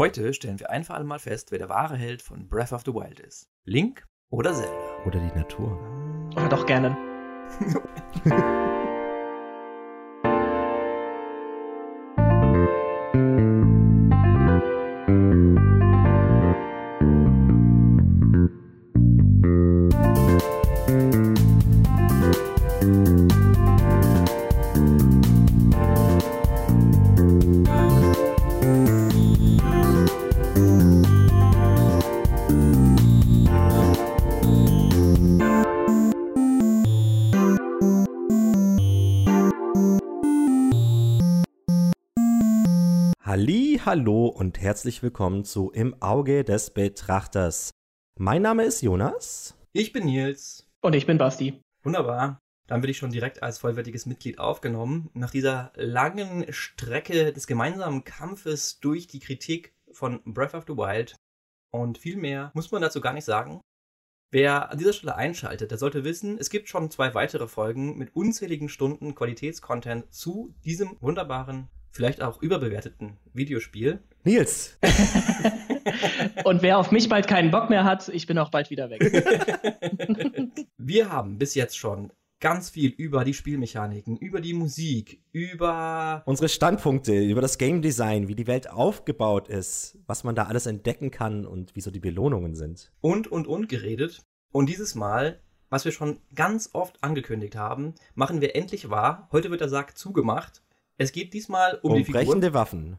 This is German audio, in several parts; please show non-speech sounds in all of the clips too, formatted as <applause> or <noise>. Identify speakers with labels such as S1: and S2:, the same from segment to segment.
S1: Heute stellen wir einfach einmal fest, wer der wahre Held von Breath of the Wild ist. Link oder Zelda?
S2: Oder die Natur.
S3: Oder doch gerne. <laughs>
S2: hallo und herzlich willkommen zu Im Auge des Betrachters. Mein Name ist Jonas.
S1: Ich bin Nils.
S3: Und ich bin Basti.
S1: Wunderbar. Dann bin ich schon direkt als vollwertiges Mitglied aufgenommen. Nach dieser langen Strecke des gemeinsamen Kampfes durch die Kritik von Breath of the Wild. Und viel mehr muss man dazu gar nicht sagen. Wer an dieser Stelle einschaltet, der sollte wissen, es gibt schon zwei weitere Folgen mit unzähligen Stunden Qualitätscontent zu diesem wunderbaren vielleicht auch überbewerteten Videospiel.
S2: Nils! <laughs>
S3: Und wer auf mich bald keinen Bock mehr hat, ich bin auch bald wieder weg. <laughs>
S1: Wir haben bis jetzt schon ganz viel über die Spielmechaniken, über die Musik, über
S2: unsere Standpunkte, über das Game Design, wie die Welt aufgebaut ist, was man da alles entdecken kann und wieso die Belohnungen sind.
S1: Und und und geredet. Und dieses Mal, was wir schon ganz oft angekündigt haben, machen wir endlich wahr. Heute wird der Sack zugemacht es geht diesmal um, um die
S2: Figuren. brechende Waffen.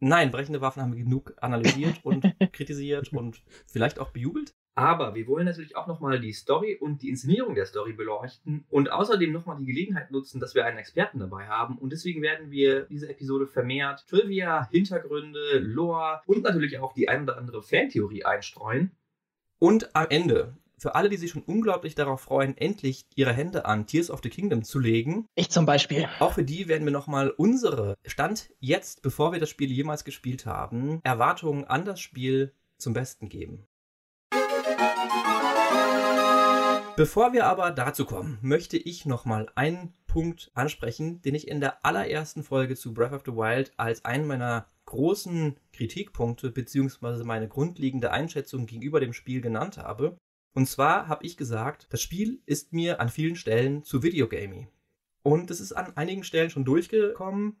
S1: Nein, brechende Waffen haben wir genug analysiert und <laughs> kritisiert und vielleicht auch bejubelt. Aber wir wollen natürlich auch nochmal die Story und die Inszenierung der Story beleuchten und außerdem nochmal die Gelegenheit nutzen, dass wir einen Experten dabei haben. Und deswegen werden wir diese Episode vermehrt Trivia, Hintergründe, Lore und natürlich auch die ein oder andere Fantheorie einstreuen. Und am Ende für alle, die sich schon unglaublich darauf freuen, endlich ihre Hände an Tears of the Kingdom zu legen.
S3: Ich zum Beispiel.
S1: Auch für die werden wir nochmal unsere Stand jetzt, bevor wir das Spiel jemals gespielt haben, Erwartungen an das Spiel zum Besten geben. Bevor wir aber dazu kommen, möchte ich nochmal einen Punkt ansprechen, den ich in der allerersten Folge zu Breath of the Wild als einen meiner großen Kritikpunkte bzw. meine grundlegende Einschätzung gegenüber dem Spiel genannt habe. Und zwar habe ich gesagt, das Spiel ist mir an vielen Stellen zu Videogamey. Und es ist an einigen Stellen schon durchgekommen,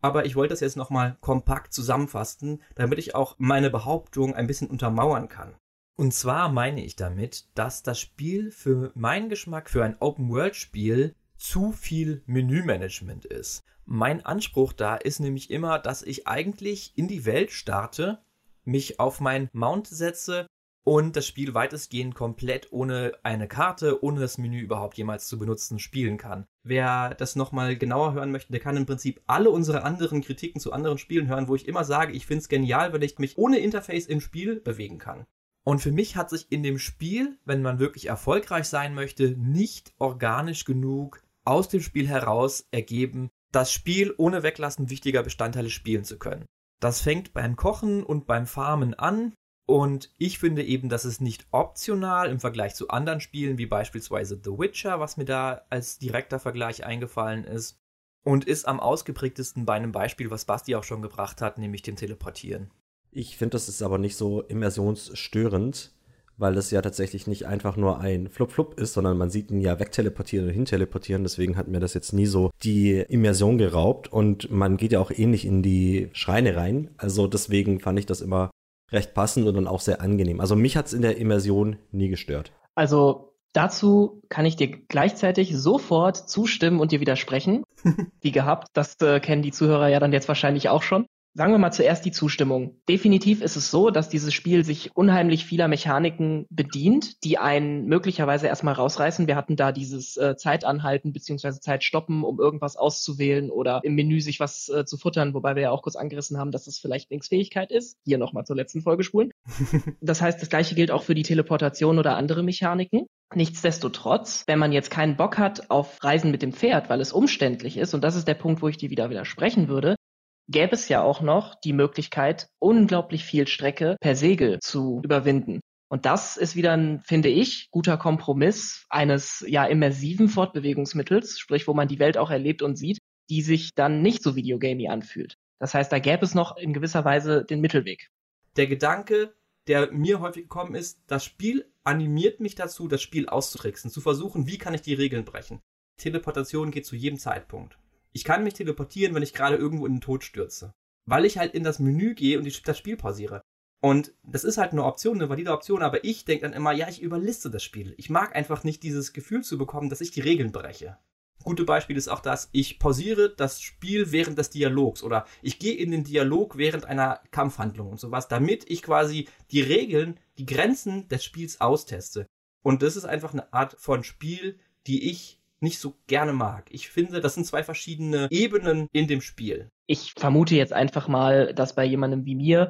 S1: aber ich wollte das jetzt nochmal kompakt zusammenfassen, damit ich auch meine Behauptung ein bisschen untermauern kann. Und zwar meine ich damit, dass das Spiel für meinen Geschmack für ein Open-World-Spiel zu viel Menümanagement ist. Mein Anspruch da ist nämlich immer, dass ich eigentlich in die Welt starte, mich auf mein Mount setze und das Spiel weitestgehend komplett ohne eine Karte, ohne das Menü überhaupt jemals zu benutzen, spielen kann. Wer das nochmal genauer hören möchte, der kann im Prinzip alle unsere anderen Kritiken zu anderen Spielen hören, wo ich immer sage, ich finde es genial, weil ich mich ohne Interface im Spiel bewegen kann. Und für mich hat sich in dem Spiel, wenn man wirklich erfolgreich sein möchte, nicht organisch genug aus dem Spiel heraus ergeben, das Spiel ohne Weglassen wichtiger Bestandteile spielen zu können. Das fängt beim Kochen und beim Farmen an, und ich finde eben, dass es nicht optional im Vergleich zu anderen Spielen, wie beispielsweise The Witcher, was mir da als direkter Vergleich eingefallen ist, und ist am ausgeprägtesten bei einem Beispiel, was Basti auch schon gebracht hat, nämlich dem Teleportieren.
S2: Ich finde, das ist aber nicht so immersionsstörend, weil das ja tatsächlich nicht einfach nur ein Flop-Flop ist, sondern man sieht ihn ja wegteleportieren und hinteleportieren. Deswegen hat mir das jetzt nie so die Immersion geraubt und man geht ja auch ähnlich in die Schreine rein. Also deswegen fand ich das immer recht passend und dann auch sehr angenehm. Also mich hat es in der Immersion nie gestört.
S3: Also dazu kann ich dir gleichzeitig sofort zustimmen und dir widersprechen. <laughs> Wie gehabt, das äh, kennen die Zuhörer ja dann jetzt wahrscheinlich auch schon. Sagen wir mal zuerst die Zustimmung. Definitiv ist es so, dass dieses Spiel sich unheimlich vieler Mechaniken bedient, die einen möglicherweise erstmal rausreißen. Wir hatten da dieses äh, Zeitanhalten beziehungsweise Zeitstoppen, um irgendwas auszuwählen oder im Menü sich was äh, zu futtern, wobei wir ja auch kurz angerissen haben, dass das vielleicht Linksfähigkeit ist. Hier nochmal zur letzten Folge spulen. <laughs> das heißt, das gleiche gilt auch für die Teleportation oder andere Mechaniken. Nichtsdestotrotz, wenn man jetzt keinen Bock hat auf Reisen mit dem Pferd, weil es umständlich ist, und das ist der Punkt, wo ich dir wieder widersprechen würde, gäbe es ja auch noch die Möglichkeit, unglaublich viel Strecke per Segel zu überwinden. Und das ist wieder ein, finde ich, guter Kompromiss eines ja immersiven Fortbewegungsmittels, sprich, wo man die Welt auch erlebt und sieht, die sich dann nicht so videogamey anfühlt. Das heißt, da gäbe es noch in gewisser Weise den Mittelweg.
S1: der Gedanke, der mir häufig gekommen ist, das Spiel animiert mich dazu, das Spiel auszutricksen, zu versuchen, wie kann ich die Regeln brechen. Teleportation geht zu jedem Zeitpunkt. Ich kann mich teleportieren, wenn ich gerade irgendwo in den Tod stürze. Weil ich halt in das Menü gehe und das Spiel pausiere. Und das ist halt eine Option, eine valide Option, aber ich denke dann immer, ja, ich überliste das Spiel. Ich mag einfach nicht dieses Gefühl zu bekommen, dass ich die Regeln breche. Gute Beispiel ist auch das, ich pausiere das Spiel während des Dialogs oder ich gehe in den Dialog während einer Kampfhandlung und sowas, damit ich quasi die Regeln, die Grenzen des Spiels austeste. Und das ist einfach eine Art von Spiel, die ich nicht so gerne mag. Ich finde, das sind zwei verschiedene Ebenen in dem Spiel.
S3: Ich vermute jetzt einfach mal, dass bei jemandem wie mir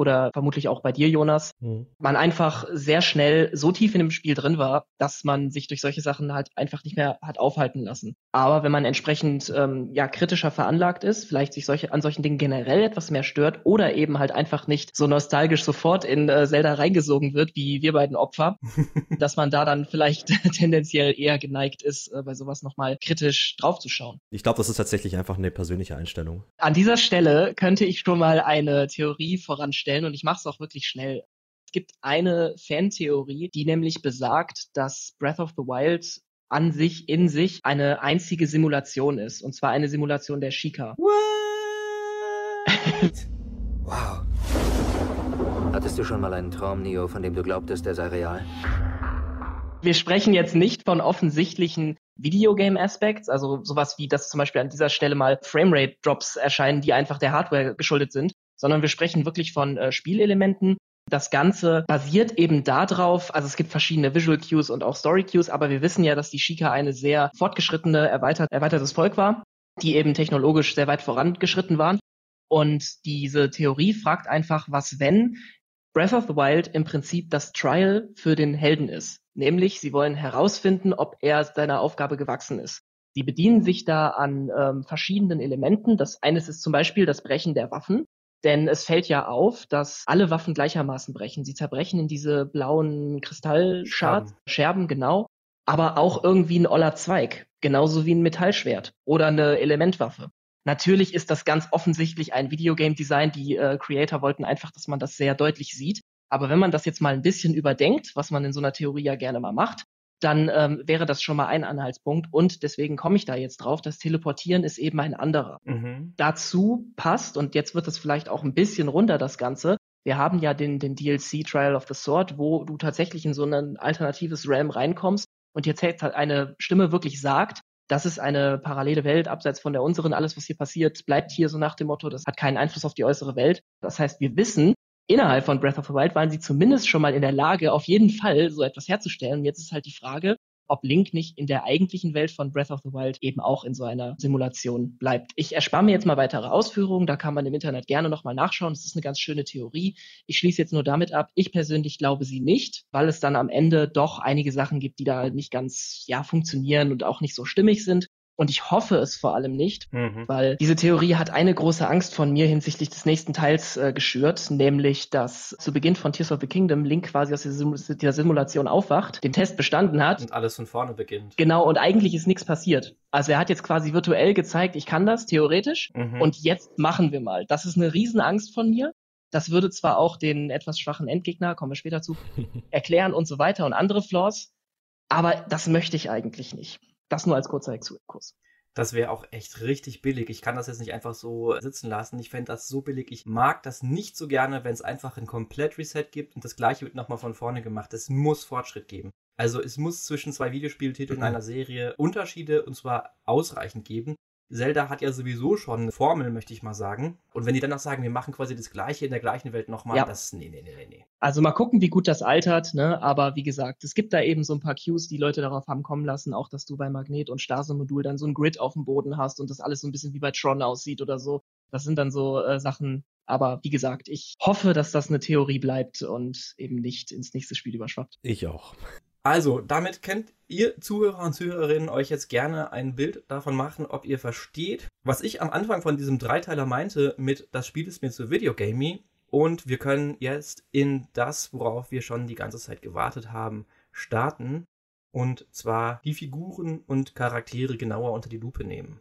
S3: oder vermutlich auch bei dir, Jonas, mhm. man einfach sehr schnell so tief in dem Spiel drin war, dass man sich durch solche Sachen halt einfach nicht mehr hat aufhalten lassen. Aber wenn man entsprechend ähm, ja kritischer veranlagt ist, vielleicht sich solche an solchen Dingen generell etwas mehr stört oder eben halt einfach nicht so nostalgisch sofort in äh, Zelda reingesogen wird wie wir beiden Opfer, <laughs> dass man da dann vielleicht <laughs> tendenziell eher geneigt ist, äh, bei sowas nochmal kritisch draufzuschauen.
S2: Ich glaube, das ist tatsächlich einfach eine persönliche Einstellung.
S3: An dieser Stelle könnte ich schon mal eine Theorie voranstellen stellen und ich mache es auch wirklich schnell. Es gibt eine Fantheorie, die nämlich besagt, dass Breath of the Wild an sich in sich eine einzige Simulation ist. Und zwar eine Simulation der Shika. What? <laughs>
S4: wow. Hattest du schon mal einen Traum, Neo, von dem du glaubtest, der sei real?
S3: Wir sprechen jetzt nicht von offensichtlichen Videogame-Aspects, also sowas wie, dass zum Beispiel an dieser Stelle mal Framerate-Drops erscheinen, die einfach der Hardware geschuldet sind, sondern wir sprechen wirklich von äh, Spielelementen. Das Ganze basiert eben darauf, also es gibt verschiedene Visual Cues und auch Story Cues, aber wir wissen ja, dass die Shika eine sehr fortgeschrittene, erweitert, erweitertes Volk war, die eben technologisch sehr weit vorangeschritten waren. Und diese Theorie fragt einfach, was wenn Breath of the Wild im Prinzip das Trial für den Helden ist. Nämlich, sie wollen herausfinden, ob er seiner Aufgabe gewachsen ist. Sie bedienen sich da an ähm, verschiedenen Elementen. Das eine ist zum Beispiel das Brechen der Waffen. Denn es fällt ja auf, dass alle Waffen gleichermaßen brechen. Sie zerbrechen in diese blauen Kristallscharts, Scherben. Scherben, genau. Aber auch irgendwie ein oller Zweig. Genauso wie ein Metallschwert oder eine Elementwaffe. Natürlich ist das ganz offensichtlich ein Videogame-Design. Die äh, Creator wollten einfach, dass man das sehr deutlich sieht. Aber wenn man das jetzt mal ein bisschen überdenkt, was man in so einer Theorie ja gerne mal macht, dann ähm, wäre das schon mal ein Anhaltspunkt. Und deswegen komme ich da jetzt drauf, das Teleportieren ist eben ein anderer. Mhm. Dazu passt, und jetzt wird es vielleicht auch ein bisschen runter, das Ganze, wir haben ja den, den DLC Trial of the Sword, wo du tatsächlich in so ein alternatives Realm reinkommst und jetzt halt eine Stimme wirklich sagt, das ist eine parallele Welt abseits von der unseren. Alles, was hier passiert, bleibt hier so nach dem Motto, das hat keinen Einfluss auf die äußere Welt. Das heißt, wir wissen, innerhalb von Breath of the Wild waren sie zumindest schon mal in der Lage, auf jeden Fall so etwas herzustellen. Und jetzt ist halt die Frage, ob Link nicht in der eigentlichen Welt von Breath of the Wild eben auch in so einer Simulation bleibt. Ich erspare mir jetzt mal weitere Ausführungen, da kann man im Internet gerne nochmal nachschauen. Das ist eine ganz schöne Theorie. Ich schließe jetzt nur damit ab, ich persönlich glaube sie nicht, weil es dann am Ende doch einige Sachen gibt, die da nicht ganz ja funktionieren und auch nicht so stimmig sind. Und ich hoffe es vor allem nicht, mhm. weil diese Theorie hat eine große Angst von mir hinsichtlich des nächsten Teils äh, geschürt, nämlich dass zu Beginn von Tears of the Kingdom Link quasi aus der Simulation aufwacht, den Test bestanden hat.
S1: Und alles von vorne beginnt.
S3: Genau, und eigentlich ist nichts passiert. Also er hat jetzt quasi virtuell gezeigt, ich kann das, theoretisch. Mhm. Und jetzt machen wir mal. Das ist eine Riesenangst von mir. Das würde zwar auch den etwas schwachen Endgegner, kommen wir später zu, <laughs> erklären und so weiter und andere Flaws, aber das möchte ich eigentlich nicht. Das nur als kurzer Exkurs.
S1: Das wäre auch echt richtig billig. Ich kann das jetzt nicht einfach so sitzen lassen. Ich fände das so billig. Ich mag das nicht so gerne, wenn es einfach ein Komplett-Reset gibt und das gleiche wird nochmal von vorne gemacht. Es muss Fortschritt geben. Also es muss zwischen zwei Videospieltiteln einer Serie Unterschiede und zwar ausreichend geben. Zelda hat ja sowieso schon eine Formel, möchte ich mal sagen. Und wenn die dann noch sagen, wir machen quasi das Gleiche in der gleichen Welt nochmal, ja. das, nee, nee, nee, nee.
S3: Also mal gucken, wie gut das altert, ne? Aber wie gesagt, es gibt da eben so ein paar Cues, die Leute darauf haben kommen lassen, auch dass du bei Magnet und Stasomodul dann so ein Grid auf dem Boden hast und das alles so ein bisschen wie bei Tron aussieht oder so. Das sind dann so äh, Sachen, aber wie gesagt, ich hoffe, dass das eine Theorie bleibt und eben nicht ins nächste Spiel überschwappt.
S2: Ich auch.
S1: Also, damit könnt ihr Zuhörer und Zuhörerinnen euch jetzt gerne ein Bild davon machen, ob ihr versteht, was ich am Anfang von diesem Dreiteiler meinte mit das Spiel ist mir zu Videogamey und wir können jetzt in das, worauf wir schon die ganze Zeit gewartet haben, starten und zwar die Figuren und Charaktere genauer unter die Lupe nehmen.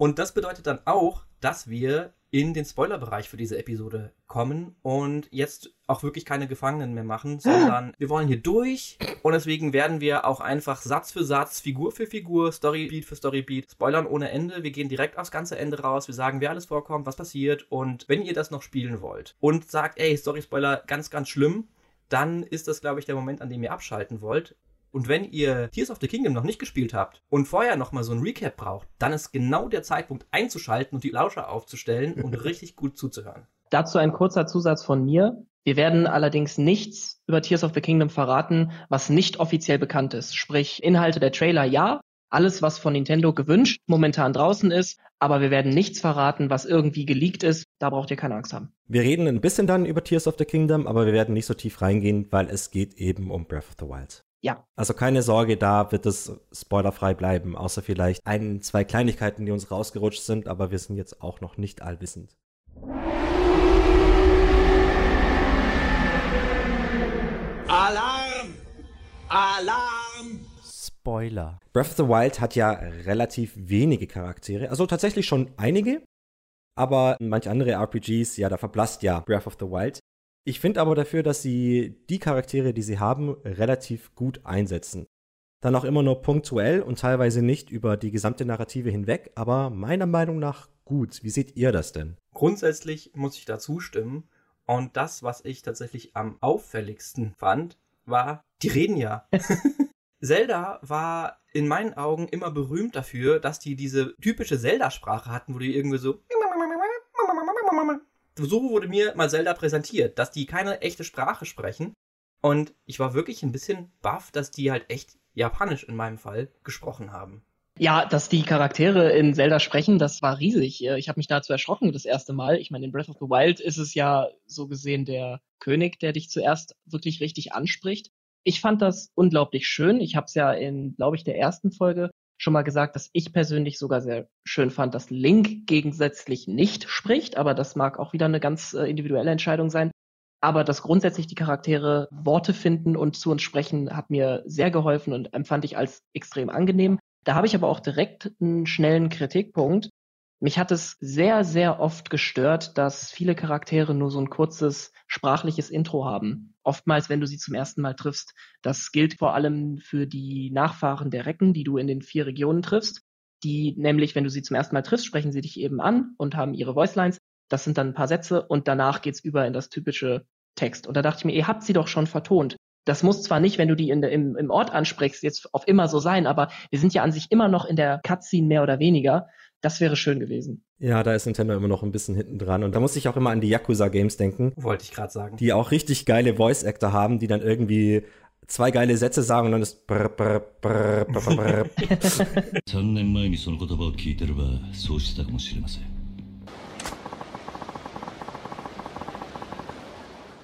S1: Und das bedeutet dann auch, dass wir in den Spoilerbereich für diese Episode kommen und jetzt auch wirklich keine Gefangenen mehr machen, sondern wir wollen hier durch und deswegen werden wir auch einfach Satz für Satz, Figur für Figur, Storybeat für Storybeat spoilern ohne Ende. Wir gehen direkt aufs ganze Ende raus, wir sagen, wer alles vorkommt, was passiert und wenn ihr das noch spielen wollt und sagt, ey, Story-Spoiler, ganz, ganz schlimm, dann ist das, glaube ich, der Moment, an dem ihr abschalten wollt. Und wenn ihr Tears of the Kingdom noch nicht gespielt habt und vorher nochmal so ein Recap braucht, dann ist genau der Zeitpunkt einzuschalten und die Lauscher aufzustellen und <laughs> richtig gut zuzuhören.
S3: Dazu ein kurzer Zusatz von mir. Wir werden allerdings nichts über Tears of the Kingdom verraten, was nicht offiziell bekannt ist. Sprich, Inhalte der Trailer ja, alles, was von Nintendo gewünscht, momentan draußen ist, aber wir werden nichts verraten, was irgendwie geleakt ist. Da braucht ihr keine Angst haben.
S2: Wir reden ein bisschen dann über Tears of the Kingdom, aber wir werden nicht so tief reingehen, weil es geht eben um Breath of the Wild.
S3: Ja.
S2: Also keine Sorge, da wird es spoilerfrei bleiben, außer vielleicht ein, zwei Kleinigkeiten, die uns rausgerutscht sind, aber wir sind jetzt auch noch nicht allwissend.
S5: Alarm! Alarm!
S2: Spoiler. Breath of the Wild hat ja relativ wenige Charaktere, also tatsächlich schon einige, aber manch andere RPGs, ja, da verblasst ja Breath of the Wild. Ich finde aber dafür, dass sie die Charaktere, die sie haben, relativ gut einsetzen. Dann auch immer nur punktuell und teilweise nicht über die gesamte Narrative hinweg, aber meiner Meinung nach gut. Wie seht ihr das denn?
S1: Grundsätzlich muss ich da zustimmen. Und das, was ich tatsächlich am auffälligsten fand, war, die reden ja. <laughs> Zelda war in meinen Augen immer berühmt dafür, dass die diese typische Zelda-Sprache hatten, wo die irgendwie so so wurde mir mal Zelda präsentiert, dass die keine echte Sprache sprechen. Und ich war wirklich ein bisschen baff, dass die halt echt Japanisch in meinem Fall gesprochen haben.
S3: Ja, dass die Charaktere in Zelda sprechen, das war riesig. Ich habe mich dazu erschrocken das erste Mal. Ich meine, in Breath of the Wild ist es ja so gesehen der König, der dich zuerst wirklich richtig anspricht. Ich fand das unglaublich schön. Ich habe es ja in, glaube ich, der ersten Folge schon mal gesagt, dass ich persönlich sogar sehr schön fand, dass Link gegensätzlich nicht spricht, aber das mag auch wieder eine ganz äh, individuelle Entscheidung sein. Aber dass grundsätzlich die Charaktere Worte finden und zu uns sprechen, hat mir sehr geholfen und empfand ich als extrem angenehm. Da habe ich aber auch direkt einen schnellen Kritikpunkt. Mich hat es sehr, sehr oft gestört, dass viele Charaktere nur so ein kurzes sprachliches Intro haben. Oftmals, wenn du sie zum ersten Mal triffst. Das gilt vor allem für die Nachfahren der Recken, die du in den vier Regionen triffst. Die nämlich, wenn du sie zum ersten Mal triffst, sprechen sie dich eben an und haben ihre Voicelines. Das sind dann ein paar Sätze und danach geht's über in das typische Text. Und da dachte ich mir, ihr habt sie doch schon vertont. Das muss zwar nicht, wenn du die in, im, im Ort ansprichst, jetzt auf immer so sein, aber wir sind ja an sich immer noch in der Cutscene mehr oder weniger. Das wäre schön gewesen.
S2: Ja, da ist Nintendo immer noch ein bisschen hinten dran. Und da muss ich auch immer an die Yakuza-Games denken.
S1: Wollte ich gerade sagen.
S2: Die auch richtig geile Voice-Actor haben, die dann irgendwie zwei geile Sätze sagen und dann ist brr, brr, brr, brr, brr. <laughs>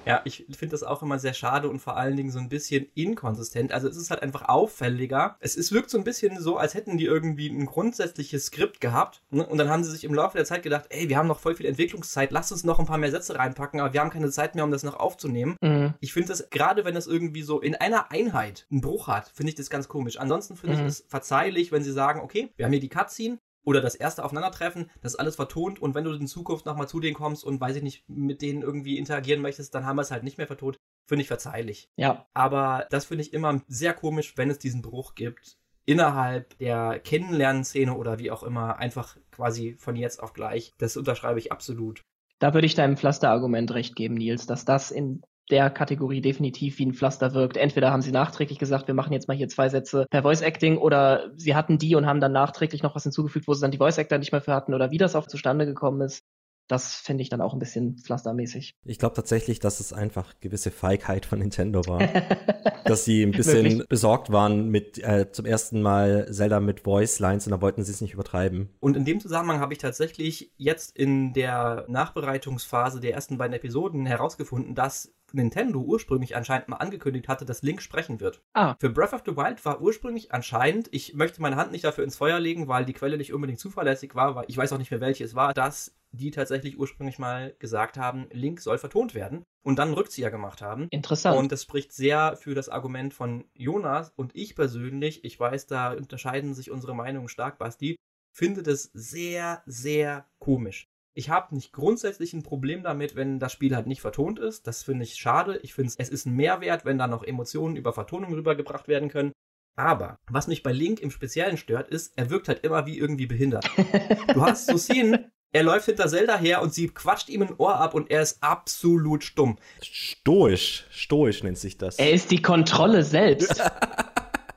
S1: Ja, ich finde das auch immer sehr schade und vor allen Dingen so ein bisschen inkonsistent. Also es ist halt einfach auffälliger. Es, es wirkt so ein bisschen so, als hätten die irgendwie ein grundsätzliches Skript gehabt. Ne? Und dann haben sie sich im Laufe der Zeit gedacht, ey, wir haben noch voll viel Entwicklungszeit, lass uns noch ein paar mehr Sätze reinpacken, aber wir haben keine Zeit mehr, um das noch aufzunehmen.
S3: Mhm.
S1: Ich finde das, gerade wenn das irgendwie so in einer Einheit einen Bruch hat, finde ich das ganz komisch. Ansonsten finde
S3: Mhm.
S1: ich es verzeihlich, wenn sie sagen, okay, wir haben hier die Cutscene, oder das erste Aufeinandertreffen, das ist alles vertont und wenn du in Zukunft nochmal zu denen kommst und weiß ich nicht, mit denen irgendwie interagieren möchtest, dann haben wir es halt nicht mehr vertont. Finde ich verzeihlich.
S3: Ja,
S1: Aber das finde ich immer sehr komisch, wenn es diesen Bruch gibt. Innerhalb der Kennenlernszene oder wie auch immer, einfach quasi von jetzt auf gleich. Das unterschreibe ich absolut.
S3: da würde ich deinem Pflasterargument recht geben, Nils, dass das in der Kategorie definitiv wie ein Pflaster wirkt. Entweder haben sie nachträglich gesagt, wir machen jetzt mal hier zwei Sätze per Voice Acting oder sie hatten die und haben dann nachträglich noch was hinzugefügt, wo sie dann die Voice Actor nicht mehr für hatten oder wie das auch zustande gekommen ist. Das finde ich dann auch ein bisschen pflastermäßig.
S2: Ich glaube tatsächlich, dass es einfach gewisse Feigheit von Nintendo war. <laughs> dass sie ein bisschen
S3: Möglich.
S2: besorgt waren mit äh, zum ersten Mal Zelda mit Voice Lines und da wollten sie es nicht übertreiben.
S1: Und in dem Zusammenhang habe ich tatsächlich jetzt in der Nachbereitungsphase der ersten beiden Episoden herausgefunden, dass Nintendo ursprünglich anscheinend mal angekündigt hatte, dass Link sprechen wird.
S3: Ah.
S1: Für Breath of the Wild war ursprünglich anscheinend, ich möchte meine Hand nicht dafür ins Feuer legen, weil die Quelle nicht unbedingt zuverlässig war, weil ich weiß auch nicht mehr welche es war, dass die tatsächlich ursprünglich mal gesagt haben, Link soll vertont werden und dann einen Rückzieher gemacht haben.
S3: Interessant.
S1: Und das spricht sehr für das Argument von Jonas und ich persönlich. Ich weiß, da unterscheiden sich unsere Meinungen stark, Basti. finde das sehr, sehr komisch. Ich habe nicht grundsätzlich ein Problem damit, wenn das Spiel halt nicht vertont ist. Das finde ich schade. Ich finde, es ist ein Mehrwert, wenn da noch Emotionen über Vertonung rübergebracht werden können. Aber was mich bei Link im Speziellen stört, ist, er wirkt halt immer wie irgendwie behindert. <laughs> Du hast so Szenen, er läuft hinter Zelda her und sie quatscht ihm ein Ohr ab und er ist absolut stumm.
S2: Stoisch, stoisch nennt sich das.
S3: Er ist die Kontrolle selbst. <laughs>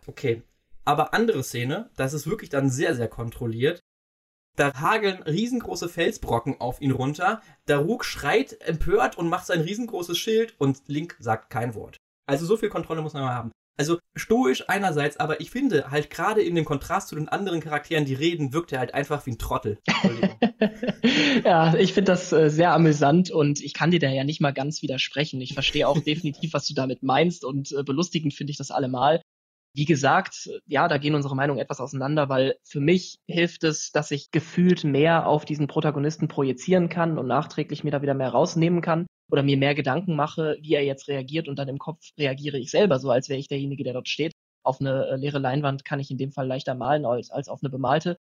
S1: Okay. Aber andere Szene, das ist wirklich dann sehr, sehr kontrolliert. Da hageln riesengroße Felsbrocken auf ihn runter. Daruk schreit empört und macht sein riesengroßes Schild und Link sagt kein Wort. Also so viel Kontrolle muss man mal haben. Also stoisch einerseits, aber ich finde halt gerade in dem Kontrast zu den anderen Charakteren, die reden, wirkt er halt einfach wie ein Trottel. <laughs>
S3: ja, ich finde das äh, sehr amüsant und ich kann dir da ja nicht mal ganz widersprechen. Ich verstehe auch <laughs> definitiv, was du damit meinst und äh, belustigend finde ich das allemal. Wie gesagt, ja, da gehen unsere Meinungen etwas auseinander, weil für mich hilft es, dass ich gefühlt mehr auf diesen Protagonisten projizieren kann und nachträglich mir da wieder mehr rausnehmen kann oder mir mehr Gedanken mache, wie er jetzt reagiert und dann im Kopf reagiere ich selber so, als wäre ich derjenige, der dort steht. Auf eine äh, leere Leinwand kann ich in dem Fall leichter malen als, als auf eine bemalte.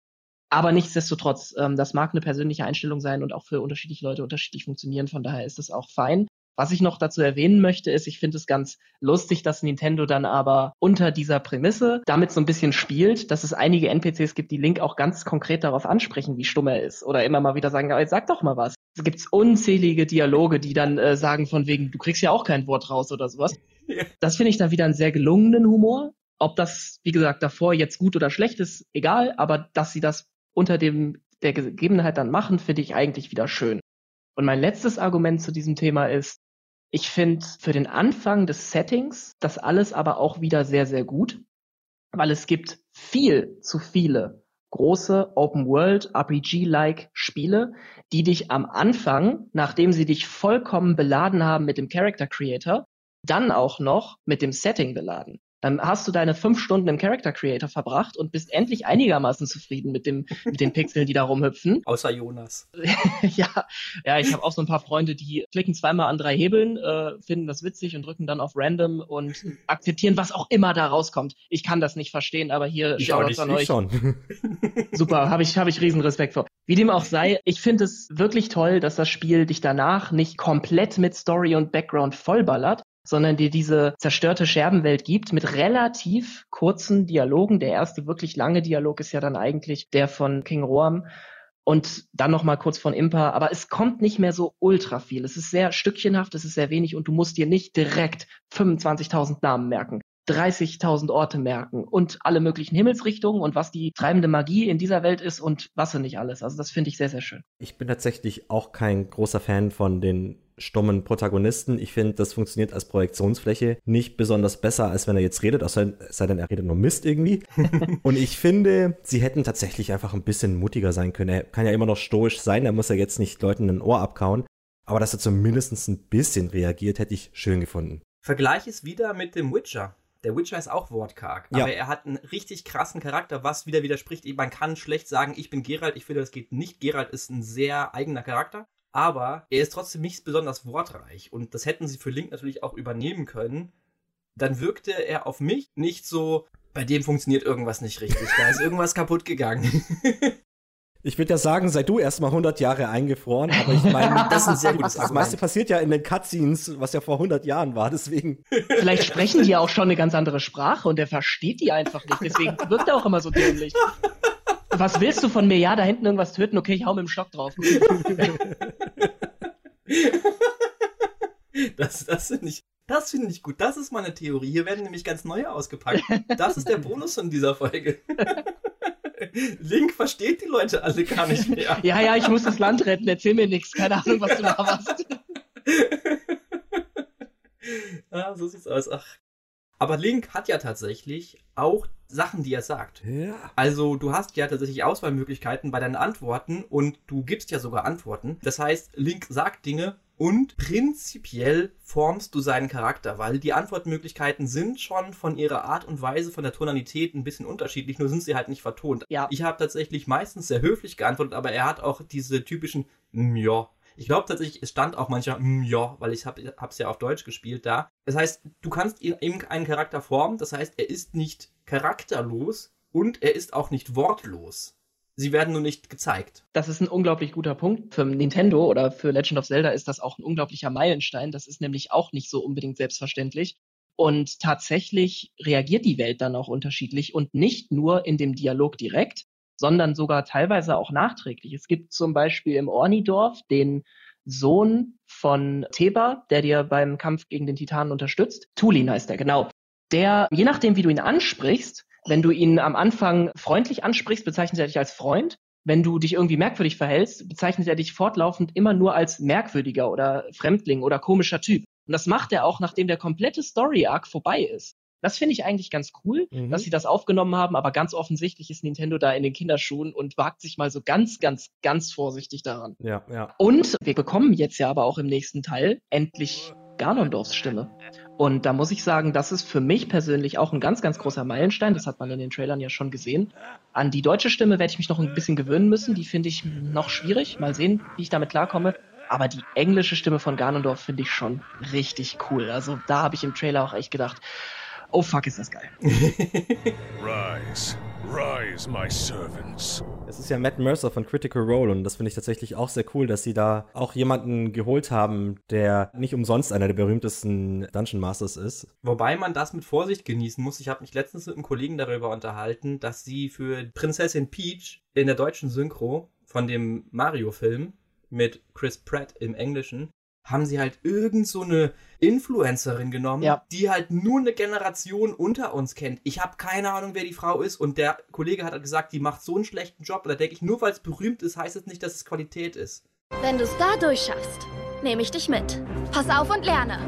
S3: Aber nichtsdestotrotz, ähm, das mag eine persönliche Einstellung sein und auch für unterschiedliche Leute unterschiedlich funktionieren. Von daher ist es auch fein. Was ich noch dazu erwähnen möchte, ist, ich finde es ganz lustig, dass Nintendo dann aber unter dieser Prämisse damit so ein bisschen spielt, dass es einige NPCs gibt, die Link auch ganz konkret darauf ansprechen, wie stumm er ist. Oder immer mal wieder sagen, jetzt sag doch mal was. Es gibt unzählige Dialoge, die dann äh, sagen von wegen, du kriegst ja auch kein Wort raus oder sowas. <laughs> Ja. Das finde ich dann wieder einen sehr gelungenen Humor. Ob das, wie gesagt, davor jetzt gut oder schlecht ist, egal, aber dass sie das unter dem der Gegebenheit dann machen, finde ich eigentlich wieder schön. Und mein letztes Argument zu diesem Thema ist, ich finde für den Anfang des Settings das alles aber auch wieder sehr, sehr gut, weil es gibt viel zu viele große Open World RPG-like Spiele, die dich am Anfang, nachdem sie dich vollkommen beladen haben mit dem Character Creator, dann auch noch mit dem Setting beladen dann hast du deine fünf Stunden im Character Creator verbracht und bist endlich einigermaßen zufrieden mit, dem, mit den Pixeln, die da rumhüpfen. <laughs>
S1: Außer Jonas. <laughs>
S3: ja, ja, ich habe auch so ein paar Freunde, die klicken zweimal an drei Hebeln, äh, finden das witzig und drücken dann auf Random und akzeptieren, was auch immer da rauskommt. Ich kann das nicht verstehen, aber hier
S2: ich auch nicht, an euch. Schon. <laughs>
S3: Super, habe ich, hab ich riesen Respekt vor. Wie dem auch sei, ich finde es wirklich toll, dass das Spiel dich danach nicht komplett mit Story und Background vollballert, sondern dir diese zerstörte Scherbenwelt gibt mit relativ kurzen Dialogen. Der erste wirklich lange Dialog ist ja dann eigentlich der von King Roam und dann noch mal kurz von Impa, aber es kommt nicht mehr so ultra viel. Es ist sehr stückchenhaft, es ist sehr wenig und du musst dir nicht direkt 25.000 Namen merken. 30.000 Orte merken und alle möglichen Himmelsrichtungen und was die treibende Magie in dieser Welt ist und was und nicht alles. Also das finde ich sehr, sehr schön.
S2: Ich bin tatsächlich auch kein großer Fan von den stummen Protagonisten. Ich finde, das funktioniert als Projektionsfläche nicht besonders besser, als wenn er jetzt redet, außer sei denn, er redet nur Mist irgendwie. <laughs> und ich finde, sie hätten tatsächlich einfach ein bisschen mutiger sein können. Er kann ja immer noch stoisch sein, er muss ja jetzt nicht Leuten ein Ohr abkauen. Aber dass er zumindest ein bisschen reagiert, hätte ich schön gefunden.
S1: Vergleich es wieder mit dem Witcher. Der Witcher ist auch wortkarg, ja. aber er hat einen richtig krassen Charakter, was wieder widerspricht. Man kann schlecht sagen, ich bin Geralt, ich finde, das geht nicht. Geralt ist ein sehr eigener Charakter aber er ist trotzdem nicht besonders wortreich und das hätten sie für Link natürlich auch übernehmen können. Dann wirkte er auf mich nicht so, bei dem funktioniert irgendwas nicht richtig, da ist irgendwas kaputt gegangen. <laughs>
S2: Ich würde ja sagen, sei du erstmal 100 Jahre eingefroren, aber ich meine, <laughs> das ist ein sehr gutes Das meiste passiert ja in den Cutscenes, was ja vor 100 Jahren war, deswegen.
S3: Vielleicht sprechen die ja auch schon eine ganz andere Sprache und er versteht die einfach nicht, deswegen wirkt er auch immer so dämlich. Was willst du von mir? Ja, da hinten irgendwas töten. Okay, ich hau mit dem Stock drauf.
S1: das das finde ich, das finde ich gut. Das ist meine Theorie. Hier werden nämlich ganz neue ausgepackt. Das ist der Bonus in dieser Folge. <laughs> Link versteht die Leute alle gar nicht mehr. <laughs>
S3: Ja, ja, ich muss das Land retten. Erzähl mir nichts. Keine Ahnung, was du da machst. <laughs>
S1: ah, so sieht's aus. Ach, aber Link hat ja tatsächlich auch Sachen, die er sagt.
S2: Ja.
S1: Also du hast ja tatsächlich Auswahlmöglichkeiten bei deinen Antworten und du gibst ja sogar Antworten. Das heißt, Link sagt Dinge und prinzipiell formst du seinen Charakter, weil die Antwortmöglichkeiten sind schon von ihrer Art und Weise, von der Tonalität ein bisschen unterschiedlich, nur sind sie halt nicht vertont.
S3: Ja.
S1: Ich habe tatsächlich meistens sehr höflich geantwortet, aber er hat auch diese typischen ja ich glaube tatsächlich, es stand auch manchmal, ja, weil ich habe es ja auf Deutsch gespielt da. Das heißt, du kannst ihm einen Charakter formen, das heißt, er ist nicht charakterlos und er ist auch nicht wortlos. Sie werden nur nicht gezeigt.
S3: Das ist ein unglaublich guter Punkt. Für Nintendo oder für Legend of Zelda ist das auch ein unglaublicher Meilenstein. Das ist nämlich auch nicht so unbedingt selbstverständlich. Und tatsächlich reagiert die Welt dann auch unterschiedlich und nicht nur in dem Dialog direkt, sondern sogar teilweise auch nachträglich. Es gibt zum Beispiel im Ornidorf den Sohn von Theba, der dir beim Kampf gegen den Titanen unterstützt. Tulin heißt er, genau. Der, je nachdem, wie du ihn ansprichst, wenn du ihn am Anfang freundlich ansprichst, bezeichnet er dich als Freund. Wenn du dich irgendwie merkwürdig verhältst, bezeichnet er dich fortlaufend immer nur als merkwürdiger oder Fremdling oder komischer Typ. Und das macht er auch, nachdem der komplette Story-Arc vorbei ist. Das finde ich eigentlich ganz cool, mhm. dass sie das aufgenommen haben, aber ganz offensichtlich ist Nintendo da in den Kinderschuhen und wagt sich mal so ganz, ganz, ganz vorsichtig daran.
S2: Ja, ja.
S3: Und wir bekommen jetzt ja aber auch im nächsten Teil endlich Ganondorfs Stimme. Und da muss ich sagen, das ist für mich persönlich auch ein ganz, ganz großer Meilenstein. Das hat man in den Trailern ja schon gesehen. An die deutsche Stimme werde ich mich noch ein bisschen gewöhnen müssen. Die finde ich noch schwierig. Mal sehen, wie ich damit klarkomme. Aber die englische Stimme von Ganondorf finde ich schon richtig cool. Also da habe ich im Trailer auch echt gedacht, oh fuck, ist das geil. <laughs>
S2: Rise, rise, my servants. Es ist ja Matt Mercer von Critical Role und das finde ich tatsächlich auch sehr cool, dass sie da auch jemanden geholt haben, der nicht umsonst einer der berühmtesten Dungeon Masters ist.
S1: Wobei man das mit Vorsicht genießen muss. Ich habe mich letztens mit einem Kollegen darüber unterhalten, dass sie für Prinzessin Peach in der deutschen Synchro von dem Mario-Film mit Chris Pratt im Englischen, haben sie halt irgend so eine Influencerin genommen, ja. die halt nur eine Generation unter uns kennt. Ich habe keine Ahnung, wer die Frau ist und der Kollege hat halt gesagt, die macht so einen schlechten Job. Da denke ich, nur weil es berühmt ist, heißt es nicht, dass es Qualität ist.
S6: Wenn du es da durchschaffst, nehme ich dich mit. Pass auf und lerne.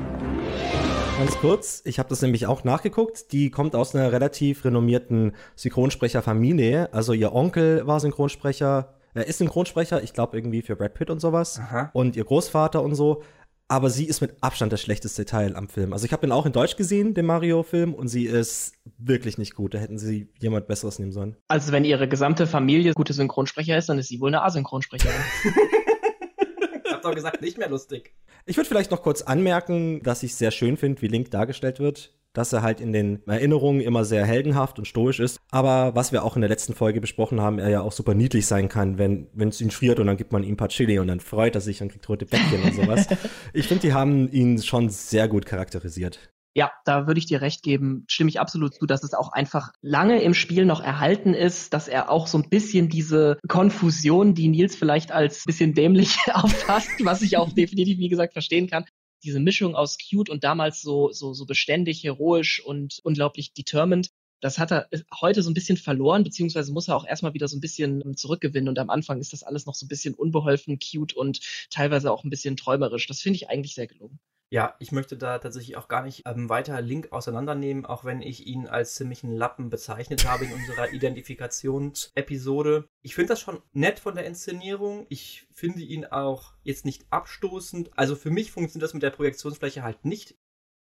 S2: Ganz kurz, ich habe das nämlich auch nachgeguckt. Die kommt aus einer relativ renommierten Synchronsprecherfamilie. Also ihr Onkel war Synchronsprecher, er ist Synchronsprecher, ich glaube irgendwie für Brad Pitt und sowas. Aha. Und ihr Großvater und so. Aber sie ist mit Abstand das schlechteste Teil am Film. Also ich habe den auch in Deutsch gesehen, den Mario-Film, und sie ist wirklich nicht gut. Da hätten sie jemand Besseres nehmen sollen.
S3: Also wenn ihre gesamte Familie gute Synchronsprecher ist, dann ist sie wohl eine Asynchronsprecherin. <laughs>
S1: ich hab doch gesagt, nicht mehr lustig.
S2: Ich würde vielleicht noch kurz anmerken, dass ich sehr schön finde, wie Link dargestellt wird dass er halt in den Erinnerungen immer sehr heldenhaft und stoisch ist. Aber was wir auch in der letzten Folge besprochen haben, er ja auch super niedlich sein kann, wenn es ihn friert und dann gibt man ihm ein paar Chili und dann freut er sich und kriegt rote Bäckchen und sowas. <laughs> Ich finde, die haben ihn schon sehr gut charakterisiert.
S3: Ja, da würde ich dir recht geben, stimme ich absolut zu, dass es auch einfach lange im Spiel noch erhalten ist, dass er auch so ein bisschen diese Konfusion, die Nils vielleicht als bisschen dämlich <laughs> auffasst, was ich auch definitiv, wie gesagt, verstehen kann, diese Mischung aus cute und damals so, so, so beständig, heroisch und unglaublich determined, das hat er heute so ein bisschen verloren, beziehungsweise muss er auch erstmal wieder so ein bisschen zurückgewinnen. Und am Anfang ist das alles noch so ein bisschen unbeholfen, cute und teilweise auch ein bisschen träumerisch. Das finde ich eigentlich sehr gelungen.
S1: Ja, ich möchte da tatsächlich auch gar nicht ähm, weiter Link auseinandernehmen, auch wenn ich ihn als ziemlichen Lappen bezeichnet habe in unserer <laughs> Identifikationsepisode. Ich finde das schon nett von der Inszenierung. Ich finde ihn auch jetzt nicht abstoßend. Also für mich funktioniert das mit der Projektionsfläche halt nicht.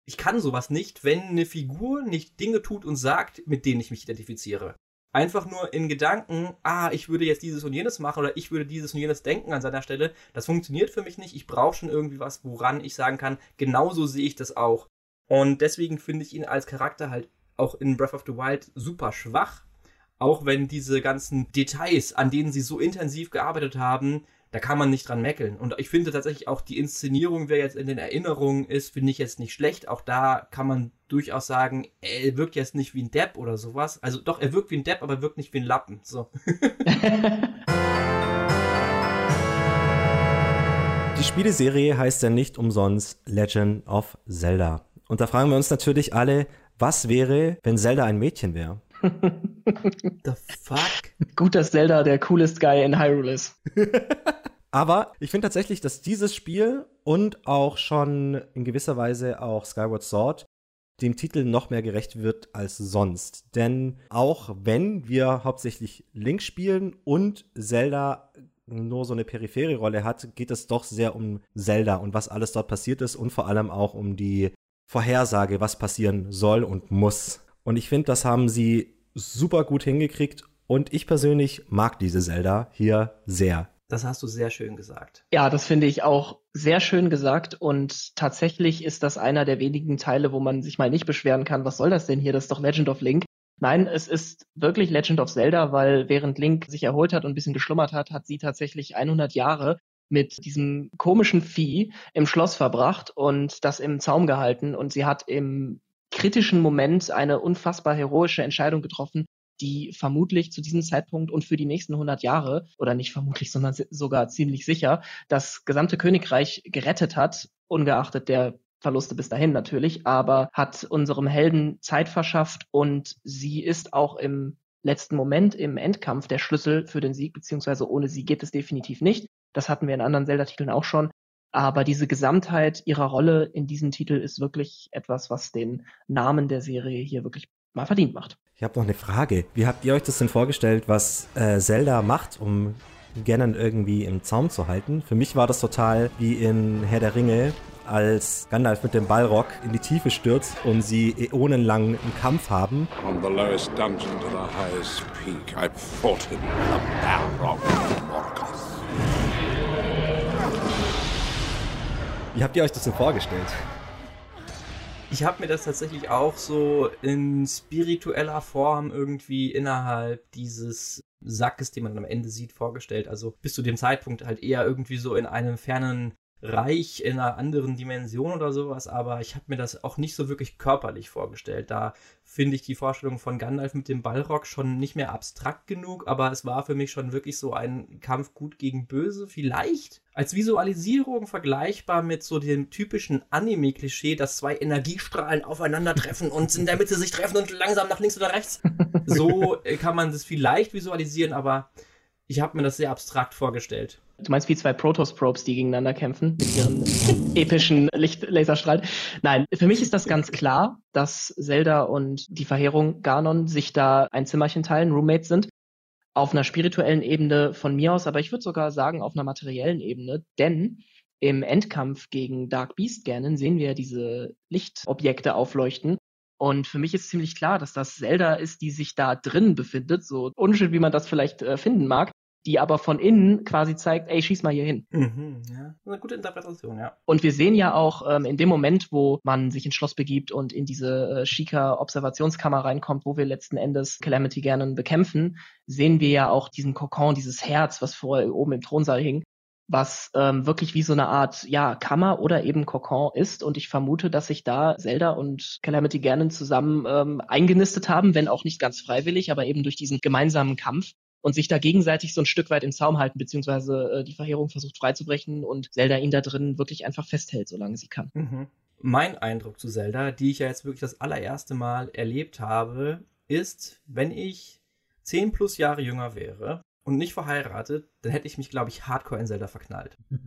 S1: Ich kann sowas nicht, wenn eine Figur nicht Dinge tut und sagt, mit denen ich mich identifiziere einfach nur in Gedanken, ah, ich würde jetzt dieses und jenes machen oder ich würde dieses und jenes denken an seiner Stelle, das funktioniert für mich nicht. Ich brauche schon irgendwie was, woran ich sagen kann, genauso sehe ich das auch. Und deswegen finde ich ihn als Charakter halt auch in Breath of the Wild super schwach. Auch wenn diese ganzen Details, an denen sie so intensiv gearbeitet haben, da kann man nicht dran meckeln. Und ich finde tatsächlich auch die Inszenierung, wer jetzt in den Erinnerungen ist, finde ich jetzt nicht schlecht. Auch da kann man durchaus sagen, er wirkt jetzt nicht wie ein Depp oder sowas. Also doch, er wirkt wie ein Depp, aber er wirkt nicht wie ein Lappen. So. <laughs>
S2: Die Spieleserie heißt ja nicht umsonst Legend of Zelda. Und da fragen wir uns natürlich alle, was wäre, wenn Zelda ein Mädchen wäre? <laughs>
S3: The fuck? Gut, dass Zelda der coolest Guy in Hyrule ist. <laughs>
S2: Aber ich finde tatsächlich, dass dieses Spiel und auch schon in gewisser Weise auch Skyward Sword dem Titel noch mehr gerecht wird als sonst. Denn auch wenn wir hauptsächlich Link spielen und Zelda nur so eine periphere Rolle hat, geht es doch sehr um Zelda und was alles dort passiert ist und vor allem auch um die Vorhersage, was passieren soll und muss. Und ich finde, das haben sie super gut hingekriegt und ich persönlich mag diese Zelda hier sehr.
S1: Das hast du sehr schön gesagt.
S3: Ja, das finde ich auch sehr schön gesagt. Und tatsächlich ist das einer der wenigen Teile, wo man sich mal nicht beschweren kann. Was soll das denn hier? Das ist doch Legend of Link. Nein, es ist wirklich Legend of Zelda, weil während Link sich erholt hat und ein bisschen geschlummert hat, hat sie tatsächlich 100 Jahre mit diesem komischen Vieh im Schloss verbracht und das im Zaum gehalten und sie hat im kritischen Moment eine unfassbar heroische Entscheidung getroffen, die vermutlich zu diesem Zeitpunkt und für die nächsten 100 Jahre, oder nicht vermutlich, sondern sogar ziemlich sicher, das gesamte Königreich gerettet hat, ungeachtet der Verluste bis dahin natürlich, aber hat unserem Helden Zeit verschafft und sie ist auch im letzten Moment im Endkampf der Schlüssel für den Sieg, beziehungsweise ohne sie geht es definitiv nicht. Das hatten wir in anderen Zelda-Titeln auch schon. Aber diese Gesamtheit ihrer Rolle in diesem Titel ist wirklich etwas, was den Namen der Serie hier wirklich mal verdient macht.
S2: Ich habe noch eine Frage. Wie habt ihr euch das denn vorgestellt, was äh, Zelda macht, um Ganon irgendwie im Zaum zu halten? Für mich war das total wie in Herr der Ringe, als Gandalf mit dem Ballrock in die Tiefe stürzt und sie äonenlang einen Kampf haben. From the lowest dungeon to the highest peak, I fought him, the Balrog of Morgoth. Wie habt ihr euch das denn vorgestellt?
S1: Ich habe mir das tatsächlich auch so in spiritueller Form irgendwie innerhalb dieses Sackes, den man am Ende sieht, vorgestellt. Also bis zu dem Zeitpunkt halt eher irgendwie so in einem fernen Reich in einer anderen Dimension oder sowas, aber ich habe mir das auch nicht so wirklich körperlich vorgestellt. Da finde ich die Vorstellung von Gandalf mit dem Ballrock schon nicht mehr abstrakt genug, aber es war für mich schon wirklich so ein Kampf gut gegen böse. Vielleicht als Visualisierung vergleichbar mit so dem typischen Anime-Klischee, dass zwei Energiestrahlen aufeinandertreffen und in der Mitte sich treffen und langsam nach links oder rechts. <laughs> So kann man das vielleicht visualisieren, aber ich habe mir das sehr abstrakt vorgestellt.
S3: Du meinst wie zwei Protoss-Probes, die gegeneinander kämpfen mit ihren <laughs> epischen Lichtlaserstrahlen? Nein, für mich ist das ganz klar, dass Zelda und die Verheerung Ganon sich da ein Zimmerchen teilen, Roommates sind. Auf einer spirituellen Ebene von mir aus, aber ich würde sogar sagen auf einer materiellen Ebene, denn im Endkampf gegen Dark Beast Ganon sehen wir diese Lichtobjekte aufleuchten und für mich ist ziemlich klar, dass das Zelda ist, die sich da drin befindet, so unschön, wie man das vielleicht äh, finden mag, die aber von innen quasi zeigt, ey, schieß mal hier hin.
S1: Mhm, ja. Eine gute Interpretation, ja.
S3: Und wir sehen ja auch ähm, in dem Moment, wo man sich ins Schloss begibt und in diese äh, Shika-Observationskammer reinkommt, wo wir letzten Endes Calamity Ganon bekämpfen, sehen wir ja auch diesen Kokon, dieses Herz, was vorher oben im Thronsaal hing was ähm, wirklich wie so eine Art ja Kammer oder eben Kokon ist und ich vermute, dass sich da Zelda und Calamity Ganon zusammen ähm, eingenistet haben, wenn auch nicht ganz freiwillig, aber eben durch diesen gemeinsamen Kampf und sich da gegenseitig so ein Stück weit im Zaum halten, beziehungsweise äh, die Verheerung versucht freizubrechen und Zelda ihn da drin wirklich einfach festhält, solange sie kann.
S1: Mhm. Mein Eindruck zu Zelda, die ich ja jetzt wirklich das allererste Mal erlebt habe, ist, wenn ich zehn plus Jahre jünger wäre und nicht verheiratet, dann hätte ich mich, glaube ich, hardcore in Zelda verknallt. <laughs>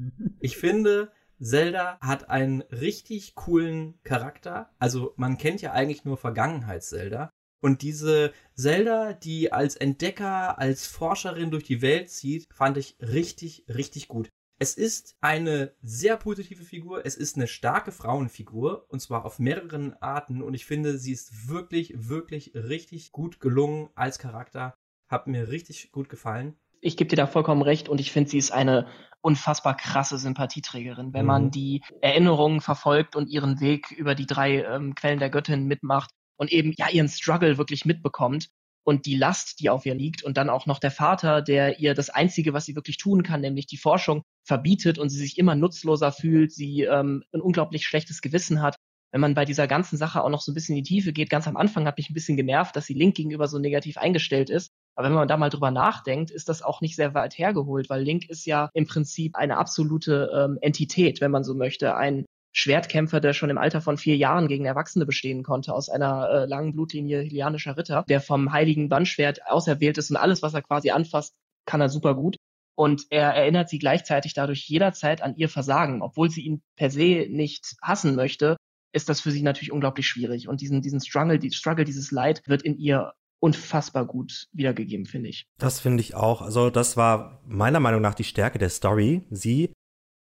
S1: Ich finde, Zelda hat einen richtig coolen Charakter. Also man kennt ja eigentlich nur Vergangenheits-Zelda. Und diese Zelda, die als Entdecker, als Forscherin durch die Welt zieht, fand ich richtig, richtig gut. Es ist eine sehr positive Figur, es ist eine starke Frauenfigur und zwar auf mehreren Arten und ich finde, sie ist wirklich, wirklich richtig gut gelungen als Charakter. Hat mir richtig gut gefallen.
S3: Ich gebe dir da vollkommen recht und ich finde, sie ist eine unfassbar krasse Sympathieträgerin. Wenn mhm. man die Erinnerungen verfolgt und ihren Weg über die drei ähm, Quellen der Göttin mitmacht und eben ja ihren Struggle wirklich mitbekommt und die Last, die auf ihr liegt und dann auch noch der Vater, der ihr das Einzige, was sie wirklich tun kann, nämlich die Forschung verbietet und sie sich immer nutzloser fühlt, sie ähm, ein unglaublich schlechtes Gewissen hat wenn man bei dieser ganzen Sache auch noch so ein bisschen in die Tiefe geht, ganz am Anfang hat mich ein bisschen genervt, dass sie Link gegenüber so negativ eingestellt ist. Aber wenn man da mal drüber nachdenkt, ist das auch nicht sehr weit hergeholt, weil Link ist ja im Prinzip eine absolute ähm, Entität, wenn man so möchte. Ein Schwertkämpfer, der schon im Alter von vier Jahren gegen Erwachsene bestehen konnte, aus einer äh, langen Blutlinie hilianischer Ritter, der vom heiligen Bandschwert auserwählt ist und alles, was er quasi anfasst, kann er super gut. Und er erinnert sie gleichzeitig dadurch jederzeit an ihr Versagen, obwohl sie ihn per se nicht hassen möchte, ist das für sie natürlich unglaublich schwierig. Und diesen, diesen Struggle, die Struggle, dieses Leid wird in ihr unfassbar gut wiedergegeben, finde ich.
S2: Das finde ich auch. Also das war meiner Meinung nach die Stärke der Story. Sie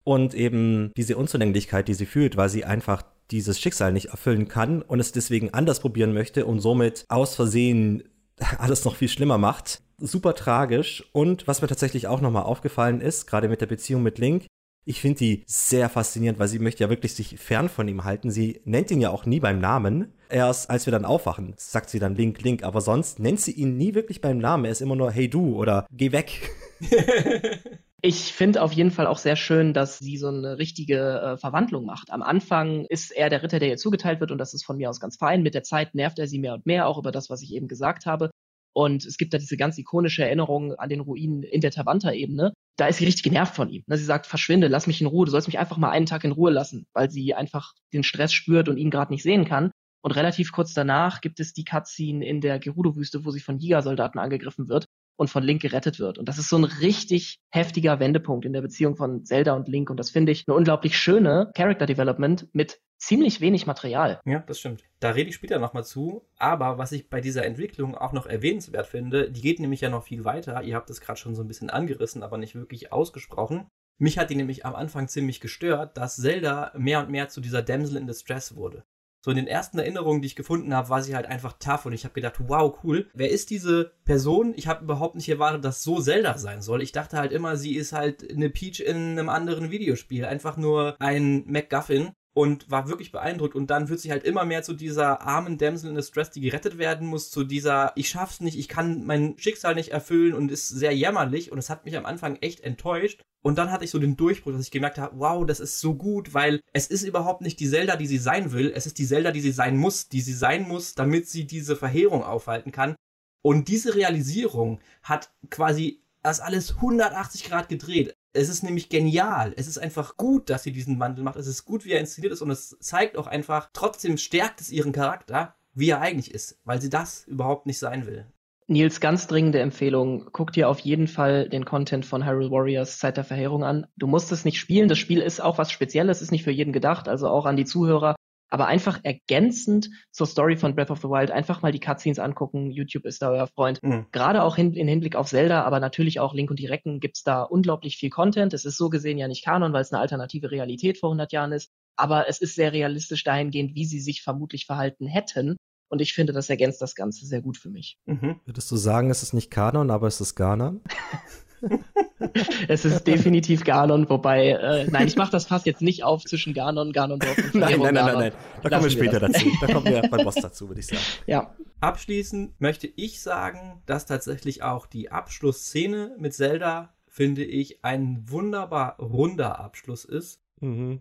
S2: und eben diese Unzulänglichkeit, die sie fühlt, weil sie einfach dieses Schicksal nicht erfüllen kann und es deswegen anders probieren möchte und somit aus Versehen <laughs> alles noch viel schlimmer macht. Super tragisch. Und was mir tatsächlich auch nochmal aufgefallen ist, gerade mit der Beziehung mit Link, Ich finde die sehr faszinierend, weil sie möchte ja wirklich sich fern von ihm halten. Sie nennt ihn ja auch nie beim Namen. Erst als wir dann aufwachen, sagt sie dann Link, Link, aber sonst nennt sie ihn nie wirklich beim Namen. Er ist immer nur Hey du oder Geh weg. <laughs> <laughs>
S3: Ich finde auf jeden Fall auch sehr schön, dass sie so eine richtige äh, Verwandlung macht. Am Anfang ist er der Ritter, der ihr zugeteilt wird und das ist von mir aus ganz fein. Mit der Zeit nervt er sie mehr und mehr, auch über das, was ich eben gesagt habe. Und es gibt da diese ganz ikonische Erinnerung an den Ruinen in der Tavanta-Ebene. Da ist sie richtig genervt von ihm. Ne, sie sagt, verschwinde, lass mich in Ruhe, du sollst mich einfach mal einen Tag in Ruhe lassen, weil sie einfach den Stress spürt und ihn gerade nicht sehen kann. Und relativ kurz danach gibt es die Cutscene in der Gerudo-Wüste, wo sie von Giga-Soldaten angegriffen wird und von Link gerettet wird. Und das ist so ein richtig heftiger Wendepunkt in der Beziehung von Zelda und Link. Und das finde ich eine unglaublich schöne Character Development mit ziemlich wenig Material.
S1: Ja, das stimmt. Da rede ich später nochmal zu. Aber was ich bei dieser Entwicklung auch noch erwähnenswert finde, die geht nämlich ja noch viel weiter. Ihr habt es gerade schon so ein bisschen angerissen, aber nicht wirklich ausgesprochen. Mich hat die nämlich am Anfang ziemlich gestört, dass Zelda mehr und mehr zu dieser Damsel in Distress wurde so in den ersten Erinnerungen, die ich gefunden habe, war sie halt einfach tough und ich habe gedacht, wow, cool. Wer ist diese Person? Ich habe überhaupt nicht erwartet, dass so Zelda sein soll. Ich dachte halt immer, sie ist halt eine Peach in einem anderen Videospiel, einfach nur ein MacGuffin und war wirklich beeindruckt. Und dann wird sie halt immer mehr zu dieser armen Damsel in Distress, die gerettet werden muss, zu dieser, ich schaff's nicht, ich kann mein Schicksal nicht erfüllen und ist sehr jämmerlich. Und es hat mich am Anfang echt enttäuscht. Und dann hatte ich so den Durchbruch, dass ich gemerkt habe, wow, das ist so gut, weil es ist überhaupt nicht die Zelda, die sie sein will. Es ist die Zelda, die sie sein muss, die sie sein muss, damit sie diese Verheerung aufhalten kann. Und diese Realisierung hat quasi das alles 180 Grad gedreht. Es ist nämlich genial. Es ist einfach gut, dass sie diesen Wandel macht. Es ist gut, wie er inszeniert ist und es zeigt auch einfach, trotzdem stärkt es ihren Charakter, wie er eigentlich ist, weil sie das überhaupt nicht sein will.
S3: Nils, ganz dringende Empfehlung. Guck dir auf jeden Fall den Content von Hyrule Warriors Zeit der Verheerung an. Du musst es nicht spielen. Das Spiel ist auch was Spezielles, ist nicht für jeden gedacht, also auch an die Zuhörer aber einfach ergänzend zur Story von Breath of the Wild einfach mal die Cutscenes angucken. YouTube ist da euer Freund. Mhm. Gerade auch hin, in Hinblick auf Zelda, aber natürlich auch Link und die Recken gibt's da unglaublich viel Content. Es ist so gesehen ja nicht Kanon, weil es eine alternative Realität vor 100 Jahren ist. Aber es ist sehr realistisch dahingehend, wie sie sich vermutlich verhalten hätten. Und ich finde, das ergänzt das Ganze sehr gut für mich.
S2: Mhm. Würdest du sagen, es ist nicht Kanon, aber es ist Ghana? <laughs> <laughs>
S3: es ist definitiv Ganon, wobei, äh, nein, ich mache das fast jetzt nicht auf zwischen Ganon, Ganondorf und <laughs>
S2: Nein, nein, nein, nein, nein. Da kommen wir später wir dazu. Da kommen wir <laughs> beim Boss dazu, würde ich sagen.
S3: Ja.
S1: Abschließend möchte ich sagen, dass tatsächlich auch die Abschlussszene mit Zelda, finde ich, ein wunderbar runder Abschluss ist. Mhm.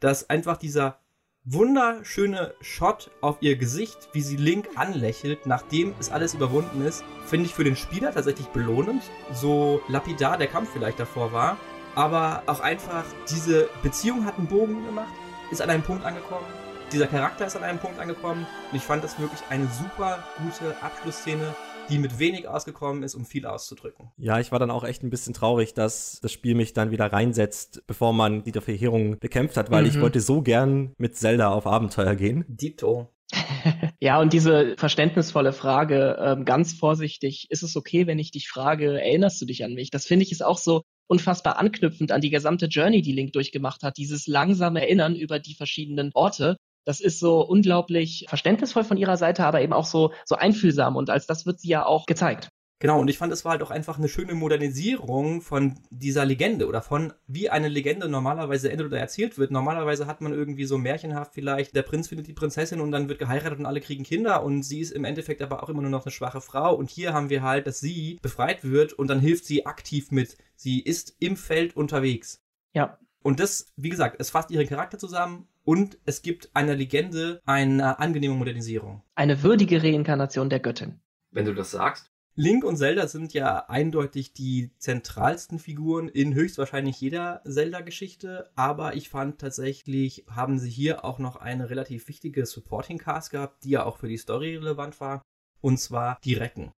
S1: Dass einfach dieser wunderschöne Shot auf ihr Gesicht, wie sie Link anlächelt, nachdem es alles überwunden ist, finde ich für den Spieler tatsächlich belohnend. So lapidar der Kampf vielleicht davor war. Aber auch einfach, diese Beziehung hat einen Bogen gemacht, ist an einem Punkt angekommen. Dieser Charakter ist an einem Punkt angekommen. Und ich fand das wirklich eine super gute Abschlussszene die mit wenig ausgekommen ist, um viel auszudrücken.
S2: Ja, ich war dann auch echt ein bisschen traurig, dass das Spiel mich dann wieder reinsetzt, bevor man die Verheerung bekämpft hat, weil mhm. ich wollte so gern mit Zelda auf Abenteuer gehen.
S1: Dito. <laughs>
S3: ja, und diese verständnisvolle Frage, ähm, ganz vorsichtig, ist es okay, wenn ich dich frage, erinnerst du dich an mich? Das finde ich ist auch so unfassbar anknüpfend an die gesamte Journey, die Link durchgemacht hat. Dieses langsame Erinnern über die verschiedenen Orte das ist so unglaublich verständnisvoll von ihrer Seite, aber eben auch so, so einfühlsam und als das wird sie ja auch gezeigt.
S1: Genau, und ich fand, es war halt auch einfach eine schöne Modernisierung von dieser Legende oder von wie eine Legende normalerweise endet oder erzählt wird. Normalerweise hat man irgendwie so märchenhaft vielleicht, der Prinz findet die Prinzessin und dann wird geheiratet und alle kriegen Kinder und sie ist im Endeffekt aber auch immer nur noch eine schwache Frau. Und hier haben wir halt, dass sie befreit wird und dann hilft sie aktiv mit. Sie ist im Feld unterwegs.
S3: Ja.
S1: Und das, wie gesagt, es fasst ihren Charakter zusammen und es gibt einer Legende eine angenehme Modernisierung.
S3: Eine würdige Reinkarnation der Göttin.
S1: Wenn du das sagst. Link und Zelda sind ja eindeutig die zentralsten Figuren in höchstwahrscheinlich jeder Zelda-Geschichte, aber ich fand tatsächlich, haben sie hier auch noch eine relativ wichtige Supporting Cast gehabt, die ja auch für die Story relevant war, und zwar die Recken.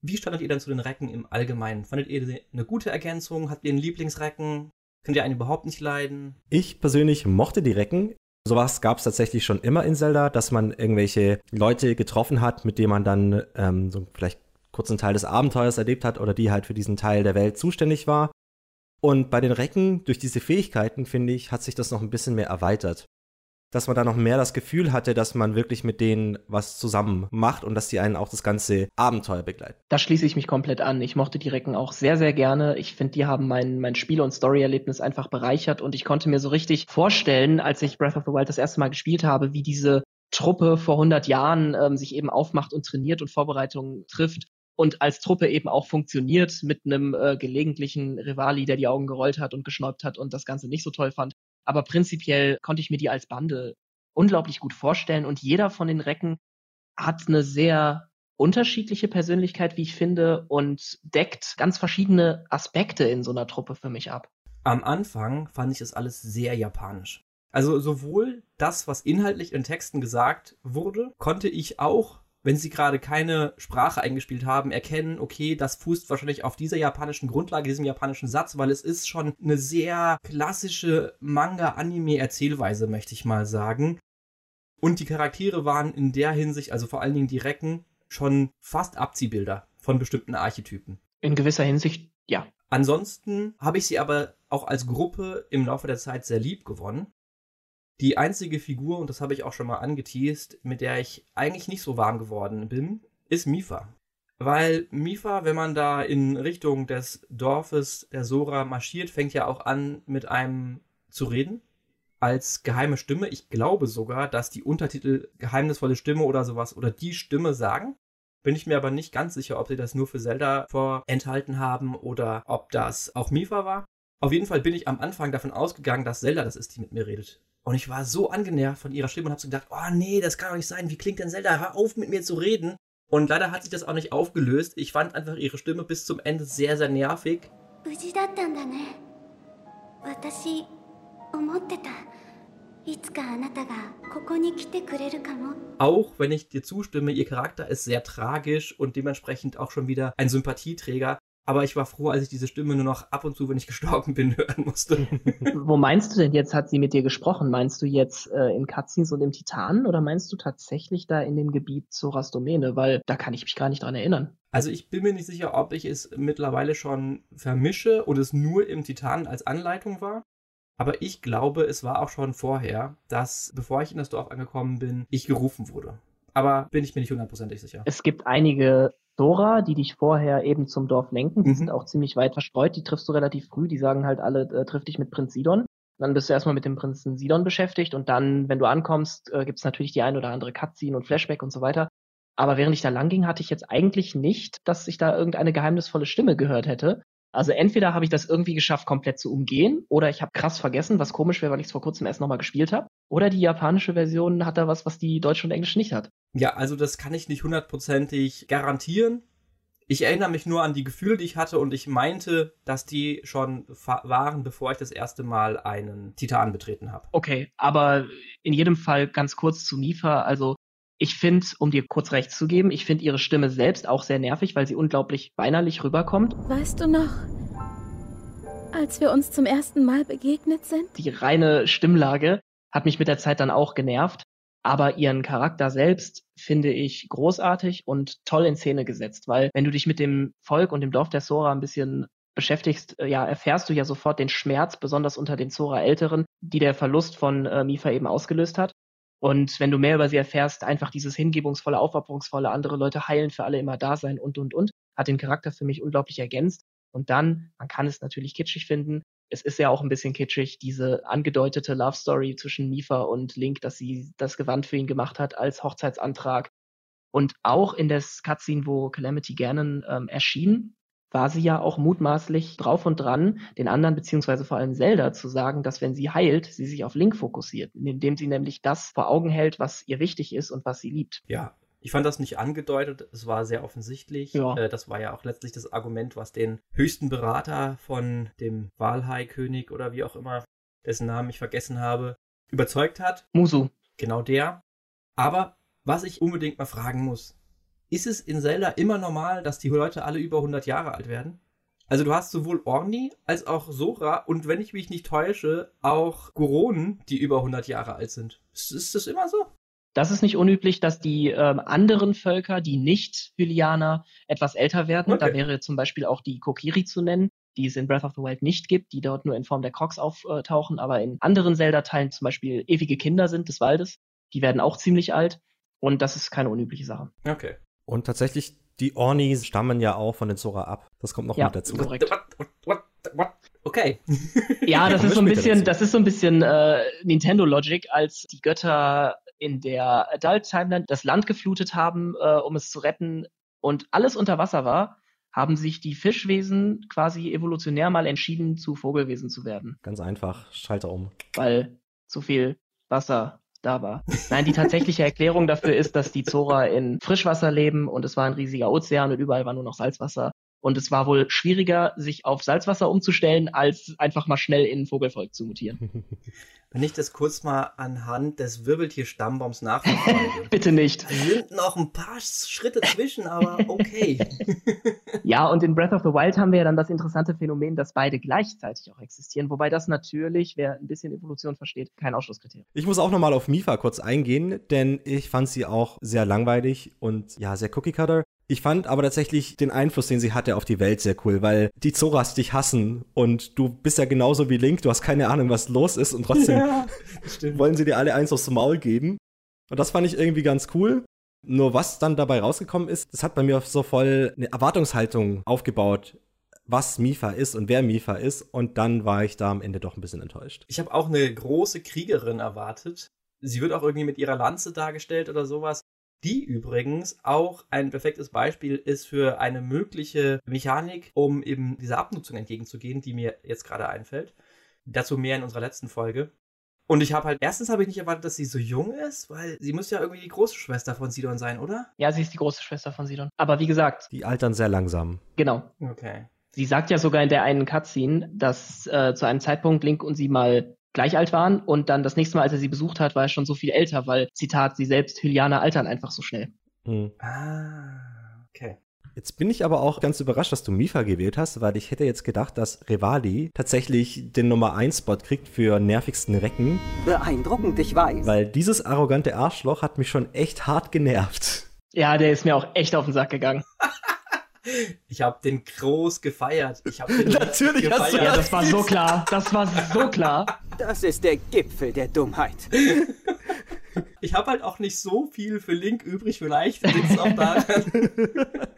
S1: Wie standet ihr dann zu den Recken im Allgemeinen? Fandet ihr eine gute Ergänzung? Habt ihr einen Lieblingsrecken? Könnt ihr einen überhaupt nicht leiden?
S2: Ich persönlich mochte die Recken. Sowas gab es tatsächlich schon immer in Zelda, dass man irgendwelche Leute getroffen hat, mit denen man dann ähm, so vielleicht kurzen Teil des Abenteuers erlebt hat oder die halt für diesen Teil der Welt zuständig war. Und bei den Recken, durch diese Fähigkeiten, finde ich, hat sich das noch ein bisschen mehr erweitert. Dass man da noch mehr das Gefühl hatte, dass man wirklich mit denen was zusammen macht und dass die einen auch das ganze Abenteuer begleiten.
S3: Da schließe ich mich komplett an. Ich mochte die Recken auch sehr, sehr gerne. Ich finde, die haben mein, mein Spiel- und Story-Erlebnis einfach bereichert und ich konnte mir so richtig vorstellen, als ich Breath of the Wild das erste Mal gespielt habe, wie diese Truppe vor 100 Jahren ähm, sich eben aufmacht und trainiert und Vorbereitungen trifft und als Truppe eben auch funktioniert mit einem äh, gelegentlichen Rivali, der die Augen gerollt hat und geschnäubt hat und das Ganze nicht so toll fand. Aber prinzipiell konnte ich mir die als Bande unglaublich gut vorstellen und jeder von den Recken hat eine sehr unterschiedliche Persönlichkeit, wie ich finde, und deckt ganz verschiedene Aspekte in so einer Truppe für mich ab.
S1: Am Anfang fand ich das alles sehr japanisch. Also sowohl das, was inhaltlich in Texten gesagt wurde, konnte ich auch wenn sie gerade keine Sprache eingespielt haben, erkennen, okay, das fußt wahrscheinlich auf dieser japanischen Grundlage, diesem japanischen Satz, weil es ist schon eine sehr klassische Manga-Anime-Erzählweise, möchte ich mal sagen. Und die Charaktere waren in der Hinsicht, also vor allen Dingen die Recken, schon fast Abziehbilder von bestimmten Archetypen.
S3: In gewisser Hinsicht, ja.
S1: Ansonsten habe ich sie aber auch als Gruppe im Laufe der Zeit sehr lieb gewonnen. Die einzige Figur, und das habe ich auch schon mal angeteased, mit der ich eigentlich nicht so warm geworden bin, ist Mifa. Weil Mifa, wenn man da in Richtung des Dorfes der Sora marschiert, fängt ja auch an, mit einem zu reden. Als geheime Stimme. Ich glaube sogar, dass die Untertitel geheimnisvolle Stimme oder sowas oder die Stimme sagen. Bin ich mir aber nicht ganz sicher, ob sie das nur für Zelda vorenthalten haben oder ob das auch Mifa war. Auf jeden Fall bin ich am Anfang davon ausgegangen, dass Zelda das ist, die mit mir redet. Und ich war so angenervt von ihrer Stimme und habe so gedacht, oh nee, das kann doch nicht sein. Wie klingt denn Zelda? Hör auf, mit mir zu reden. Und leider hat sich das auch nicht aufgelöst. Ich fand einfach ihre Stimme bis zum Ende sehr, sehr nervig. Auch wenn ich dir zustimme, ihr Charakter ist sehr tragisch und dementsprechend auch schon wieder ein Sympathieträger. Aber ich war froh, als ich diese Stimme nur noch ab und zu, wenn ich <laughs> gestorben bin, hören musste. <laughs>
S3: Wo meinst du denn jetzt, hat sie mit dir gesprochen? Meinst du jetzt äh, in Cutscenes und im Titanen oder meinst du tatsächlich da in dem Gebiet Zoras Domäne? Weil da kann ich mich gar nicht dran erinnern.
S1: Also ich bin mir nicht sicher, ob ich es mittlerweile schon vermische und es nur im Titanen als Anleitung war. Aber ich glaube, es war auch schon vorher, dass, bevor ich in das Dorf angekommen bin, ich gerufen wurde. Aber bin ich mir nicht hundertprozentig sicher.
S3: Es gibt einige Dora, die dich vorher eben zum Dorf lenken. Die mhm. sind auch ziemlich weit verstreut. Die triffst du relativ früh. Die sagen halt alle, äh, triff dich mit Prinz Sidon. Dann bist du erstmal mit dem Prinzen Sidon beschäftigt und dann, wenn du ankommst, äh, gibt es natürlich die ein oder andere Cutscene und Flashback und so weiter. Aber während ich da lang ging, hatte ich jetzt eigentlich nicht, dass ich da irgendeine geheimnisvolle Stimme gehört hätte. Also entweder habe ich das irgendwie geschafft, komplett zu umgehen, oder ich habe krass vergessen, was komisch wäre, weil ich es vor kurzem erst nochmal gespielt habe. Oder die japanische Version hat da was, was die deutsche und englische nicht hat.
S1: Ja, also das kann ich nicht hundertprozentig garantieren. Ich erinnere mich nur an die Gefühle, die ich hatte und ich meinte, dass die schon waren, bevor ich das erste Mal einen Titan betreten habe.
S3: Okay, aber in jedem Fall ganz kurz zu Mifa. Also ich finde, um dir kurz recht zu geben, ich finde ihre Stimme selbst auch sehr nervig, weil sie unglaublich weinerlich rüberkommt.
S6: Weißt du noch, als wir uns zum ersten Mal begegnet sind?
S3: Die reine Stimmlage hat mich mit der Zeit dann auch genervt. Aber ihren Charakter selbst finde ich großartig und toll in Szene gesetzt, weil wenn du dich mit dem Volk und dem Dorf der Sora ein bisschen beschäftigst, äh, ja, erfährst du ja sofort den Schmerz, besonders unter den Zora-Älteren, die der Verlust von äh, Mifa eben ausgelöst hat. Und wenn du mehr über sie erfährst, einfach dieses hingebungsvolle, aufopferungsvolle, andere Leute heilen, für alle immer da sein und, und, und, hat den Charakter für mich unglaublich ergänzt. Und dann, man kann es natürlich kitschig finden, es ist ja auch ein bisschen kitschig, diese angedeutete Love Story zwischen Mifa und Link, dass sie das Gewand für ihn gemacht hat als Hochzeitsantrag. Und auch in der Cutscene, wo Calamity Ganon ähm, erschien, war sie ja auch mutmaßlich drauf und dran, den anderen beziehungsweise vor allem Zelda zu sagen, dass wenn sie heilt, sie sich auf Link fokussiert, indem sie nämlich das vor Augen hält, was ihr wichtig ist und was sie liebt.
S1: Ja, ich fand das nicht angedeutet, es war sehr offensichtlich. Ja. Äh, das war ja auch letztlich das Argument, was den höchsten Berater von dem Walhai-König oder wie auch immer, dessen Namen ich vergessen habe, überzeugt hat.
S3: Musu.
S1: Genau der. Aber was ich unbedingt mal fragen muss, ist es in Zelda immer normal, dass die Leute alle über 100 Jahre alt werden? Also du hast sowohl Orni als auch Sora und wenn ich mich nicht täusche, auch Goronen, die über 100 Jahre alt sind. Ist, ist das immer so?
S3: Das ist nicht unüblich, dass die ähm, anderen Völker, die nicht Hylianer, etwas älter werden. Okay. Da wäre zum Beispiel auch die Kokiri zu nennen. die es in Breath of the Wild nicht gibt, die dort nur in Form der Crocs auftauchen, aber in anderen Zelda-Teilen zum Beispiel ewige Kinder sind des Waldes. Die werden auch ziemlich alt und das ist keine unübliche Sache.
S1: Okay.
S2: Und tatsächlich, die Ornis stammen ja auch von den Zora ab. Das kommt noch
S3: Ja,
S2: mit dazu.
S3: korrekt.
S1: What, what, what, what? Okay. <laughs>
S3: Ja, das ist so ein bisschen,
S2: dazu.
S3: das ist so ein bisschen äh, Nintendo Logic, als die Götter in der Adult Timeline das Land geflutet haben, äh, um es zu retten und alles unter Wasser war, haben sich die Fischwesen quasi evolutionär mal entschieden, zu Vogelwesen zu werden,
S2: Ganz einfach, Schalter um.
S3: weil zu viel Wasser da war. Nein, die tatsächliche Erklärung dafür ist, dass die Zora in Frischwasser leben und es war ein riesiger Ozean und überall war nur noch Salzwasser. Und es war wohl schwieriger, sich auf Salzwasser umzustellen, als einfach mal schnell in ein Vogelvolk zu mutieren. <laughs>
S1: Wenn ich das kurz mal anhand des Wirbeltier-Stammbaums nachverfolge. <laughs>
S3: Bitte nicht.
S1: Da sind noch ein paar Schritte zwischen, aber okay. <laughs>
S3: Ja, und in Breath of the Wild haben wir ja dann das interessante Phänomen, dass beide gleichzeitig auch existieren, wobei das natürlich, wer ein bisschen Evolution versteht, kein Ausschlusskriterium.
S2: Ich muss auch nochmal auf Mifa kurz eingehen, denn ich fand sie auch sehr langweilig und ja, sehr cookie-cutter. Ich fand aber tatsächlich den Einfluss, den sie hatte auf die Welt sehr cool, weil die Zoras dich hassen und du bist ja genauso wie Link, du hast keine Ahnung, was los ist und trotzdem <laughs>
S1: stimmt.
S2: wollen sie dir alle eins aufs Maul geben. Und das fand ich irgendwie ganz cool. Nur was dann dabei rausgekommen ist, das hat bei mir so voll eine Erwartungshaltung aufgebaut, was Mifa ist und wer Mifa ist. Und dann war ich da am Ende doch ein bisschen enttäuscht.
S1: Ich habe auch eine große Kriegerin erwartet. Sie wird auch irgendwie mit ihrer Lanze dargestellt oder sowas. Die übrigens auch ein perfektes Beispiel ist für eine mögliche Mechanik, um eben dieser Abnutzung entgegenzugehen, die mir jetzt gerade einfällt. Dazu mehr in unserer letzten Folge. Und ich habe halt, erstens habe ich nicht erwartet, dass sie so jung ist, weil sie muss ja irgendwie die große Schwester von Sidon sein, oder?
S3: Ja, sie ist die große Schwester von Sidon. Aber wie gesagt,
S2: Die altern sehr langsam.
S3: genau.
S1: Okay.
S3: Sie sagt ja sogar in der einen Cutscene, dass äh, zu einem Zeitpunkt Link und sie mal gleich alt waren und dann das nächste Mal, als er sie besucht hat, war er schon so viel älter, weil, Zitat, sie selbst, Hylianer altern einfach so schnell.
S2: Hm.
S1: Ah, okay.
S2: Jetzt bin ich aber auch ganz überrascht, dass du Mifa gewählt hast, weil ich hätte jetzt gedacht, dass Revali tatsächlich den Nummer 1 Spot kriegt für nervigsten Recken,
S7: Beeindruckend, ich weiß.
S2: weil dieses arrogante Arschloch hat mich schon echt hart genervt.
S3: Ja, der ist mir auch echt auf den Sack gegangen. <laughs>
S1: Ich habe den groß gefeiert. Ich habe den <laughs>
S2: Natürlich hast du
S1: gefeiert.
S3: Ja, das war so klar. Das war so klar.
S7: Das ist der Gipfel der Dummheit.
S1: Ich habe halt auch nicht so viel für Link übrig, vielleicht liegt es auch daran. <laughs>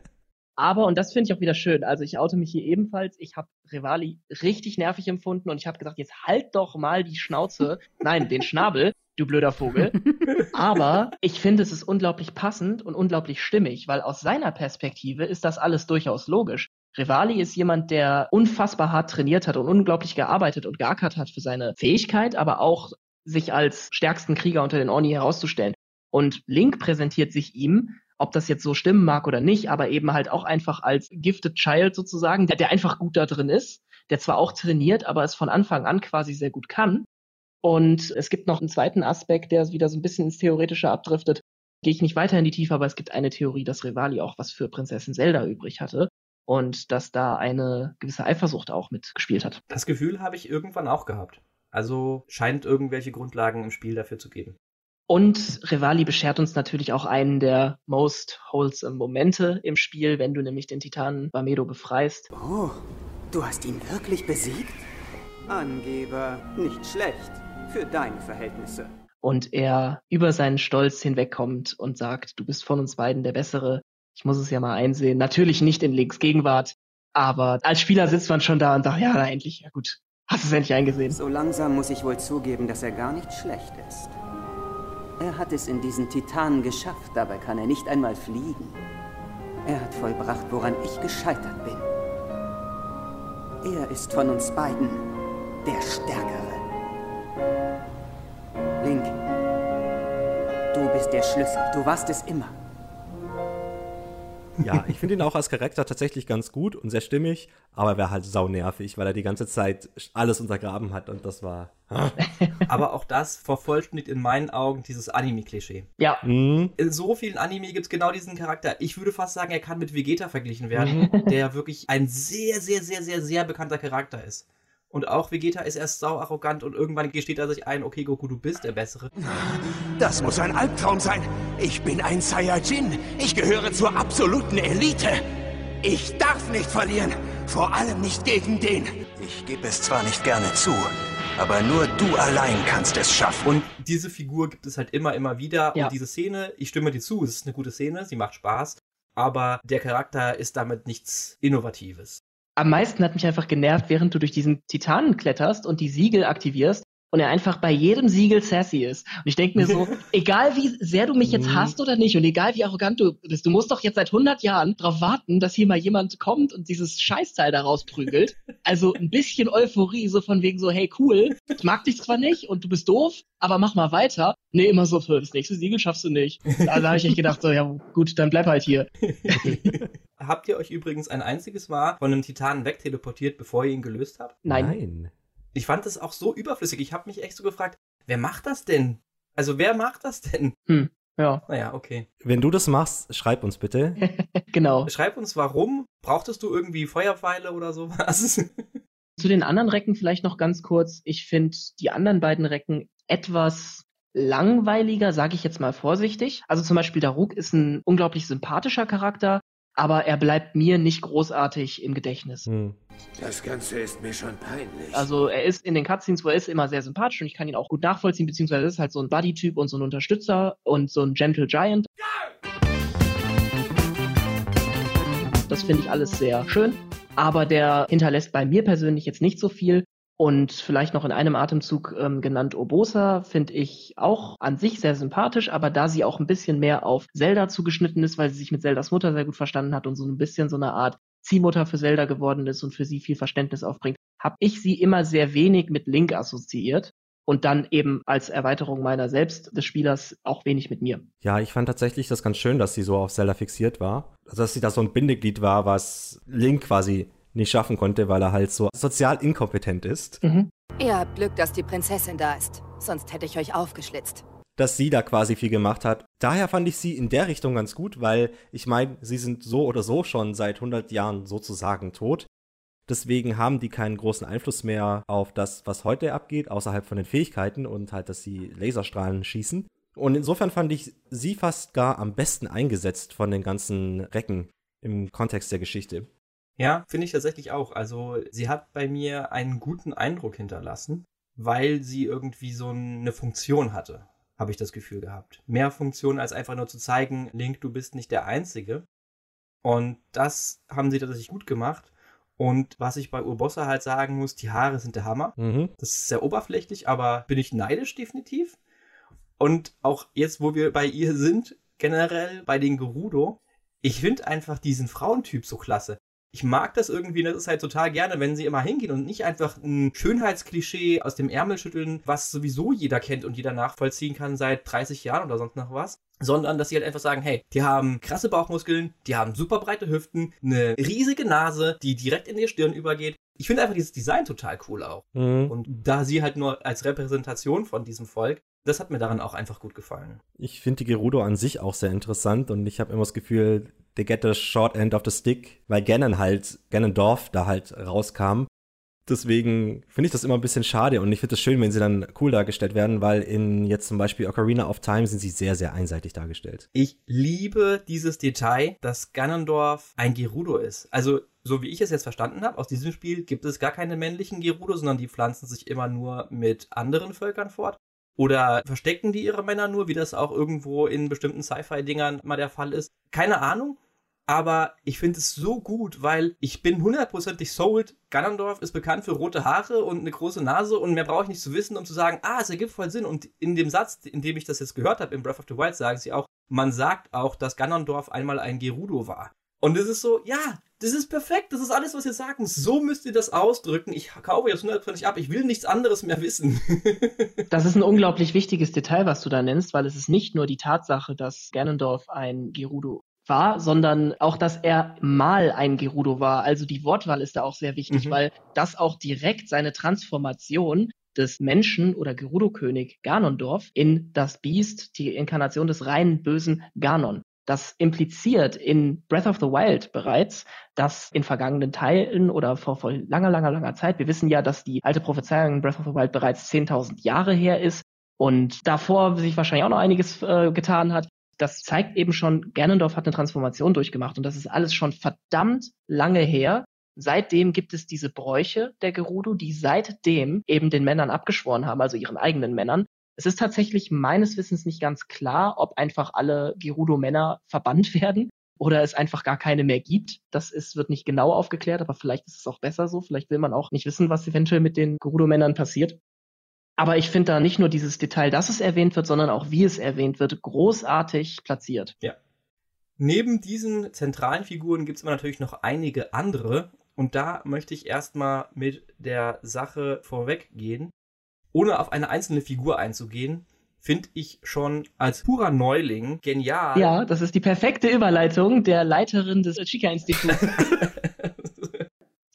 S3: Aber, und das finde ich auch wieder schön, also ich oute mich hier ebenfalls, ich habe Rivali richtig nervig empfunden und ich habe gesagt, jetzt halt doch mal die Schnauze, nein, den Schnabel, du blöder Vogel. <laughs> Aber ich finde, es ist unglaublich passend und unglaublich stimmig, weil aus seiner Perspektive ist das alles durchaus logisch. Rivali ist jemand, der unfassbar hart trainiert hat und unglaublich gearbeitet und geackert hat für seine Fähigkeit, aber auch sich als stärksten Krieger unter den Orni herauszustellen. Und Link präsentiert sich ihm, ob das jetzt so stimmen mag oder nicht, aber eben halt auch einfach als gifted child sozusagen, der, der einfach gut da drin ist, der zwar auch trainiert, aber es von Anfang an quasi sehr gut kann. Und es gibt noch einen zweiten Aspekt, der wieder so ein bisschen ins Theoretische abdriftet. Gehe ich nicht weiter in die Tiefe, aber es gibt eine Theorie, dass Rivali auch was für Prinzessin Zelda übrig hatte und dass da eine gewisse Eifersucht auch mitgespielt hat.
S1: Das Gefühl habe ich irgendwann auch gehabt. Also scheint irgendwelche Grundlagen im Spiel dafür zu geben.
S3: Und Rivali beschert uns natürlich auch einen der most wholesome Momente im Spiel, wenn du nämlich den Titanen Bamedo befreist.
S7: Oh, du hast ihn wirklich besiegt? Angeber, nicht schlecht. Für deine Verhältnisse.
S3: Und er über seinen Stolz hinwegkommt und sagt, du bist von uns beiden der Bessere. Ich muss es ja mal einsehen. Natürlich nicht in Links Gegenwart, aber als Spieler sitzt man schon da und sagt, ja, na, endlich, ja gut. Hast es endlich eingesehen.
S7: So langsam muss ich wohl zugeben, dass er gar nicht schlecht ist. Er hat es in diesen Titanen geschafft, dabei kann er nicht einmal fliegen. Er hat vollbracht, woran ich gescheitert bin. Er ist von uns beiden der Stärkere. Link, du bist der Schlüssel. Du warst es immer.
S2: Ja, ich finde ihn auch als Charakter tatsächlich ganz gut und sehr stimmig, aber er wäre halt saunervig, weil er die ganze Zeit alles untergraben hat und das war. <laughs>
S1: Aber auch das vervollständigt in meinen Augen dieses Anime-Klischee.
S3: Ja,
S2: Mhm.
S1: In so vielen Anime gibt es genau diesen Charakter. Ich würde fast sagen, er kann mit Vegeta verglichen werden, <laughs> der wirklich ein sehr, sehr, sehr, sehr, sehr bekannter Charakter ist. Und auch Vegeta ist erst sau arrogant und irgendwann gesteht er sich ein, okay, Goku, du bist der Bessere.
S5: Das muss ein Albtraum sein. Ich bin ein Saiyajin. Ich gehöre zur absoluten Elite. Ich darf nicht verlieren. Vor allem nicht gegen den. Ich gebe es zwar nicht gerne zu, aber nur du allein kannst es schaffen.
S1: Und diese Figur gibt es halt immer, immer wieder.
S3: Ja.
S1: Und diese Szene, ich stimme dir zu, es ist eine gute Szene, sie macht Spaß. Aber der Charakter ist damit nichts Innovatives.
S3: Am meisten hat mich einfach genervt, während du durch diesen Titanen kletterst und die Siegel aktivierst und er einfach bei jedem Siegel sassy ist. Und ich denke mir so, <laughs> egal wie sehr du mich jetzt
S1: Mhm.
S3: hasst oder nicht und egal wie arrogant du bist, du musst doch jetzt seit 100 Jahren darauf warten, dass hier mal jemand kommt und dieses Scheißteil da rausprügelt. Also ein bisschen Euphorie, so von wegen so, hey cool, ich mag dich zwar nicht und du bist doof, aber mach mal weiter. Nee, immer so, das nächste Siegel schaffst du nicht. Also habe ich echt gedacht, so, ja gut, dann bleib halt hier. <laughs>
S1: Habt ihr euch übrigens ein einziges Mal von einem Titanen wegteleportiert, bevor ihr ihn gelöst habt?
S3: Nein.
S1: Ich fand das auch so überflüssig. Ich habe mich echt so gefragt, wer macht das denn? Also wer macht das denn?
S3: Hm, ja,
S1: Naja, okay.
S2: Wenn du das machst, schreib uns bitte. <laughs>
S3: genau.
S1: Schreib uns warum. Brauchtest du irgendwie Feuerpfeile oder sowas? <laughs>
S3: Zu den anderen Recken vielleicht noch ganz kurz. Ich finde die anderen beiden Recken etwas langweiliger, sage ich jetzt mal vorsichtig. Also zum Beispiel Daruk ist ein unglaublich sympathischer Charakter, aber er bleibt mir nicht großartig im Gedächtnis.
S2: Hm.
S5: Das Ganze ist mir schon peinlich.
S3: Also er ist in den Cutscenes, wo er ist, immer sehr sympathisch und ich kann ihn auch gut nachvollziehen, beziehungsweise er ist halt so ein Buddy-Typ und so ein Unterstützer und so ein Gentle Giant. Das finde ich alles sehr schön, aber der hinterlässt bei mir persönlich jetzt nicht so viel. Und vielleicht noch in einem Atemzug ähm, genannt Obosa finde ich auch an sich sehr sympathisch, aber da sie auch ein bisschen mehr auf Zelda zugeschnitten ist, weil sie sich mit Zeldas Mutter sehr gut verstanden hat und so ein bisschen so eine Art Ziehmutter für Zelda geworden ist und für sie viel Verständnis aufbringt, habe ich sie immer sehr wenig mit Link assoziiert und dann eben als Erweiterung meiner selbst des Spielers auch wenig mit mir.
S2: Ja, ich fand tatsächlich das ganz schön, dass sie so auf Zelda fixiert war. Also, dass sie da so ein Bindeglied war, was Link quasi nicht schaffen konnte, weil er halt so sozial inkompetent ist.
S3: Mhm.
S8: Ihr habt Glück, dass die Prinzessin da ist. Sonst hätte ich euch aufgeschlitzt.
S2: Dass sie da quasi viel gemacht hat. Daher fand ich sie in der Richtung ganz gut, weil ich meine, sie sind so oder so schon seit 100 Jahren sozusagen tot. Deswegen haben die keinen großen Einfluss mehr auf das, was heute abgeht, außerhalb von den Fähigkeiten und halt, dass sie Laserstrahlen schießen. Und insofern fand ich sie fast gar am besten eingesetzt von den ganzen Recken im Kontext der Geschichte.
S1: Ja, finde ich tatsächlich auch. Also sie hat bei mir einen guten Eindruck hinterlassen, weil sie irgendwie so eine Funktion hatte, habe ich das Gefühl gehabt. Mehr Funktion als einfach nur zu zeigen, Link, du bist nicht der Einzige. Und das haben sie tatsächlich gut gemacht. Und was ich bei Urbossa halt sagen muss, die Haare sind der Hammer.
S2: Mhm.
S1: Das ist sehr oberflächlich, aber bin ich neidisch definitiv. Und auch jetzt, wo wir bei ihr sind, generell bei den Gerudo, ich finde einfach diesen Frauentyp so klasse. Ich mag das irgendwie, das ist halt total gerne, wenn sie immer hingehen und nicht einfach ein Schönheitsklischee aus dem Ärmel schütteln, was sowieso jeder kennt und jeder nachvollziehen kann seit 30 Jahren oder sonst noch was, sondern dass sie halt einfach sagen, hey, die haben krasse Bauchmuskeln, die haben super breite Hüften, eine riesige Nase, die direkt in die Stirn übergeht. Ich finde einfach dieses Design total cool auch.
S2: Mhm.
S1: Und da sie halt nur als Repräsentation von diesem Volk, das hat mir daran auch einfach gut gefallen.
S2: Ich finde die Gerudo an sich auch sehr interessant und ich habe immer das Gefühl, they get the short end of the stick, weil Ganon halt, Ganondorf da halt rauskam. Deswegen finde ich das immer ein bisschen schade und ich finde es schön, wenn sie dann cool dargestellt werden, weil in jetzt zum Beispiel Ocarina of Time sind sie sehr, sehr einseitig dargestellt.
S1: Ich liebe dieses Detail, dass Ganondorf ein Gerudo ist. Also, so wie ich es jetzt verstanden habe, aus diesem Spiel gibt es gar keine männlichen Gerudo, sondern die pflanzen sich immer nur mit anderen Völkern fort. Oder verstecken die ihre Männer nur, wie das auch irgendwo in bestimmten Sci-Fi-Dingern mal der Fall ist? Keine Ahnung. Aber ich finde es so gut, weil ich bin hundertprozentig sold. Ganondorf ist bekannt für rote Haare und eine große Nase und mehr brauche ich nicht zu wissen, um zu sagen, ah, es ergibt voll Sinn. Und in dem Satz, in dem ich das jetzt gehört habe, in Breath of the Wild, sagen sie auch, man sagt auch, dass Ganondorf einmal ein Gerudo war. Und es ist so, ja, das ist perfekt, das ist alles, was ihr sagen. So müsst ihr das ausdrücken. Ich kaufe jetzt hundertprozentig ab, ich will nichts anderes mehr wissen. <laughs>
S3: Das ist ein unglaublich wichtiges Detail, was du da nennst, weil es ist nicht nur die Tatsache, dass Ganondorf ein Gerudo war, sondern auch, dass er mal ein Gerudo war. Also die Wortwahl ist da auch sehr wichtig,
S1: Mhm.
S3: weil das auch direkt seine Transformation des Menschen oder Gerudo-König Ganondorf in das Biest, die Inkarnation des reinen bösen Ganon. Das impliziert in Breath of the Wild bereits, dass in vergangenen Teilen oder vor, vor langer, langer, langer Zeit, wir wissen ja, dass die alte Prophezeiung in Breath of the Wild bereits 10.000 Jahre her ist und davor sich wahrscheinlich auch noch einiges äh, getan hat. Das zeigt eben schon, Ganondorf hat eine Transformation durchgemacht und das ist alles schon verdammt lange her. Seitdem gibt es diese Bräuche der Gerudo, die seitdem eben den Männern abgeschworen haben, also ihren eigenen Männern. Es ist tatsächlich meines Wissens nicht ganz klar, ob einfach alle Gerudo-Männer verbannt werden oder es einfach gar keine mehr gibt. Das ist, wird nicht genau aufgeklärt, aber vielleicht ist es auch besser so. Vielleicht will man auch nicht wissen, was eventuell mit den Gerudo-Männern passiert. Aber ich finde da nicht nur dieses Detail, dass es erwähnt wird, sondern auch wie es erwähnt wird, großartig platziert.
S1: Ja. Neben diesen zentralen Figuren gibt es aber natürlich noch einige andere. Und da möchte ich erstmal mit der Sache vorweggehen. Ohne auf eine einzelne Figur einzugehen, finde ich schon als purer Neuling genial.
S3: Ja, das ist die perfekte Überleitung der Leiterin des Chica-Instituts. <laughs>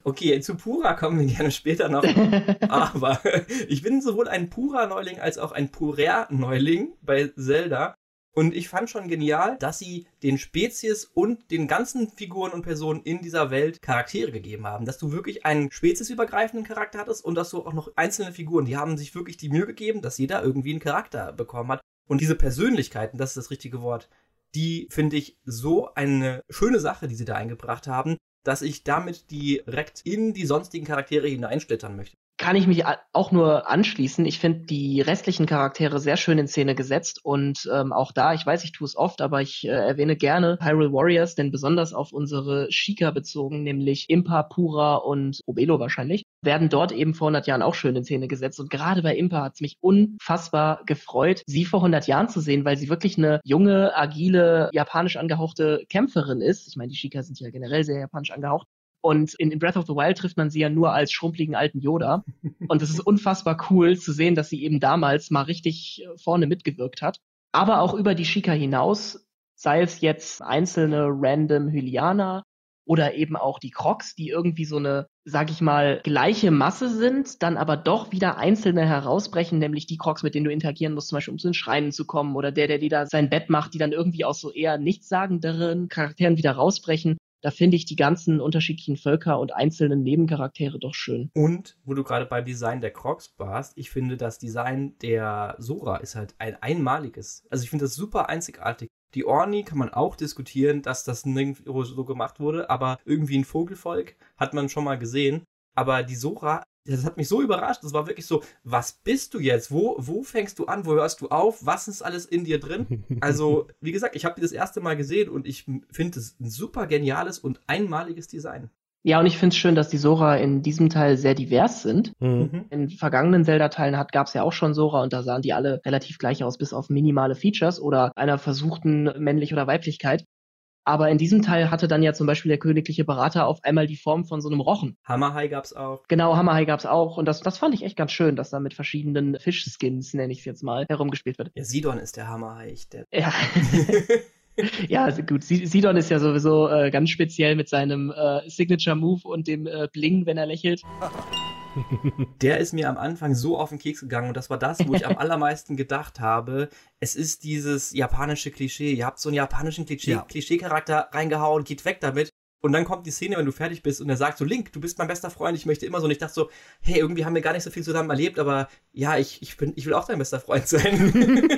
S1: Okay, zu Pura kommen wir gerne später noch. <laughs> Aber ich bin sowohl ein purer Neuling als auch ein purer Neuling bei Zelda. Und ich fand schon genial, dass sie den Spezies und den ganzen Figuren und Personen in dieser Welt Charaktere gegeben haben. Dass du wirklich einen speziesübergreifenden Charakter hattest und dass du auch noch einzelne Figuren, die haben sich wirklich die Mühe gegeben, dass jeder irgendwie einen Charakter bekommen hat. Und diese Persönlichkeiten, das ist das richtige Wort, die finde ich so eine schöne Sache, die sie da eingebracht haben, dass ich damit direkt in die sonstigen Charaktere hineinschlittern möchte
S3: kann ich mich auch nur anschließen. Ich finde die restlichen Charaktere sehr schön in Szene gesetzt und ähm, auch da, ich weiß, ich tue es oft, aber ich äh, erwähne gerne Hyrule Warriors, denn besonders auf unsere Shika bezogen, nämlich Impa, Pura und Obelo wahrscheinlich, werden dort eben vor 100 Jahren auch schön in Szene gesetzt. Und gerade bei Impa hat es mich unfassbar gefreut, sie vor 100 Jahren zu sehen, weil sie wirklich eine junge, agile, japanisch angehauchte Kämpferin ist. Ich meine, die Shika sind ja generell sehr japanisch angehaucht. Und in, in, Breath of the Wild trifft man sie ja nur als schrumpeligen alten Yoda. Und es ist <laughs> unfassbar cool zu sehen, dass sie eben damals mal richtig äh, vorne mitgewirkt hat. Aber auch über die Shika hinaus, sei es jetzt einzelne random Hylianer oder eben auch die Crocs, die irgendwie so eine, sag ich mal, gleiche Masse sind, dann aber doch wieder einzelne herausbrechen, nämlich die Crocs, mit denen du interagieren musst, zum Beispiel um zu den Schreinen zu kommen oder der, der dir da sein Bett macht, die dann irgendwie aus so eher nichtssagenderen Charakteren wieder rausbrechen da finde ich die ganzen unterschiedlichen Völker und einzelnen Nebencharaktere doch schön.
S1: Und wo du gerade beim Design der Crocs warst, ich finde das Design der Sora ist halt ein einmaliges. Also ich finde das super einzigartig. Die Orni kann man auch diskutieren, dass das nirgendwo so gemacht wurde, aber irgendwie ein Vogelvolk hat man schon mal gesehen. Aber die Sora das hat mich so überrascht. Das war wirklich so, was bist du jetzt? Wo, wo fängst du an? Wo hörst du auf? Was ist alles in dir drin? <laughs> Also, wie gesagt, ich habe die das erste Mal gesehen und ich finde es ein super geniales und einmaliges Design.
S3: Ja, und ich finde es schön, dass die Sora in diesem Teil sehr divers sind. Mhm. In vergangenen Zelda-Teilen gab es ja auch schon Sora und da sahen die alle relativ gleich aus, bis auf minimale Features oder einer versuchten Männlich- oder Weiblichkeit. Aber in diesem Teil hatte dann ja zum Beispiel der königliche Berater auf einmal die Form von so einem Rochen.
S1: Hammerhai gab's auch.
S3: Genau, Hammerhai gab's auch. Und das, das fand ich echt ganz schön, dass da mit verschiedenen Fischskins, nenne ich es jetzt mal, herumgespielt wird.
S1: Ja, Sidon ist der Hammerhai. Der
S3: ja. <laughs> ja, also gut. Sidon ist ja sowieso äh, ganz speziell mit seinem äh, Signature Move und dem äh, Bling, wenn er lächelt. <laughs>
S1: Der ist mir am Anfang so auf den Keks gegangen und das war das, wo ich am <laughs> allermeisten gedacht habe. Es ist dieses japanische Klischee. Ihr habt so einen japanischen Klischee, ja. Klischee-Charakter reingehauen, geht weg damit. Und dann kommt die Szene, wenn du fertig bist und er sagt so, Link, du bist mein bester Freund, ich möchte immer so. Und ich dachte so, hey, irgendwie haben wir gar nicht so viel zusammen erlebt, aber ja, ich, ich, bin, ich will auch dein bester Freund sein. <laughs>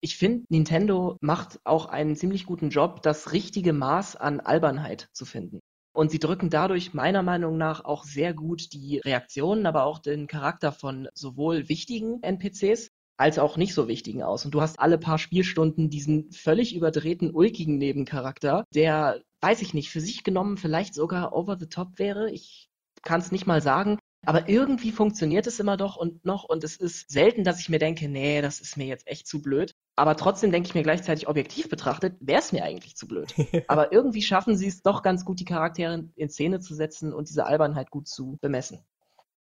S3: ich finde, Nintendo macht auch einen ziemlich guten Job, das richtige Maß an Albernheit zu finden. Und sie drücken dadurch meiner Meinung nach auch sehr gut die Reaktionen, aber auch den Charakter von sowohl wichtigen NPCs als auch nicht so wichtigen aus. Und du hast alle paar Spielstunden diesen völlig überdrehten, ulkigen Nebencharakter, der, weiß ich nicht, für sich genommen vielleicht sogar over the top wäre. Ich kann es nicht mal sagen. Aber irgendwie funktioniert es immer doch und noch und es ist selten, dass ich mir denke, nee, das ist mir jetzt echt zu blöd. Aber trotzdem denke ich mir gleichzeitig objektiv betrachtet, wäre es mir eigentlich zu blöd. <laughs> Aber irgendwie schaffen sie es doch ganz gut, die Charaktere in Szene zu setzen und diese Albernheit gut zu bemessen.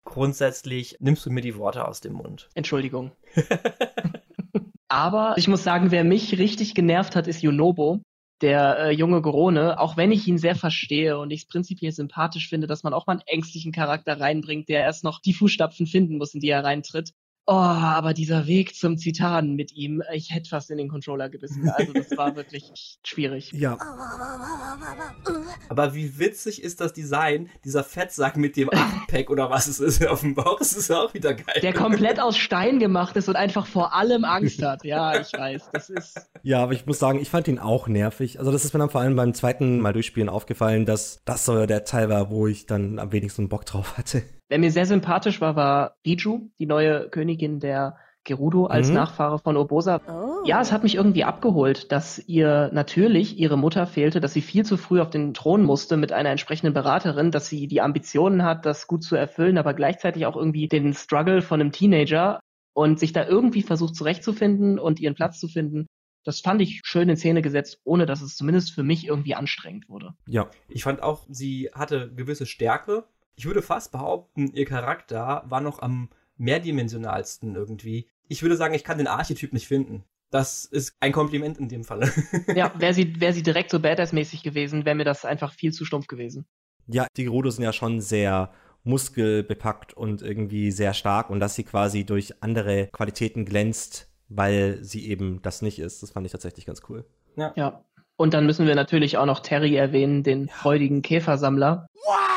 S1: Grundsätzlich nimmst du mir die Worte aus dem Mund.
S3: Entschuldigung. <laughs> Aber ich muss sagen, wer mich richtig genervt hat, ist Yonobo, der äh, junge Gorone, auch wenn ich ihn sehr verstehe und ich es prinzipiell sympathisch finde, dass man auch mal einen ängstlichen Charakter reinbringt, der erst noch die Fußstapfen finden muss, in die er reintritt. Oh, aber dieser Weg zum Titan mit ihm, ich hätte fast in den Controller gebissen. Also das war <laughs> wirklich schwierig.
S2: Ja.
S1: Aber wie witzig ist das Design, dieser Fettsack mit dem 8-Pack oder was es ist auf dem Bauch, das ist auch wieder geil.
S3: Der komplett aus Stein gemacht ist und einfach vor allem Angst hat. Ja, ich weiß, das ist...
S2: Ja, aber ich muss sagen, ich fand ihn auch nervig. Also das ist mir dann vor allem beim zweiten Mal durchspielen aufgefallen, dass das so der Teil war, wo ich dann am wenigsten Bock drauf hatte.
S3: Wer mir sehr sympathisch war, war Biju, die neue Königin der Gerudo als
S2: Mhm.
S3: Nachfahre von Urbosa. Ja, es hat mich irgendwie abgeholt, dass ihr natürlich ihre Mutter fehlte, dass sie viel zu früh auf den Thron musste mit einer entsprechenden Beraterin, dass sie die Ambitionen hat, das gut zu erfüllen, aber gleichzeitig auch irgendwie den Struggle von einem Teenager und sich da irgendwie versucht zurechtzufinden und ihren Platz zu finden. Das fand ich schön in Szene gesetzt, ohne dass es zumindest für mich irgendwie anstrengend wurde.
S2: Ja.
S1: Ich fand auch, sie hatte gewisse Stärke. Ich würde fast behaupten, ihr Charakter war noch am mehrdimensionalsten irgendwie. Ich würde sagen, ich kann den Archetyp nicht finden. Das ist ein Kompliment in dem Falle.
S3: Ja, <laughs> wäre sie, wär sie direkt so Badass-mäßig gewesen, wäre mir das einfach viel zu stumpf gewesen.
S2: Ja, die Gerudo sind ja schon sehr muskelbepackt und irgendwie sehr stark und dass sie quasi durch andere Qualitäten glänzt, weil sie eben das nicht ist, das fand ich tatsächlich ganz cool.
S3: Ja. Und dann müssen wir natürlich auch noch Terry erwähnen, den freudigen Käfersammler.
S5: Wow!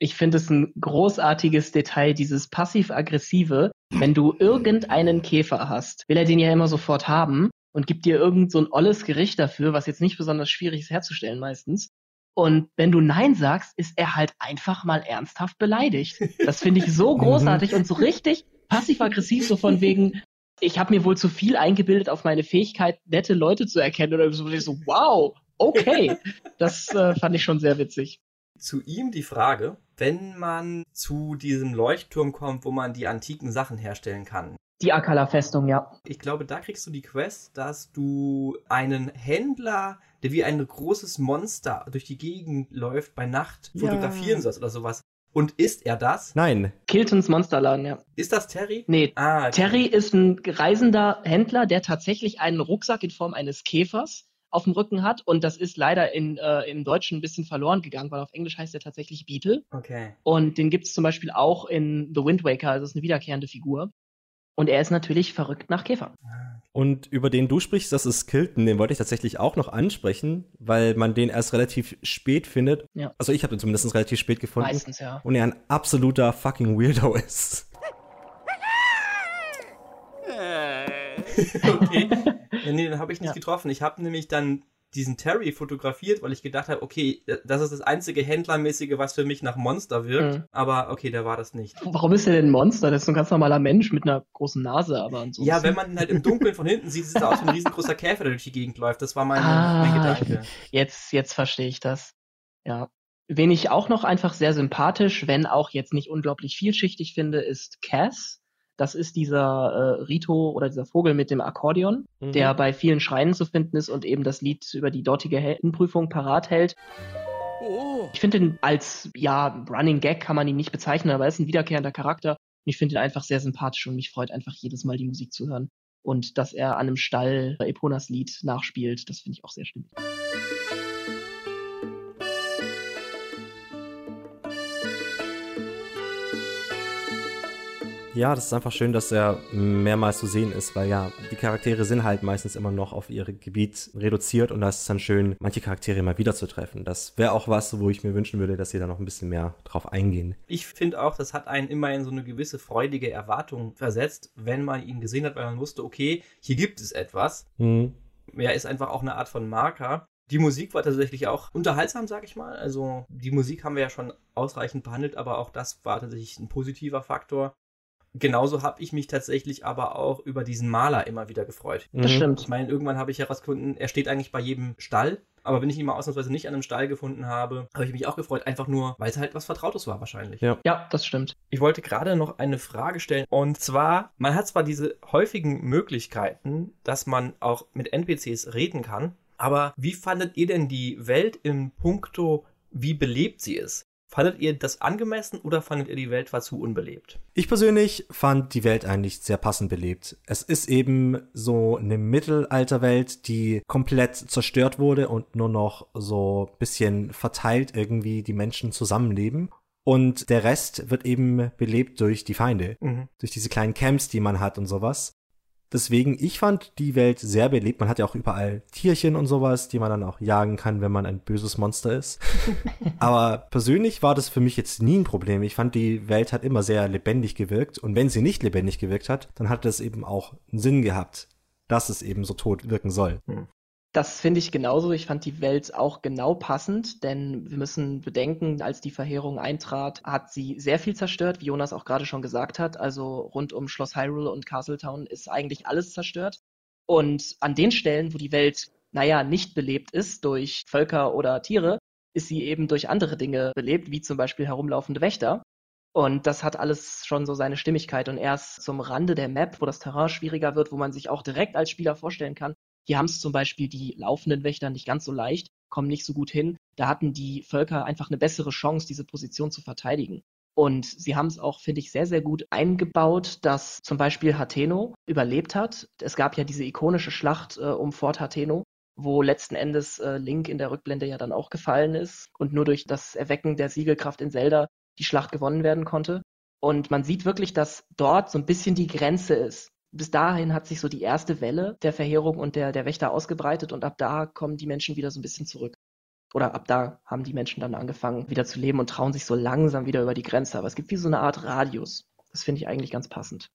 S3: Ich finde es ein großartiges Detail, dieses passiv-aggressive. Wenn du irgendeinen Käfer hast, will er den ja immer sofort haben und gibt dir irgend so ein olles Gericht dafür, was jetzt nicht besonders schwierig ist herzustellen meistens. Und wenn du Nein sagst, ist er halt einfach mal ernsthaft beleidigt. Das finde ich so großartig und so richtig passiv-aggressiv, so von wegen, ich habe mir wohl zu viel eingebildet auf meine Fähigkeit, nette Leute zu erkennen. Oder so, so wow, okay. Das äh, fand ich schon sehr witzig.
S1: Zu ihm die Frage, wenn man zu diesem Leuchtturm kommt, wo man die antiken Sachen herstellen kann.
S3: Die Akala-Festung, ja.
S1: Ich glaube, da kriegst du die Quest, dass du einen Händler, der wie ein großes Monster durch die Gegend läuft, bei Nacht
S2: Ja.
S1: fotografieren sollst oder sowas. Und ist er das?
S2: Nein,
S3: Kiltons Monsterladen, ja.
S1: Ist das Terry?
S3: Nee,
S1: Ah.
S3: Terry ist ein reisender Händler, der tatsächlich einen Rucksack in Form eines Käfers auf dem Rücken hat. Und das ist leider in, äh, im Deutschen ein bisschen verloren gegangen, weil auf Englisch heißt er tatsächlich Beetle.
S1: Okay.
S3: Und den gibt es zum Beispiel auch in The Wind Waker, also ist eine wiederkehrende Figur. Und er ist natürlich verrückt nach Käfer.
S2: Und über den du sprichst, das ist Kilton, den wollte ich tatsächlich auch noch ansprechen, weil man den erst relativ spät findet.
S3: Ja.
S2: Also ich habe den zumindest relativ spät gefunden.
S3: Meistens, ja.
S2: Und er ein absoluter fucking Weirdo ist. <laughs> <laughs>
S1: okay. Nee, den habe ich nicht
S3: Ja.
S1: getroffen. Ich habe nämlich dann diesen Terry fotografiert, weil ich gedacht habe, okay, das ist das einzige Händlermäßige, was für mich nach Monster wirkt.
S3: Mhm.
S1: Aber okay, der war das nicht.
S3: Warum ist er denn ein Monster? Das ist ein ganz normaler Mensch mit einer großen Nase, aber ansonsten.
S1: Ja, wenn man ihn halt im Dunkeln von hinten sieht, sieht es aus wie ein riesengroßer Käfer, der durch die Gegend läuft. Das war mein,
S3: Ah,
S1: mein Gedanke.
S3: Jetzt, jetzt verstehe ich das. Ja. Wen ich auch noch einfach sehr sympathisch, wenn auch jetzt nicht unglaublich vielschichtig finde, ist Cass. Das ist dieser äh, Rito oder dieser Vogel mit dem Akkordeon,
S2: Mhm.
S3: der bei vielen Schreinen zu finden ist und eben das Lied über die dortige Heldenprüfung parat hält.
S5: Oh.
S3: Ich finde ihn als, ja, Running Gag kann man ihn nicht bezeichnen, aber er ist ein wiederkehrender Charakter. Und ich finde ihn einfach sehr sympathisch und mich freut einfach jedes Mal die Musik zu hören. Und dass er an einem Stall Eponas Lied nachspielt, das finde ich auch sehr stimmig.
S2: Ja, das ist einfach schön, dass er mehrmals zu sehen ist, weil ja, die Charaktere sind halt meistens immer noch auf ihr Gebiet reduziert und da ist es dann schön, manche Charaktere mal wieder zu treffen. Das wäre auch was, wo ich mir wünschen würde, dass sie da noch ein bisschen mehr drauf eingehen.
S1: Ich finde auch, das hat einen immer in so eine gewisse freudige Erwartung versetzt, wenn man ihn gesehen hat, weil man wusste, okay, hier gibt es etwas.
S2: Mhm.
S1: Er ist einfach auch eine Art von Marker. Die Musik war tatsächlich auch unterhaltsam, sag ich mal. Also die Musik haben wir ja schon ausreichend behandelt, aber auch das war tatsächlich ein positiver Faktor. Genauso habe ich mich tatsächlich aber auch über diesen Maler immer wieder gefreut.
S3: Das
S2: Mhm.
S3: stimmt.
S1: Ich meine, irgendwann habe ich herausgefunden, er steht eigentlich bei jedem Stall. Aber wenn ich ihn mal ausnahmsweise nicht an einem Stall gefunden habe, habe ich mich auch gefreut, einfach nur, weil es halt was Vertrautes war wahrscheinlich.
S2: Ja.
S3: Ja, das stimmt.
S1: Ich wollte gerade noch eine Frage stellen. Und zwar, man hat zwar diese häufigen Möglichkeiten, dass man auch mit NPCs reden kann, aber wie fandet ihr denn die Welt im Punkto, wie belebt sie ist? Fandet ihr das angemessen oder fandet ihr die Welt war zu unbelebt?
S2: Ich persönlich fand die Welt eigentlich sehr passend belebt. Es ist eben so eine Mittelalterwelt, die komplett zerstört wurde und nur noch so ein bisschen verteilt irgendwie die Menschen zusammenleben. Und der Rest wird eben belebt durch die Feinde,
S1: Mhm.
S2: durch diese kleinen Camps, die man hat und sowas. Deswegen, ich fand die Welt sehr belebt. Man hat ja auch überall Tierchen und sowas, die man dann auch jagen kann, wenn man ein böses Monster ist. <laughs> Aber persönlich war das für mich jetzt nie ein Problem. Ich fand, die Welt hat immer sehr lebendig gewirkt. Und wenn sie nicht lebendig gewirkt hat, dann hat das eben auch einen Sinn gehabt, dass es eben so tot wirken soll.
S3: Das finde ich genauso. Ich fand die Welt auch genau passend, denn wir müssen bedenken, als die Verheerung eintrat, hat sie sehr viel zerstört, wie Jonas auch gerade schon gesagt hat. Also rund um Schloss Hyrule und Castletown ist eigentlich alles zerstört. Und an den Stellen, wo die Welt, naja, nicht belebt ist durch Völker oder Tiere, ist sie eben durch andere Dinge belebt, wie zum Beispiel herumlaufende Wächter. Und das hat alles schon so seine Stimmigkeit. Und erst zum Rande der Map, wo das Terrain schwieriger wird, wo man sich auch direkt als Spieler vorstellen kann, hier haben es zum Beispiel die laufenden Wächter nicht ganz so leicht, kommen nicht so gut hin. Da hatten die Völker einfach eine bessere Chance, diese Position zu verteidigen. Und sie haben es auch, finde ich, sehr, sehr gut eingebaut, dass zum Beispiel Hateno überlebt hat. Es gab ja diese ikonische Schlacht äh, um Fort Hateno, wo letzten Endes äh, Link in der Rückblende ja dann auch gefallen ist und nur durch das Erwecken der Siegelkraft in Zelda die Schlacht gewonnen werden konnte. Und man sieht wirklich, dass dort so ein bisschen die Grenze ist. Bis dahin hat sich so die erste Welle der Verheerung und der, der Wächter ausgebreitet und ab da kommen die Menschen wieder so ein bisschen zurück. Oder ab da haben die Menschen dann angefangen, wieder zu leben und trauen sich so langsam wieder über die Grenze. Aber es gibt wie so eine Art Radius. Das finde ich eigentlich ganz passend.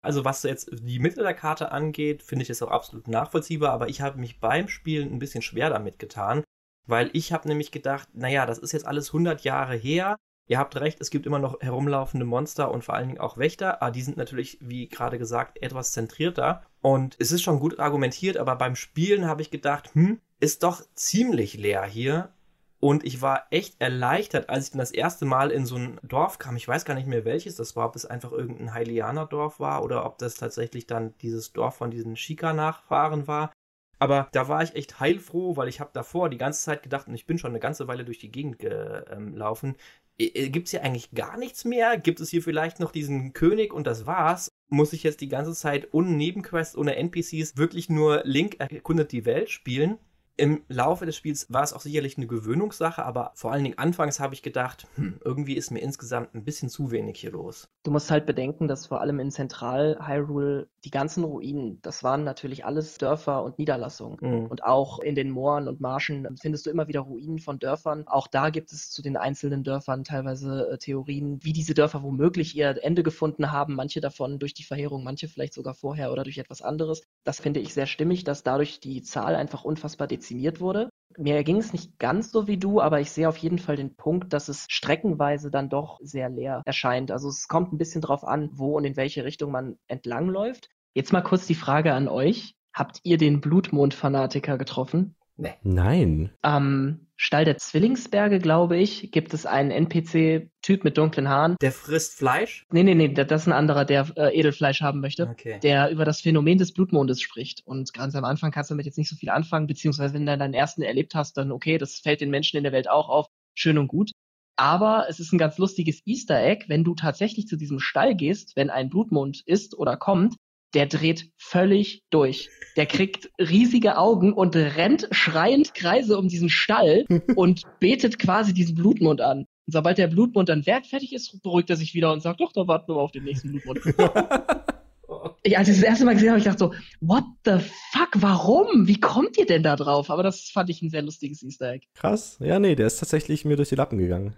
S1: Also was jetzt die Mitte der Karte angeht, finde ich es auch absolut nachvollziehbar, aber ich habe mich beim Spielen ein bisschen schwer damit getan, weil ich habe nämlich gedacht, naja, das ist jetzt alles 100 Jahre her. Ihr habt recht, es gibt immer noch herumlaufende Monster und vor allen Dingen auch Wächter, aber die sind natürlich, wie gerade gesagt, etwas zentrierter. Und es ist schon gut argumentiert, aber beim Spielen habe ich gedacht, hm, ist doch ziemlich leer hier. Und ich war echt erleichtert, als ich dann das erste Mal in so ein Dorf kam. Ich weiß gar nicht mehr welches das war, ob es einfach irgendein Heilianer-Dorf war oder ob das tatsächlich dann dieses Dorf von diesen Shika-Nachfahren war. Aber da war ich echt heilfroh, weil ich habe davor die ganze Zeit gedacht, und ich bin schon eine ganze Weile durch die Gegend gelaufen, gibt es hier eigentlich gar nichts mehr? Gibt es hier vielleicht noch diesen König und das war's? Muss ich jetzt die ganze Zeit ohne Nebenquests, ohne NPCs wirklich nur Link erkundet die Welt spielen? Im Laufe des Spiels war es auch sicherlich eine Gewöhnungssache, aber vor allen Dingen anfangs habe ich gedacht, hm, irgendwie ist mir insgesamt ein bisschen zu wenig hier los.
S3: Du musst halt bedenken, dass vor allem in Zentral-Hyrule die ganzen Ruinen, das waren natürlich alles Dörfer und Niederlassungen.
S1: Mhm.
S3: Und auch in den Mooren und Marschen findest du immer wieder Ruinen von Dörfern. Auch da gibt es zu den einzelnen Dörfern teilweise äh, Theorien, wie diese Dörfer womöglich ihr Ende gefunden haben. Manche davon durch die Verheerung, manche vielleicht sogar vorher oder durch etwas anderes. Das finde ich sehr stimmig, dass dadurch die Zahl einfach unfassbar dezimiert wurde. Mir ging es nicht ganz so wie du, aber ich sehe auf jeden Fall den Punkt, dass es streckenweise dann doch sehr leer erscheint. Also es kommt ein bisschen drauf an, wo und in welche Richtung man entlangläuft. Jetzt mal kurz die Frage an euch. Habt ihr den Blutmond-Fanatiker getroffen?
S1: Nee.
S2: Nein.
S3: Am Stall der Zwillingsberge, glaube ich, gibt es einen NPC-Typ mit dunklen Haaren.
S1: Der frisst Fleisch?
S3: Nee, nee, nee, das ist ein anderer, der äh, Edelfleisch haben möchte.
S1: Okay.
S3: Der über das Phänomen des Blutmondes spricht. Und ganz am Anfang kannst du damit jetzt nicht so viel anfangen, beziehungsweise wenn du deinen ersten erlebt hast, dann okay, das fällt den Menschen in der Welt auch auf. Schön und gut. Aber es ist ein ganz lustiges Easter Egg, wenn du tatsächlich zu diesem Stall gehst, wenn ein Blutmond ist oder kommt, der dreht völlig durch. Der kriegt riesige Augen und rennt schreiend Kreise um diesen Stall <laughs> und betet quasi diesen Blutmond an. Und sobald der Blutmond dann werkfertig ist, beruhigt er sich wieder und sagt, doch, da warten wir auf den nächsten Blutmond. <laughs> ich, als ich das erste Mal gesehen habe, ich dachte so, what the fuck, warum? Wie kommt ihr denn da drauf? Aber das fand ich ein sehr lustiges Easter Egg.
S2: Krass. Ja, nee, der ist tatsächlich mir durch die Lappen gegangen.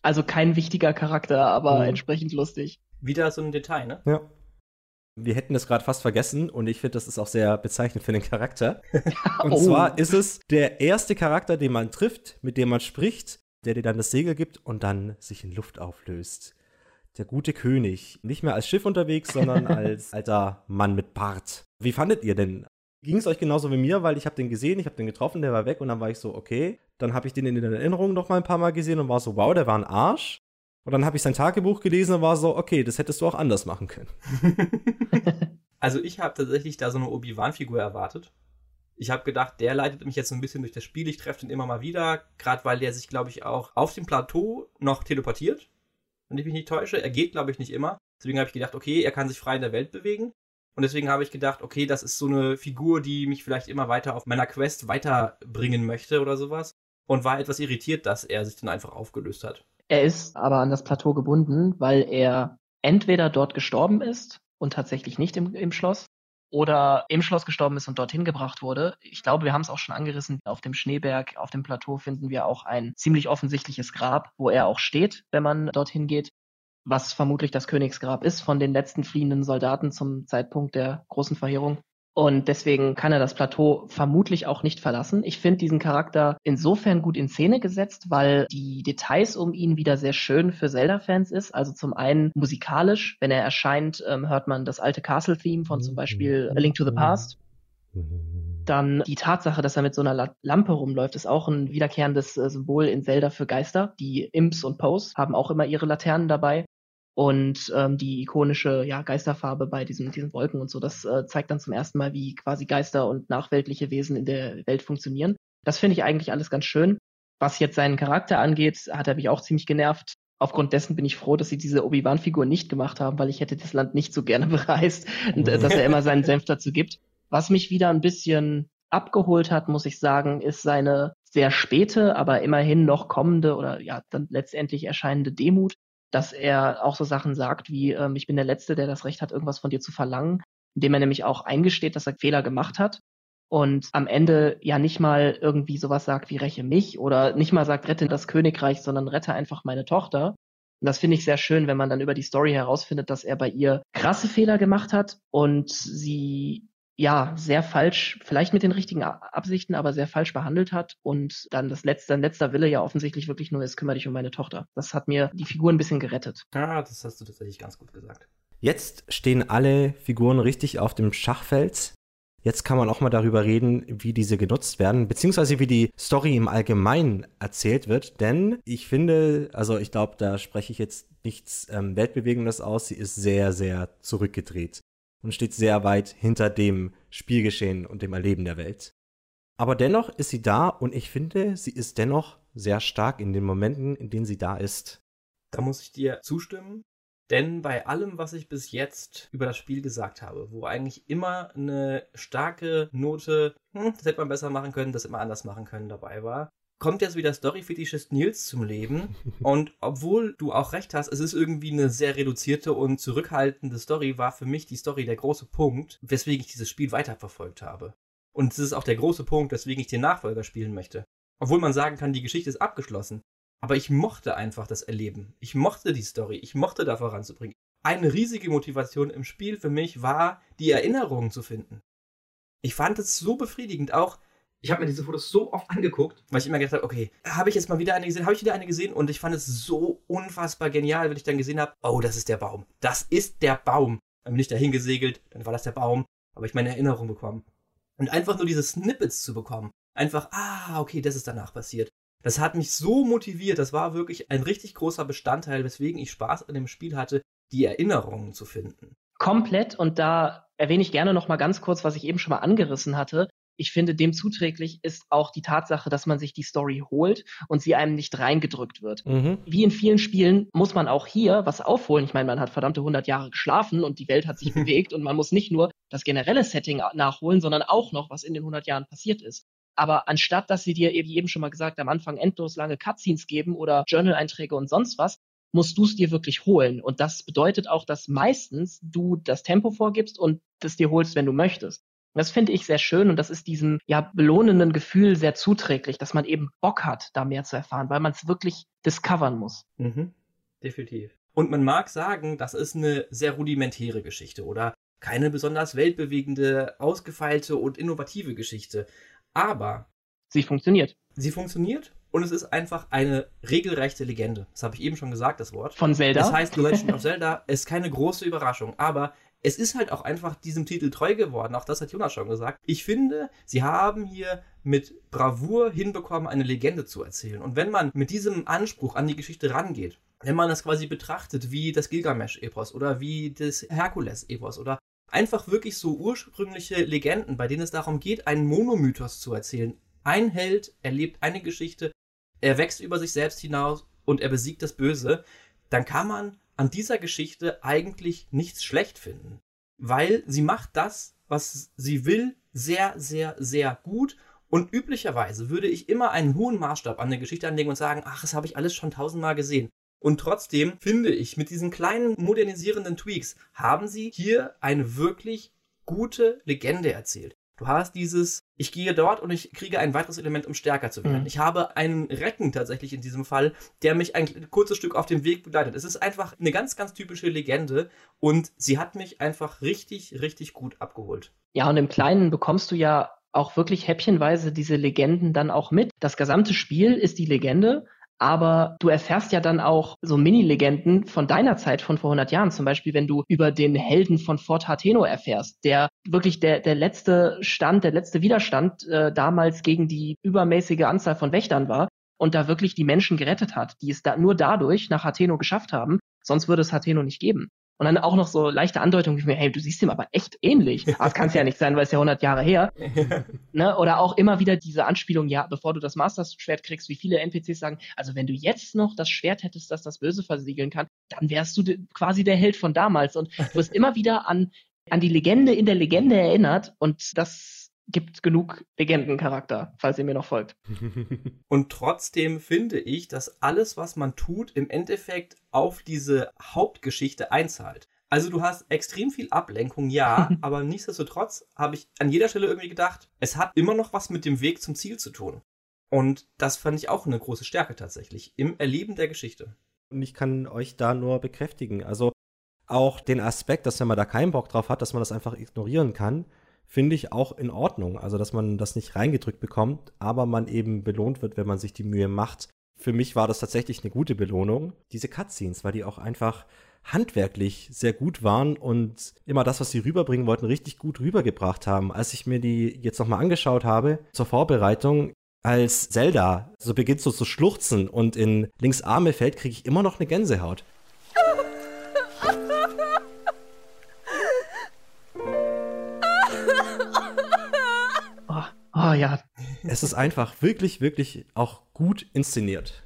S3: Also kein wichtiger Charakter, aber
S2: Mhm.
S3: entsprechend lustig.
S1: Wieder so ein Detail, ne?
S2: Ja. Wir hätten das gerade fast vergessen und ich finde, das ist auch sehr bezeichnend für den Charakter. <laughs> Und
S3: Oh.
S2: zwar ist es der erste Charakter, den man trifft, mit dem man spricht, der dir dann das Segel gibt und dann sich in Luft auflöst. Der gute König. Nicht mehr als Schiff unterwegs, sondern <laughs> als alter Mann mit Bart. Wie fandet ihr denn? Ging es euch genauso wie mir, weil ich habe den gesehen, ich habe den getroffen, der war weg und dann war ich so, okay. Dann habe ich den in den Erinnerungen noch mal ein paar Mal gesehen und war so, wow, der war ein Arsch. Und dann habe ich sein Tagebuch gelesen und war so, okay, das hättest du auch anders machen können. <laughs>
S1: Also ich habe tatsächlich da so eine Obi-Wan-Figur erwartet. Ich habe gedacht, der leitet mich jetzt so ein bisschen durch das Spiel. Ich treffe den immer mal wieder, gerade weil der sich, glaube ich, auch auf dem Plateau noch teleportiert. Wenn ich mich nicht täusche. Er geht, glaube ich, nicht immer. Deswegen habe ich gedacht, okay, er kann sich frei in der Welt bewegen. Und deswegen habe ich gedacht, okay, das ist so eine Figur, die mich vielleicht immer weiter auf meiner Quest weiterbringen möchte oder sowas. Und war etwas irritiert, dass er sich dann einfach aufgelöst hat.
S3: Er ist aber an das Plateau gebunden, weil er entweder dort gestorben ist und tatsächlich nicht im, im Schloss oder im Schloss gestorben ist und dorthin gebracht wurde. Ich glaube, wir haben es auch schon angerissen. Auf dem Schneeberg, auf dem Plateau finden wir auch ein ziemlich offensichtliches Grab, wo er auch steht, wenn man dorthin geht, was vermutlich das Königsgrab ist von den letzten fliehenden Soldaten zum Zeitpunkt der großen Verheerung. Und deswegen kann er das Plateau vermutlich auch nicht verlassen. Ich finde diesen Charakter insofern gut in Szene gesetzt, weil die Details um ihn wieder sehr schön für Zelda-Fans ist. Also zum einen musikalisch, wenn er erscheint, ähm, hört man das alte Castle-Theme von zum Beispiel A Link to the Past. Dann die Tatsache, dass er mit so einer Lampe rumläuft, ist auch ein wiederkehrendes äh, Symbol in Zelda für Geister. Die Imps und Pose haben auch immer ihre Laternen dabei und ähm, die ikonische ja, Geisterfarbe bei diesen, diesen Wolken und so. Das äh, zeigt dann zum ersten Mal, wie quasi Geister und nachweltliche Wesen in der Welt funktionieren. Das finde ich eigentlich alles ganz schön. Was jetzt seinen Charakter angeht, hat er mich auch ziemlich genervt. Aufgrund dessen bin ich froh, dass sie diese Obi-Wan-Figur nicht gemacht haben, weil ich hätte das Land nicht so gerne <laughs> bereist und äh, dass er immer seinen Senf dazu gibt. Was mich wieder ein bisschen abgeholt hat, muss ich sagen, ist seine sehr späte, aber immerhin noch kommende oder ja dann letztendlich erscheinende Demut dass er auch so Sachen sagt wie, ähm, ich bin der Letzte, der das Recht hat, irgendwas von dir zu verlangen, indem er nämlich auch eingesteht, dass er Fehler gemacht hat und am Ende ja nicht mal irgendwie sowas sagt wie räche mich oder nicht mal sagt, rette das Königreich, sondern rette einfach meine Tochter. Und das finde ich sehr schön, wenn man dann über die Story herausfindet, dass er bei ihr krasse Fehler gemacht hat und sie ja, sehr falsch, vielleicht mit den richtigen Absichten, aber sehr falsch behandelt hat und dann das letzte, sein letzter Wille ja offensichtlich wirklich nur ist, kümmere dich um meine Tochter. Das hat mir die Figur ein bisschen gerettet.
S1: Ja, das hast du tatsächlich ganz gut gesagt.
S2: Jetzt stehen alle Figuren richtig auf dem Schachfeld. Jetzt kann man auch mal darüber reden, wie diese genutzt werden, beziehungsweise wie die Story im Allgemeinen erzählt wird. Denn ich finde, also ich glaube, da spreche ich jetzt nichts ähm, Weltbewegendes aus. Sie ist sehr, sehr zurückgedreht und steht sehr weit hinter dem Spielgeschehen und dem Erleben der Welt. Aber dennoch ist sie da und ich finde, sie ist dennoch sehr stark in den Momenten, in denen sie da ist.
S1: Da muss ich dir zustimmen, denn bei allem, was ich bis jetzt über das Spiel gesagt habe, wo eigentlich immer eine starke Note, hm, das hätte man besser machen können, das immer anders machen können dabei war, kommt jetzt wieder Storyfetischist Nils zum Leben. <laughs> Und obwohl du auch recht hast, es ist irgendwie eine sehr reduzierte und zurückhaltende Story, war für mich die Story der große Punkt, weswegen ich dieses Spiel weiterverfolgt habe. Und es ist auch der große Punkt, weswegen ich den Nachfolger spielen möchte. Obwohl man sagen kann, die Geschichte ist abgeschlossen. Aber ich mochte einfach das Erleben. Ich mochte die Story. Ich mochte da voranzubringen. Eine riesige Motivation im Spiel für mich war, die Erinnerungen zu finden. Ich fand es so befriedigend, auch ich habe mir diese Fotos so oft angeguckt, weil ich immer gedacht habe, okay, habe ich jetzt mal wieder eine gesehen, habe ich wieder eine gesehen und ich fand es so unfassbar genial, wenn ich dann gesehen habe, oh, das ist der Baum. Das ist der Baum. Dann bin ich da hingesegelt, dann war das der Baum, aber ich meine Erinnerung bekommen. Und einfach nur diese Snippets zu bekommen, einfach, ah, okay, das ist danach passiert. Das hat mich so motiviert, das war wirklich ein richtig großer Bestandteil, weswegen ich Spaß an dem Spiel hatte, die Erinnerungen zu finden.
S3: Komplett und da erwähne ich gerne noch mal ganz kurz, was ich eben schon mal angerissen hatte ich finde, dem zuträglich ist auch die Tatsache, dass man sich die Story holt und sie einem nicht reingedrückt wird. Mhm. Wie in vielen Spielen muss man auch hier was aufholen. Ich meine, man hat verdammte 100 Jahre geschlafen und die Welt hat sich <laughs> bewegt und man muss nicht nur das generelle Setting nachholen, sondern auch noch, was in den 100 Jahren passiert ist. Aber anstatt, dass sie dir, wie eben schon mal gesagt, am Anfang endlos lange Cutscenes geben oder Journal-Einträge und sonst was, musst du es dir wirklich holen. Und das bedeutet auch, dass meistens du das Tempo vorgibst und das dir holst, wenn du möchtest. Das finde ich sehr schön und das ist diesem ja belohnenden Gefühl sehr zuträglich, dass man eben Bock hat, da mehr zu erfahren, weil man es wirklich discovern muss.
S1: Mhm. Definitiv. Und man mag sagen, das ist eine sehr rudimentäre Geschichte oder keine besonders weltbewegende, ausgefeilte und innovative Geschichte. Aber
S3: sie funktioniert.
S1: Sie funktioniert und es ist einfach eine regelrechte Legende. Das habe ich eben schon gesagt, das Wort.
S3: Von Zelda.
S1: Das heißt, The Legend <laughs> of Zelda ist keine große Überraschung, aber es ist halt auch einfach diesem Titel treu geworden. Auch das hat Jonas schon gesagt. Ich finde, sie haben hier mit Bravour hinbekommen, eine Legende zu erzählen. Und wenn man mit diesem Anspruch an die Geschichte rangeht, wenn man das quasi betrachtet wie das Gilgamesch-Epos oder wie das Herkules-Epos oder einfach wirklich so ursprüngliche Legenden, bei denen es darum geht, einen Monomythos zu erzählen. Ein Held erlebt eine Geschichte, er wächst über sich selbst hinaus und er besiegt das Böse, dann kann man an dieser Geschichte eigentlich nichts schlecht finden. Weil sie macht das, was sie will, sehr, sehr, sehr gut Und üblicherweise würde ich immer einen hohen Maßstab an der Geschichte anlegen und sagen, ach, das habe ich alles schon tausendmal gesehen. Und trotzdem finde ich, mit diesen kleinen modernisierenden Tweaks haben sie hier eine wirklich gute Legende erzählt. Du hast dieses, ich gehe dort und ich kriege ein weiteres Element, um stärker zu werden. Mhm. Ich habe einen Recken tatsächlich in diesem Fall, der mich ein kurzes Stück auf dem Weg begleitet. Es ist einfach eine ganz, ganz typische Legende und sie hat mich einfach richtig, richtig gut abgeholt.
S3: Ja, und im Kleinen bekommst du ja auch wirklich häppchenweise diese Legenden dann auch mit. Das gesamte Spiel ist die Legende, aber du erfährst ja dann auch so Mini-Legenden von deiner Zeit von vor 100 Jahren. Zum Beispiel, wenn du über den Helden von Fort Hateno erfährst, der wirklich der, der letzte Stand, der letzte Widerstand äh, damals gegen die übermäßige Anzahl von Wächtern war und da wirklich die Menschen gerettet hat, die es da nur dadurch nach Hateno geschafft haben. Sonst würde es Hateno nicht geben. Und dann auch noch so leichte Andeutungen wie mir, hey, du siehst ihm aber echt ähnlich. <laughs> Das kann es ja nicht sein, weil es ja 100 Jahre her. <laughs> ne? Oder auch immer wieder diese Anspielung, ja, bevor du das Master-Schwert kriegst, wie viele NPCs sagen, also wenn du jetzt noch das Schwert hättest, das das Böse versiegeln kann, dann wärst du quasi der Held von damals. Und du wirst immer wieder an, an die Legende in der Legende erinnert und das gibt genug Legendencharakter, falls ihr mir noch folgt. <laughs>
S1: Und trotzdem finde ich, dass alles, was man tut, im Endeffekt auf diese Hauptgeschichte einzahlt. Also du hast extrem viel Ablenkung, ja, <laughs> aber nichtsdestotrotz habe ich an jeder Stelle irgendwie gedacht, es hat immer noch was mit dem Weg zum Ziel zu tun. Und das fand ich auch eine große Stärke tatsächlich im Erleben der Geschichte.
S2: Und ich kann euch da nur bekräftigen. Also auch den Aspekt, dass wenn man da keinen Bock drauf hat, dass man das einfach ignorieren kann, finde ich auch in Ordnung. Also, dass man das nicht reingedrückt bekommt, aber man eben belohnt wird, wenn man sich die Mühe macht. Für mich war das tatsächlich eine gute Belohnung. Diese Cutscenes, weil die auch einfach handwerklich sehr gut waren und immer das, was sie rüberbringen wollten, richtig gut rübergebracht haben. Als ich mir die jetzt nochmal angeschaut habe zur Vorbereitung, als Zelda so beginnt so zu schluchzen und in links Arme fällt, kriege ich immer noch eine Gänsehaut.
S3: Oh ja.
S2: Es ist einfach wirklich, wirklich auch gut inszeniert.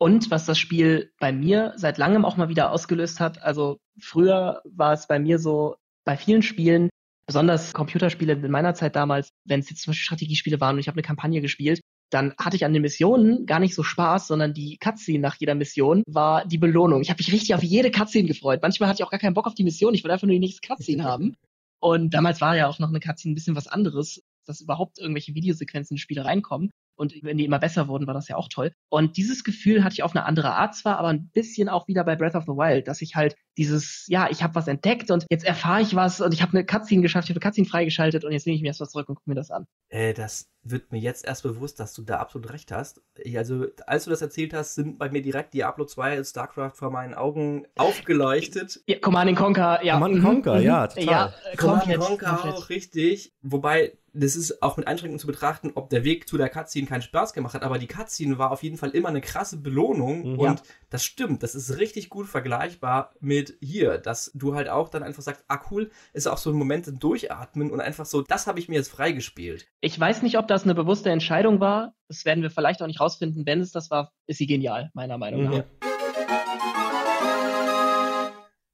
S3: Und was das Spiel bei mir seit langem auch mal wieder ausgelöst hat, also früher war es bei mir so, bei vielen Spielen, besonders Computerspiele in meiner Zeit damals, wenn es jetzt zum Beispiel Strategiespiele waren und ich habe eine Kampagne gespielt, dann hatte ich an den Missionen gar nicht so Spaß, sondern die Cutscene nach jeder Mission war die Belohnung. Ich habe mich richtig auf jede Cutscene gefreut. Manchmal hatte ich auch gar keinen Bock auf die Mission, ich wollte einfach nur die nächste Cutscene haben. Und damals war ja auch noch eine Cutscene ein bisschen was anderes dass überhaupt irgendwelche Videosequenzen in Spiele reinkommen. Und wenn die immer besser wurden, war das ja auch toll. Und dieses Gefühl hatte ich auf eine andere Art zwar, aber ein bisschen auch wieder bei Breath of the Wild, dass ich halt dieses, ja, ich habe was entdeckt und jetzt erfahre ich was und ich habe eine Cutscene geschafft, ich habe eine Cutscene freigeschaltet und jetzt nehme ich mir erst was zurück und gucke mir das an.
S1: Äh, das wird mir jetzt erst bewusst, dass du da absolut recht hast. Ich, also, als du das erzählt hast, sind bei mir direkt Diablo 2 und StarCraft vor meinen Augen aufgeleuchtet. <laughs>
S3: Ja, Command Conquer, ja.
S2: Command Conquer, mhm. ja, total. Ja,
S1: äh, Command Conquer auch, richtig. Wobei, das ist auch mit Einschränkungen zu betrachten, ob der Weg zu der Cutscene keinen Spaß gemacht hat, aber die Cutscene war auf jeden Fall immer eine krasse Belohnung mhm. und das stimmt, das ist richtig gut vergleichbar mit hier, dass du halt auch dann einfach sagst, ah cool, ist auch so ein Moment zum Durchatmen und einfach so, das habe ich mir jetzt freigespielt.
S3: Ich weiß nicht, ob das eine bewusste Entscheidung war, das werden wir vielleicht auch nicht rausfinden, wenn es das war, ist sie genial, meiner Meinung nach. Mhm.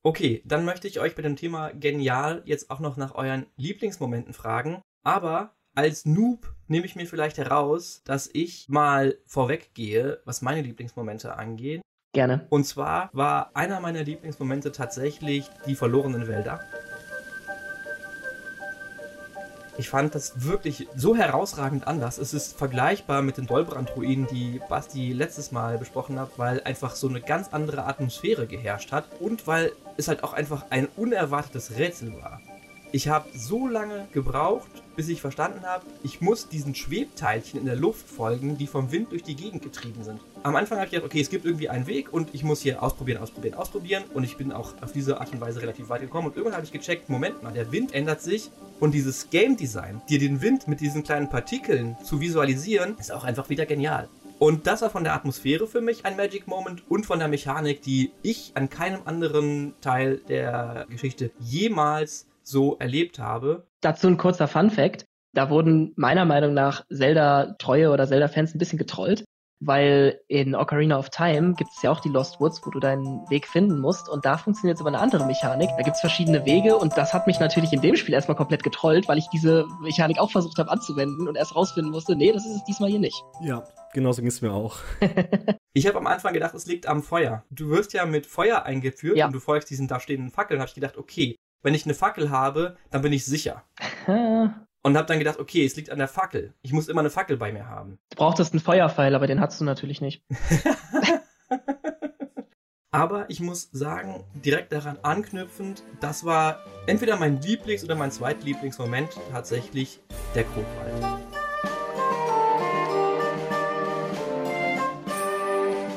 S1: Okay, dann möchte ich euch bei dem Thema genial jetzt auch noch nach euren Lieblingsmomenten fragen. Aber als Noob nehme ich mir vielleicht heraus, dass ich mal vorweggehe, was meine Lieblingsmomente angeht.
S3: Gerne.
S1: Und zwar war einer meiner Lieblingsmomente tatsächlich die verlorenen Wälder. Ich fand das wirklich so herausragend anders. Es ist vergleichbar mit den Dolbrand-Ruinen, die Basti letztes Mal besprochen hat, weil einfach so eine ganz andere Atmosphäre geherrscht hat und weil es halt auch einfach ein unerwartetes Rätsel war. Ich habe so lange gebraucht, bis ich verstanden habe, ich muss diesen Schwebteilchen in der Luft folgen, die vom Wind durch die Gegend getrieben sind. Am Anfang habe ich gedacht, okay, es gibt irgendwie einen Weg und ich muss hier ausprobieren, ausprobieren, ausprobieren. Und ich bin auch auf diese Art und Weise relativ weit gekommen. Und irgendwann habe ich gecheckt, Moment mal, der Wind ändert sich und dieses Game Design, dir den Wind mit diesen kleinen Partikeln zu visualisieren, ist auch einfach wieder genial. Und das war von der Atmosphäre für mich ein Magic Moment und von der Mechanik, die ich an keinem anderen Teil der Geschichte jemals so erlebt habe.
S3: Dazu ein kurzer Fun Fact. Da wurden meiner Meinung nach Zelda-Treue oder Zelda-Fans ein bisschen getrollt. weil in Ocarina of Time gibt es ja auch die Lost Woods, wo du deinen Weg finden musst und da funktioniert es über eine andere Mechanik. Da gibt es verschiedene Wege und das hat mich natürlich in dem Spiel erstmal komplett getrollt, weil ich diese Mechanik auch versucht habe anzuwenden und erst rausfinden musste, nee, das ist es diesmal hier nicht.
S2: Ja, genauso ging es mir auch. <laughs>
S1: ich habe am Anfang gedacht, es liegt am Feuer. Du wirst ja mit Feuer eingeführt ja. und du folgst diesen da stehenden Fackeln. habe ich gedacht, okay, wenn ich eine Fackel habe, dann bin ich sicher. <laughs> und habe dann gedacht, okay, es liegt an der Fackel. Ich muss immer eine Fackel bei mir haben.
S3: Du brauchtest einen Feuerpfeil, aber den hast du natürlich nicht. <laughs>
S1: aber ich muss sagen, direkt daran anknüpfend, das war entweder mein Lieblings- oder mein Zweitlieblingsmoment tatsächlich der Krogwald.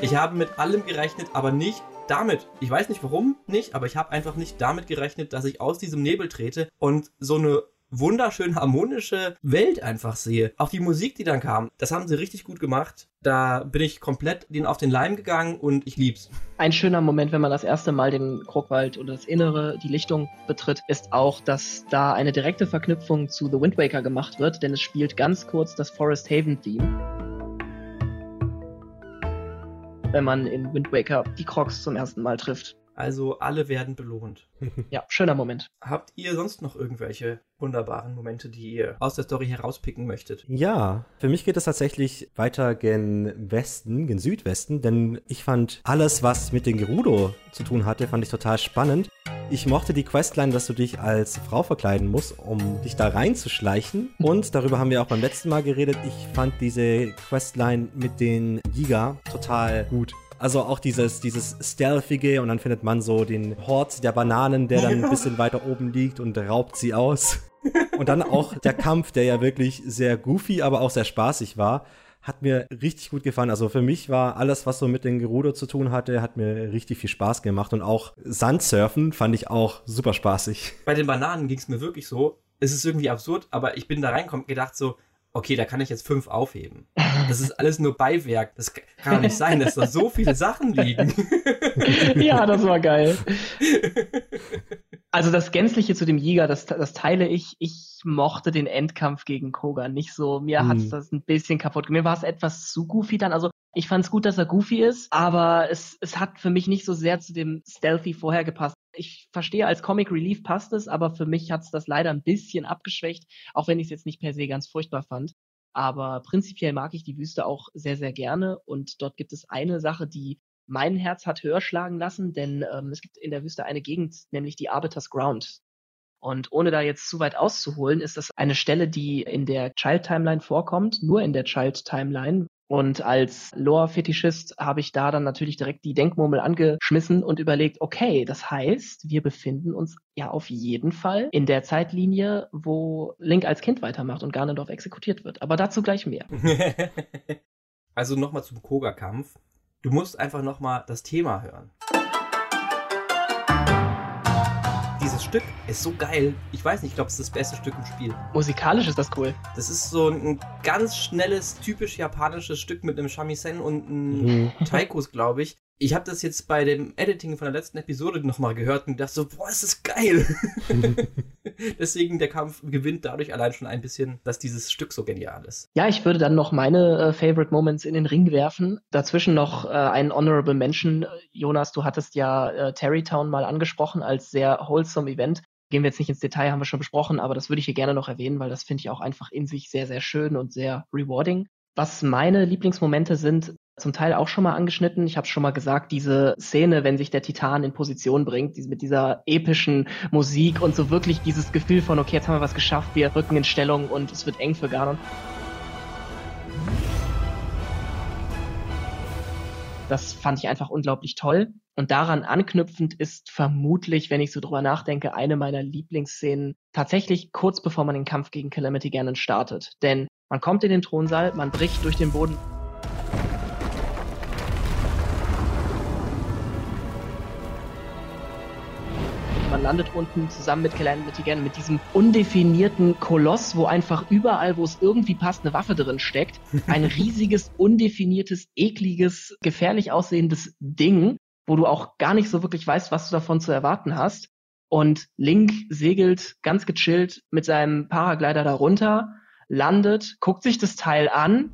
S1: Ich habe mit allem gerechnet, aber nicht damit. Ich weiß nicht warum nicht, aber ich habe einfach nicht damit gerechnet, dass ich aus diesem Nebel trete und so eine wunderschön harmonische Welt einfach sehe. Auch die Musik, die dann kam, das haben sie richtig gut gemacht. Da bin ich komplett den auf den Leim gegangen und ich lieb's.
S3: Ein schöner Moment, wenn man das erste Mal den Krogwald oder das Innere, die Lichtung betritt, ist auch, dass da eine direkte Verknüpfung zu The Wind Waker gemacht wird, denn es spielt ganz kurz das Forest Haven Theme. Wenn man in Wind Waker die Crocs zum ersten Mal trifft.
S1: Also alle werden belohnt. <laughs>
S3: ja, schöner Moment.
S1: Habt ihr sonst noch irgendwelche wunderbaren Momente, die ihr aus der Story herauspicken möchtet?
S2: Ja, für mich geht es tatsächlich weiter gen Westen, gen Südwesten, denn ich fand alles, was mit den Gerudo zu tun hatte, fand ich total spannend. Ich mochte die Questline, dass du dich als Frau verkleiden musst, um dich da reinzuschleichen. Und darüber haben wir auch beim letzten Mal geredet. Ich fand diese Questline mit den Giga total gut. Also auch dieses, dieses Stealthige und dann findet man so den Hort der Bananen, der dann ein bisschen weiter oben liegt und raubt sie aus. Und dann auch der Kampf, der ja wirklich sehr goofy, aber auch sehr spaßig war, hat mir richtig gut gefallen. Also für mich war alles, was so mit den Gerudo zu tun hatte, hat mir richtig viel Spaß gemacht. Und auch Sandsurfen fand ich auch super spaßig.
S1: Bei den Bananen ging es mir wirklich so. Es ist irgendwie absurd, aber ich bin da reinkommen gedacht so, okay, da kann ich jetzt fünf aufheben. Das ist alles nur Beiwerk. Das kann doch nicht sein, dass da so viele Sachen liegen. <laughs>
S3: ja, das war geil. Also das Gänzliche zu dem Jäger, das, das teile ich. Ich mochte den Endkampf gegen Kogan nicht so. Mir hm. hat's das ein bisschen kaputt. Mir war es etwas zu goofy dann. Also ich fand es gut, dass er goofy ist, aber es, es hat für mich nicht so sehr zu dem Stealthy vorher gepasst. Ich verstehe, als Comic Relief passt es, aber für mich hat es das leider ein bisschen abgeschwächt, auch wenn ich es jetzt nicht per se ganz furchtbar fand. Aber prinzipiell mag ich die Wüste auch sehr, sehr gerne. Und dort gibt es eine Sache, die mein Herz hat höher schlagen lassen, denn ähm, es gibt in der Wüste eine Gegend, nämlich die Arbiters Ground. Und ohne da jetzt zu weit auszuholen, ist das eine Stelle, die in der Child Timeline vorkommt, nur in der Child Timeline, und als Lore-Fetischist habe ich da dann natürlich direkt die Denkmurmel angeschmissen und überlegt, okay, das heißt, wir befinden uns ja auf jeden Fall in der Zeitlinie, wo Link als Kind weitermacht und Ganondorf exekutiert wird. Aber dazu gleich mehr. <laughs>
S1: also nochmal zum Koga-Kampf. Du musst einfach nochmal das Thema hören Stück ist so geil. Ich weiß nicht, ich glaube, es ist das beste Stück im Spiel.
S3: Musikalisch ist das cool.
S1: Das ist so ein ganz schnelles, typisch japanisches Stück mit einem Shamisen und einem mhm. Taikus, glaube ich ich habe das jetzt bei dem Editing von der letzten Episode nochmal gehört und dachte so, boah, ist das geil. <laughs> Deswegen der Kampf gewinnt dadurch allein schon ein bisschen, dass dieses Stück so genial ist.
S3: Ja, ich würde dann noch meine äh, Favorite Moments in den Ring werfen. Dazwischen noch äh, ein Honorable Mention. Jonas, du hattest ja äh, Terrytown mal angesprochen als sehr wholesome Event. Gehen wir jetzt nicht ins Detail, haben wir schon besprochen, aber das würde ich hier gerne noch erwähnen, weil das finde ich auch einfach in sich sehr, sehr schön und sehr rewarding. Was meine Lieblingsmomente sind, zum Teil auch schon mal angeschnitten. Ich habe schon mal gesagt, diese Szene, wenn sich der Titan in Position bringt, mit dieser epischen Musik und so wirklich dieses Gefühl von, okay, jetzt haben wir was geschafft, wir rücken in Stellung und es wird eng für Ganon. Das fand ich einfach unglaublich toll. Und daran anknüpfend ist vermutlich, wenn ich so drüber nachdenke, eine meiner Lieblingsszenen tatsächlich kurz bevor man den Kampf gegen Calamity Ganon startet. Denn man kommt in den Thronsaal, man bricht durch den Boden Man landet unten zusammen mit Calamity Ganon mit diesem undefinierten Koloss, wo einfach überall, wo es irgendwie passt, eine Waffe drin steckt. <laughs> Ein riesiges, undefiniertes, ekliges, gefährlich aussehendes Ding, wo du auch gar nicht so wirklich weißt, was du davon zu erwarten hast. Und Link segelt ganz gechillt mit seinem Paraglider darunter, landet, guckt sich das Teil an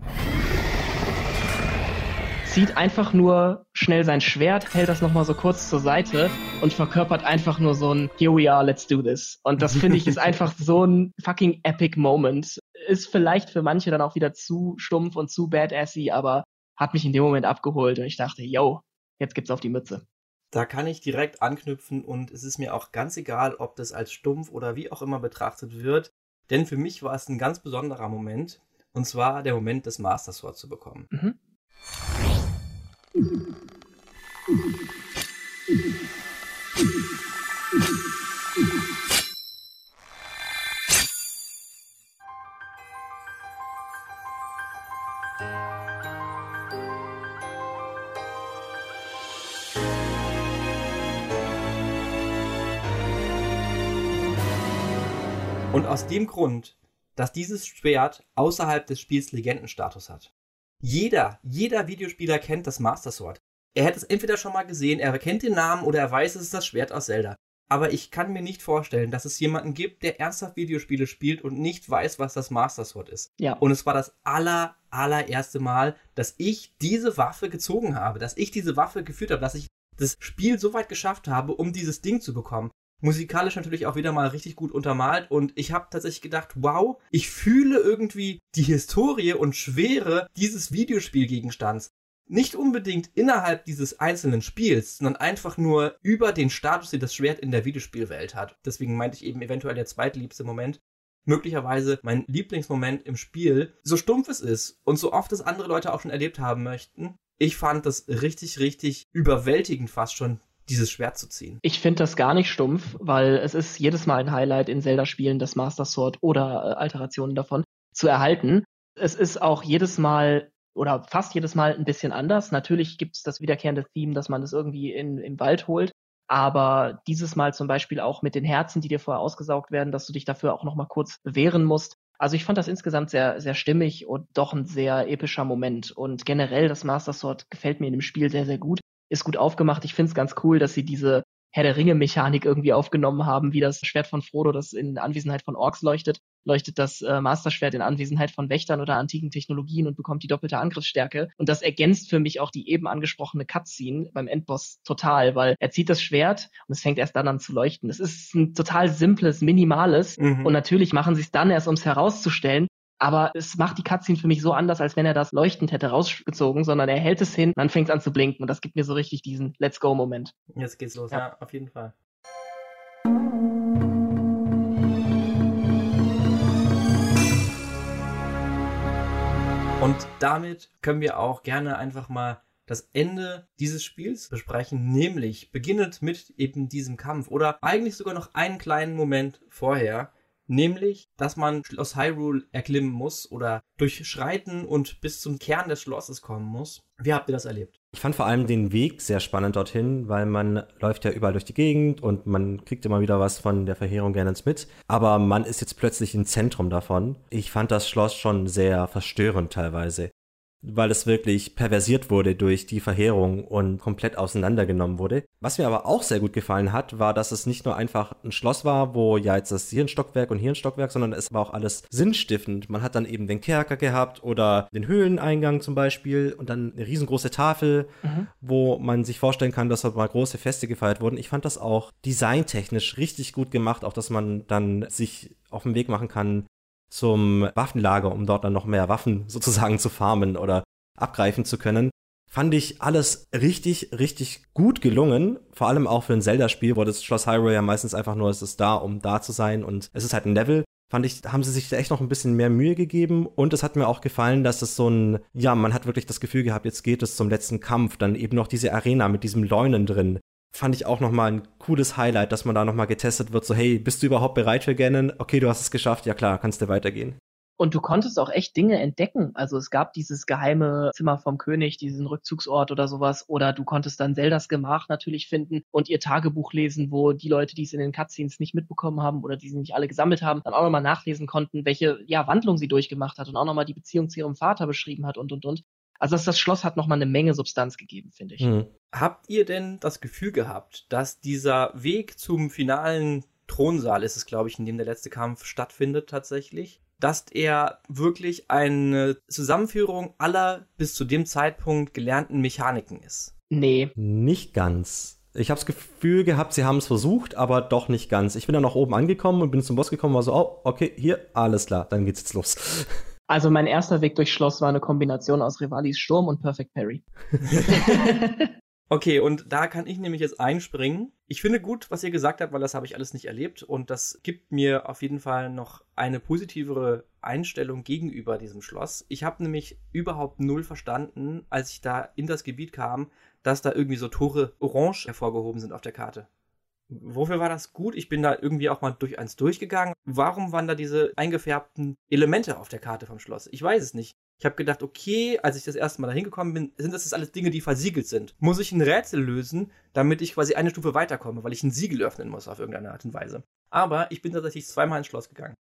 S3: zieht einfach nur schnell sein Schwert, hält das nochmal so kurz zur Seite und verkörpert einfach nur so ein Here we are, let's do this. Und das finde ich ist <laughs> einfach so ein fucking epic Moment. Ist vielleicht für manche dann auch wieder zu stumpf und zu badassy, aber hat mich in dem Moment abgeholt und ich dachte, yo, jetzt gibt's auf die Mütze.
S1: Da kann ich direkt anknüpfen und es ist mir auch ganz egal, ob das als stumpf oder wie auch immer betrachtet wird, denn für mich war es ein ganz besonderer Moment und zwar der Moment, das Master Sword zu bekommen. Mhm. Und aus dem Grund, dass dieses Schwert außerhalb des Spiels Legendenstatus hat. Jeder, jeder Videospieler kennt das Master Sword. Er hätte es entweder schon mal gesehen, er kennt den Namen oder er weiß, es ist das Schwert aus Zelda. Aber ich kann mir nicht vorstellen, dass es jemanden gibt, der ernsthaft Videospiele spielt und nicht weiß, was das Master Sword ist.
S3: Ja.
S1: Und es war das aller, allererste Mal, dass ich diese Waffe gezogen habe, dass ich diese Waffe geführt habe, dass ich das Spiel so weit geschafft habe, um dieses Ding zu bekommen musikalisch natürlich auch wieder mal richtig gut untermalt und ich habe tatsächlich gedacht, wow, ich fühle irgendwie die Historie und Schwere dieses Videospielgegenstands. Nicht unbedingt innerhalb dieses einzelnen Spiels, sondern einfach nur über den Status, den das Schwert in der Videospielwelt hat. Deswegen meinte ich eben eventuell der zweitliebste Moment. Möglicherweise mein Lieblingsmoment im Spiel, so stumpf es ist und so oft es andere Leute auch schon erlebt haben möchten. Ich fand das richtig, richtig überwältigend fast schon, dieses Schwert zu ziehen.
S3: Ich finde das gar nicht stumpf, weil es ist jedes Mal ein Highlight in Zelda-Spielen, das Master Sword oder äh, Alterationen davon zu erhalten. Es ist auch jedes Mal oder fast jedes Mal ein bisschen anders. Natürlich gibt es das wiederkehrende Theme, dass man das irgendwie in, im Wald holt. Aber dieses Mal zum Beispiel auch mit den Herzen, die dir vorher ausgesaugt werden, dass du dich dafür auch nochmal kurz bewähren musst. Also ich fand das insgesamt sehr, sehr stimmig und doch ein sehr epischer Moment. Und generell das Master Sword gefällt mir in dem Spiel sehr, sehr gut ist gut aufgemacht. Ich finde es ganz cool, dass sie diese Herr der Ringe-Mechanik irgendwie aufgenommen haben, wie das Schwert von Frodo, das in Anwesenheit von Orks leuchtet, leuchtet das äh, Masterschwert in Anwesenheit von Wächtern oder antiken Technologien und bekommt die doppelte Angriffsstärke. Und das ergänzt für mich auch die eben angesprochene Cutscene beim Endboss total, weil er zieht das Schwert und es fängt erst dann an zu leuchten. Es ist ein total simples, minimales mhm. und natürlich machen sie es dann erst, um es herauszustellen, aber es macht die Cutscene für mich so anders, als wenn er das leuchtend hätte rausgezogen, sondern er hält es hin, dann fängt es an zu blinken und das gibt mir so richtig diesen Let's Go-Moment.
S1: Jetzt geht's los, ja. ja, auf jeden Fall. Und damit können wir auch gerne einfach mal das Ende dieses Spiels besprechen, nämlich beginnend mit eben diesem Kampf oder eigentlich sogar noch einen kleinen Moment vorher, nämlich, dass man Schloss Hyrule erklimmen muss oder durchschreiten und bis zum Kern des Schlosses kommen muss. Wie habt ihr das erlebt?
S2: Ich fand vor allem den Weg sehr spannend dorthin, weil man läuft ja überall durch die Gegend und man kriegt immer wieder was von der Verheerung Ganons mit. Aber man ist jetzt plötzlich im Zentrum davon. Ich fand das Schloss schon sehr verstörend teilweise weil es wirklich perversiert wurde durch die Verheerung und komplett auseinandergenommen wurde. Was mir aber auch sehr gut gefallen hat, war, dass es nicht nur einfach ein Schloss war, wo ja jetzt das hier ein Stockwerk und hier ein Stockwerk, sondern es war auch alles sinnstiftend. Man hat dann eben den Kerker gehabt oder den Höhleneingang zum Beispiel und dann eine riesengroße Tafel, mhm. wo man sich vorstellen kann, dass dort mal große Feste gefeiert wurden. Ich fand das auch designtechnisch richtig gut gemacht, auch dass man dann sich auf den Weg machen kann, zum Waffenlager, um dort dann noch mehr Waffen <laughs> sozusagen zu farmen oder abgreifen zu können. Fand ich alles richtig, richtig gut gelungen. Vor allem auch für ein Zelda-Spiel, wo das Schloss Hyrule ja meistens einfach nur, es ist da, um da zu sein und es ist halt ein Level. Fand ich, haben sie sich da echt noch ein bisschen mehr Mühe gegeben und es hat mir auch gefallen, dass es so ein, ja, man hat wirklich das Gefühl gehabt, jetzt geht es zum letzten Kampf, dann eben noch diese Arena mit diesem Leunen drin, fand ich auch nochmal ein cooles Highlight, dass man da nochmal getestet wird, so hey, bist du überhaupt bereit für Ganon? Okay, du hast es geschafft, ja klar, kannst du weitergehen.
S3: Und du konntest auch echt Dinge entdecken. Also es gab dieses geheime Zimmer vom König, diesen Rückzugsort oder sowas. Oder du konntest dann Zeldas Gemach natürlich finden und ihr Tagebuch lesen, wo die Leute, die es in den Cutscenes nicht mitbekommen haben oder die sie nicht alle gesammelt haben, dann auch nochmal nachlesen konnten, welche ja, Wandlung sie durchgemacht hat und auch nochmal die Beziehung zu ihrem Vater beschrieben hat und und und. Also das, das Schloss hat nochmal eine Menge Substanz gegeben, finde ich. Mhm.
S1: Habt ihr denn das Gefühl gehabt, dass dieser Weg zum finalen Thronsaal ist es, glaube ich, in dem der letzte Kampf stattfindet tatsächlich, dass er wirklich eine Zusammenführung aller bis zu dem Zeitpunkt gelernten Mechaniken ist.
S3: Nee.
S2: Nicht ganz. Ich habe das Gefühl gehabt, sie haben es versucht, aber doch nicht ganz. Ich bin dann noch oben angekommen und bin zum Boss gekommen, war so, oh, okay, hier, alles klar, dann geht's jetzt los.
S3: Also mein erster Weg durchs Schloss war eine Kombination aus Rivalis Sturm und Perfect Parry. <laughs>
S1: Okay, und da kann ich nämlich jetzt einspringen. Ich finde gut, was ihr gesagt habt, weil das habe ich alles nicht erlebt und das gibt mir auf jeden Fall noch eine positivere Einstellung gegenüber diesem Schloss. Ich habe nämlich überhaupt null verstanden, als ich da in das Gebiet kam, dass da irgendwie so Tore orange hervorgehoben sind auf der Karte. Wofür war das gut? Ich bin da irgendwie auch mal durch eins durchgegangen. Warum waren da diese eingefärbten Elemente auf der Karte vom Schloss? Ich weiß es nicht. Ich habe gedacht, okay, als ich das erste Mal da hingekommen bin, sind das jetzt alles Dinge, die versiegelt sind. Muss ich ein Rätsel lösen, damit ich quasi eine Stufe weiterkomme, weil ich ein Siegel öffnen muss auf irgendeine Art und Weise. Aber ich bin tatsächlich zweimal ins Schloss gegangen.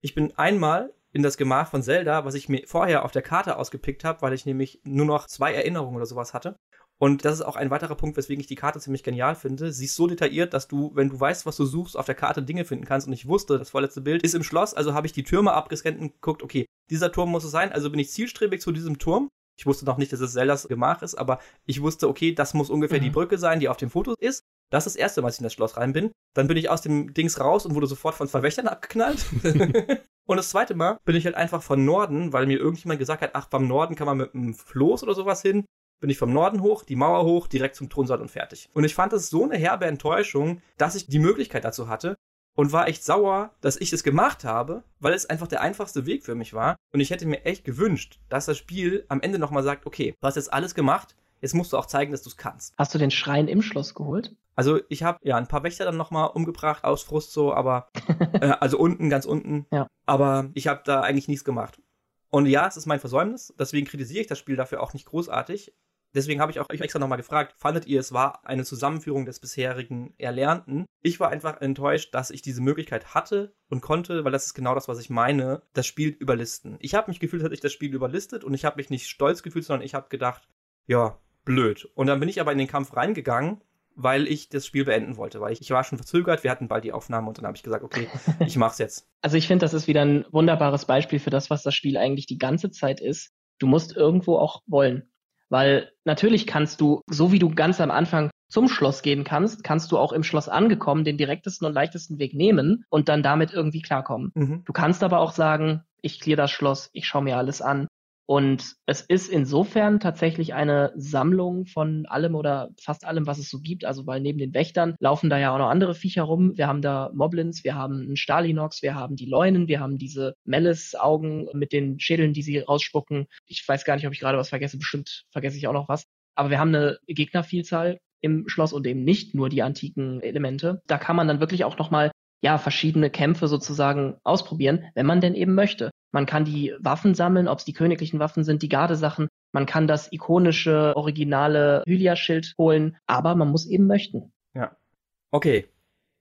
S1: Ich bin einmal in das Gemach von Zelda, was ich mir vorher auf der Karte ausgepickt habe, weil ich nämlich nur noch zwei Erinnerungen oder sowas hatte. Und das ist auch ein weiterer Punkt, weswegen ich die Karte ziemlich genial finde. Sie ist so detailliert, dass du, wenn du weißt, was du suchst, auf der Karte Dinge finden kannst. Und ich wusste, das vorletzte Bild ist im Schloss, also habe ich die Türme abgescannt und geguckt, okay, dieser Turm muss es sein, also bin ich zielstrebig zu diesem Turm. Ich wusste noch nicht, dass es Zeldas Gemach ist, aber ich wusste, okay, das muss ungefähr mhm. die Brücke sein, die auf dem Foto ist. Das ist das erste Mal, als ich in das Schloss rein bin. Dann bin ich aus dem Dings raus und wurde sofort von zwei Wächtern abgeknallt. <laughs> und das zweite Mal bin ich halt einfach von Norden, weil mir irgendjemand gesagt hat, ach, beim Norden kann man mit einem Floß oder sowas hin bin ich vom Norden hoch, die Mauer hoch, direkt zum Thronsaal und fertig. Und ich fand es so eine herbe Enttäuschung, dass ich die Möglichkeit dazu hatte und war echt sauer, dass ich es gemacht habe, weil es einfach der einfachste Weg für mich war. Und ich hätte mir echt gewünscht, dass das Spiel am Ende nochmal sagt, okay, du hast jetzt alles gemacht, jetzt musst du auch zeigen, dass du es kannst.
S3: Hast du den Schrein im Schloss geholt?
S1: Also ich habe ja ein paar Wächter dann nochmal umgebracht aus Frust so, aber <laughs> äh, also unten, ganz unten.
S3: Ja.
S1: Aber ich habe da eigentlich nichts gemacht. Und ja, es ist mein Versäumnis, deswegen kritisiere ich das Spiel dafür auch nicht großartig. Deswegen habe ich auch euch extra nochmal gefragt, fandet ihr, es war eine Zusammenführung des bisherigen Erlernten? Ich war einfach enttäuscht, dass ich diese Möglichkeit hatte und konnte, weil das ist genau das, was ich meine, das Spiel überlisten. Ich habe mich gefühlt, dass ich das Spiel überlistet und ich habe mich nicht stolz gefühlt, sondern ich habe gedacht, ja, blöd. Und dann bin ich aber in den Kampf reingegangen weil ich das Spiel beenden wollte, weil ich, ich war schon verzögert, wir hatten bald die Aufnahme und dann habe ich gesagt, okay, <laughs> ich mach's jetzt.
S3: Also ich finde, das ist wieder ein wunderbares Beispiel für das, was das Spiel eigentlich die ganze Zeit ist. Du musst irgendwo auch wollen. Weil natürlich kannst du, so wie du ganz am Anfang zum Schloss gehen kannst, kannst du auch im Schloss angekommen den direktesten und leichtesten Weg nehmen und dann damit irgendwie klarkommen. Mhm. Du kannst aber auch sagen, ich clear das Schloss, ich schaue mir alles an. Und es ist insofern tatsächlich eine Sammlung von allem oder fast allem, was es so gibt. Also weil neben den Wächtern laufen da ja auch noch andere Viecher rum. Wir haben da Moblins, wir haben einen Stalinox, wir haben die Leunen, wir haben diese Melis-Augen mit den Schädeln, die sie rausspucken. Ich weiß gar nicht, ob ich gerade was vergesse. Bestimmt vergesse ich auch noch was. Aber wir haben eine Gegnervielzahl im Schloss und eben nicht nur die antiken Elemente. Da kann man dann wirklich auch nochmal ja, verschiedene Kämpfe sozusagen ausprobieren, wenn man denn eben möchte. Man kann die Waffen sammeln, ob es die königlichen Waffen sind, die Gardesachen. Man kann das ikonische, originale Hylia-Schild holen, aber man muss eben möchten.
S1: Ja. Okay.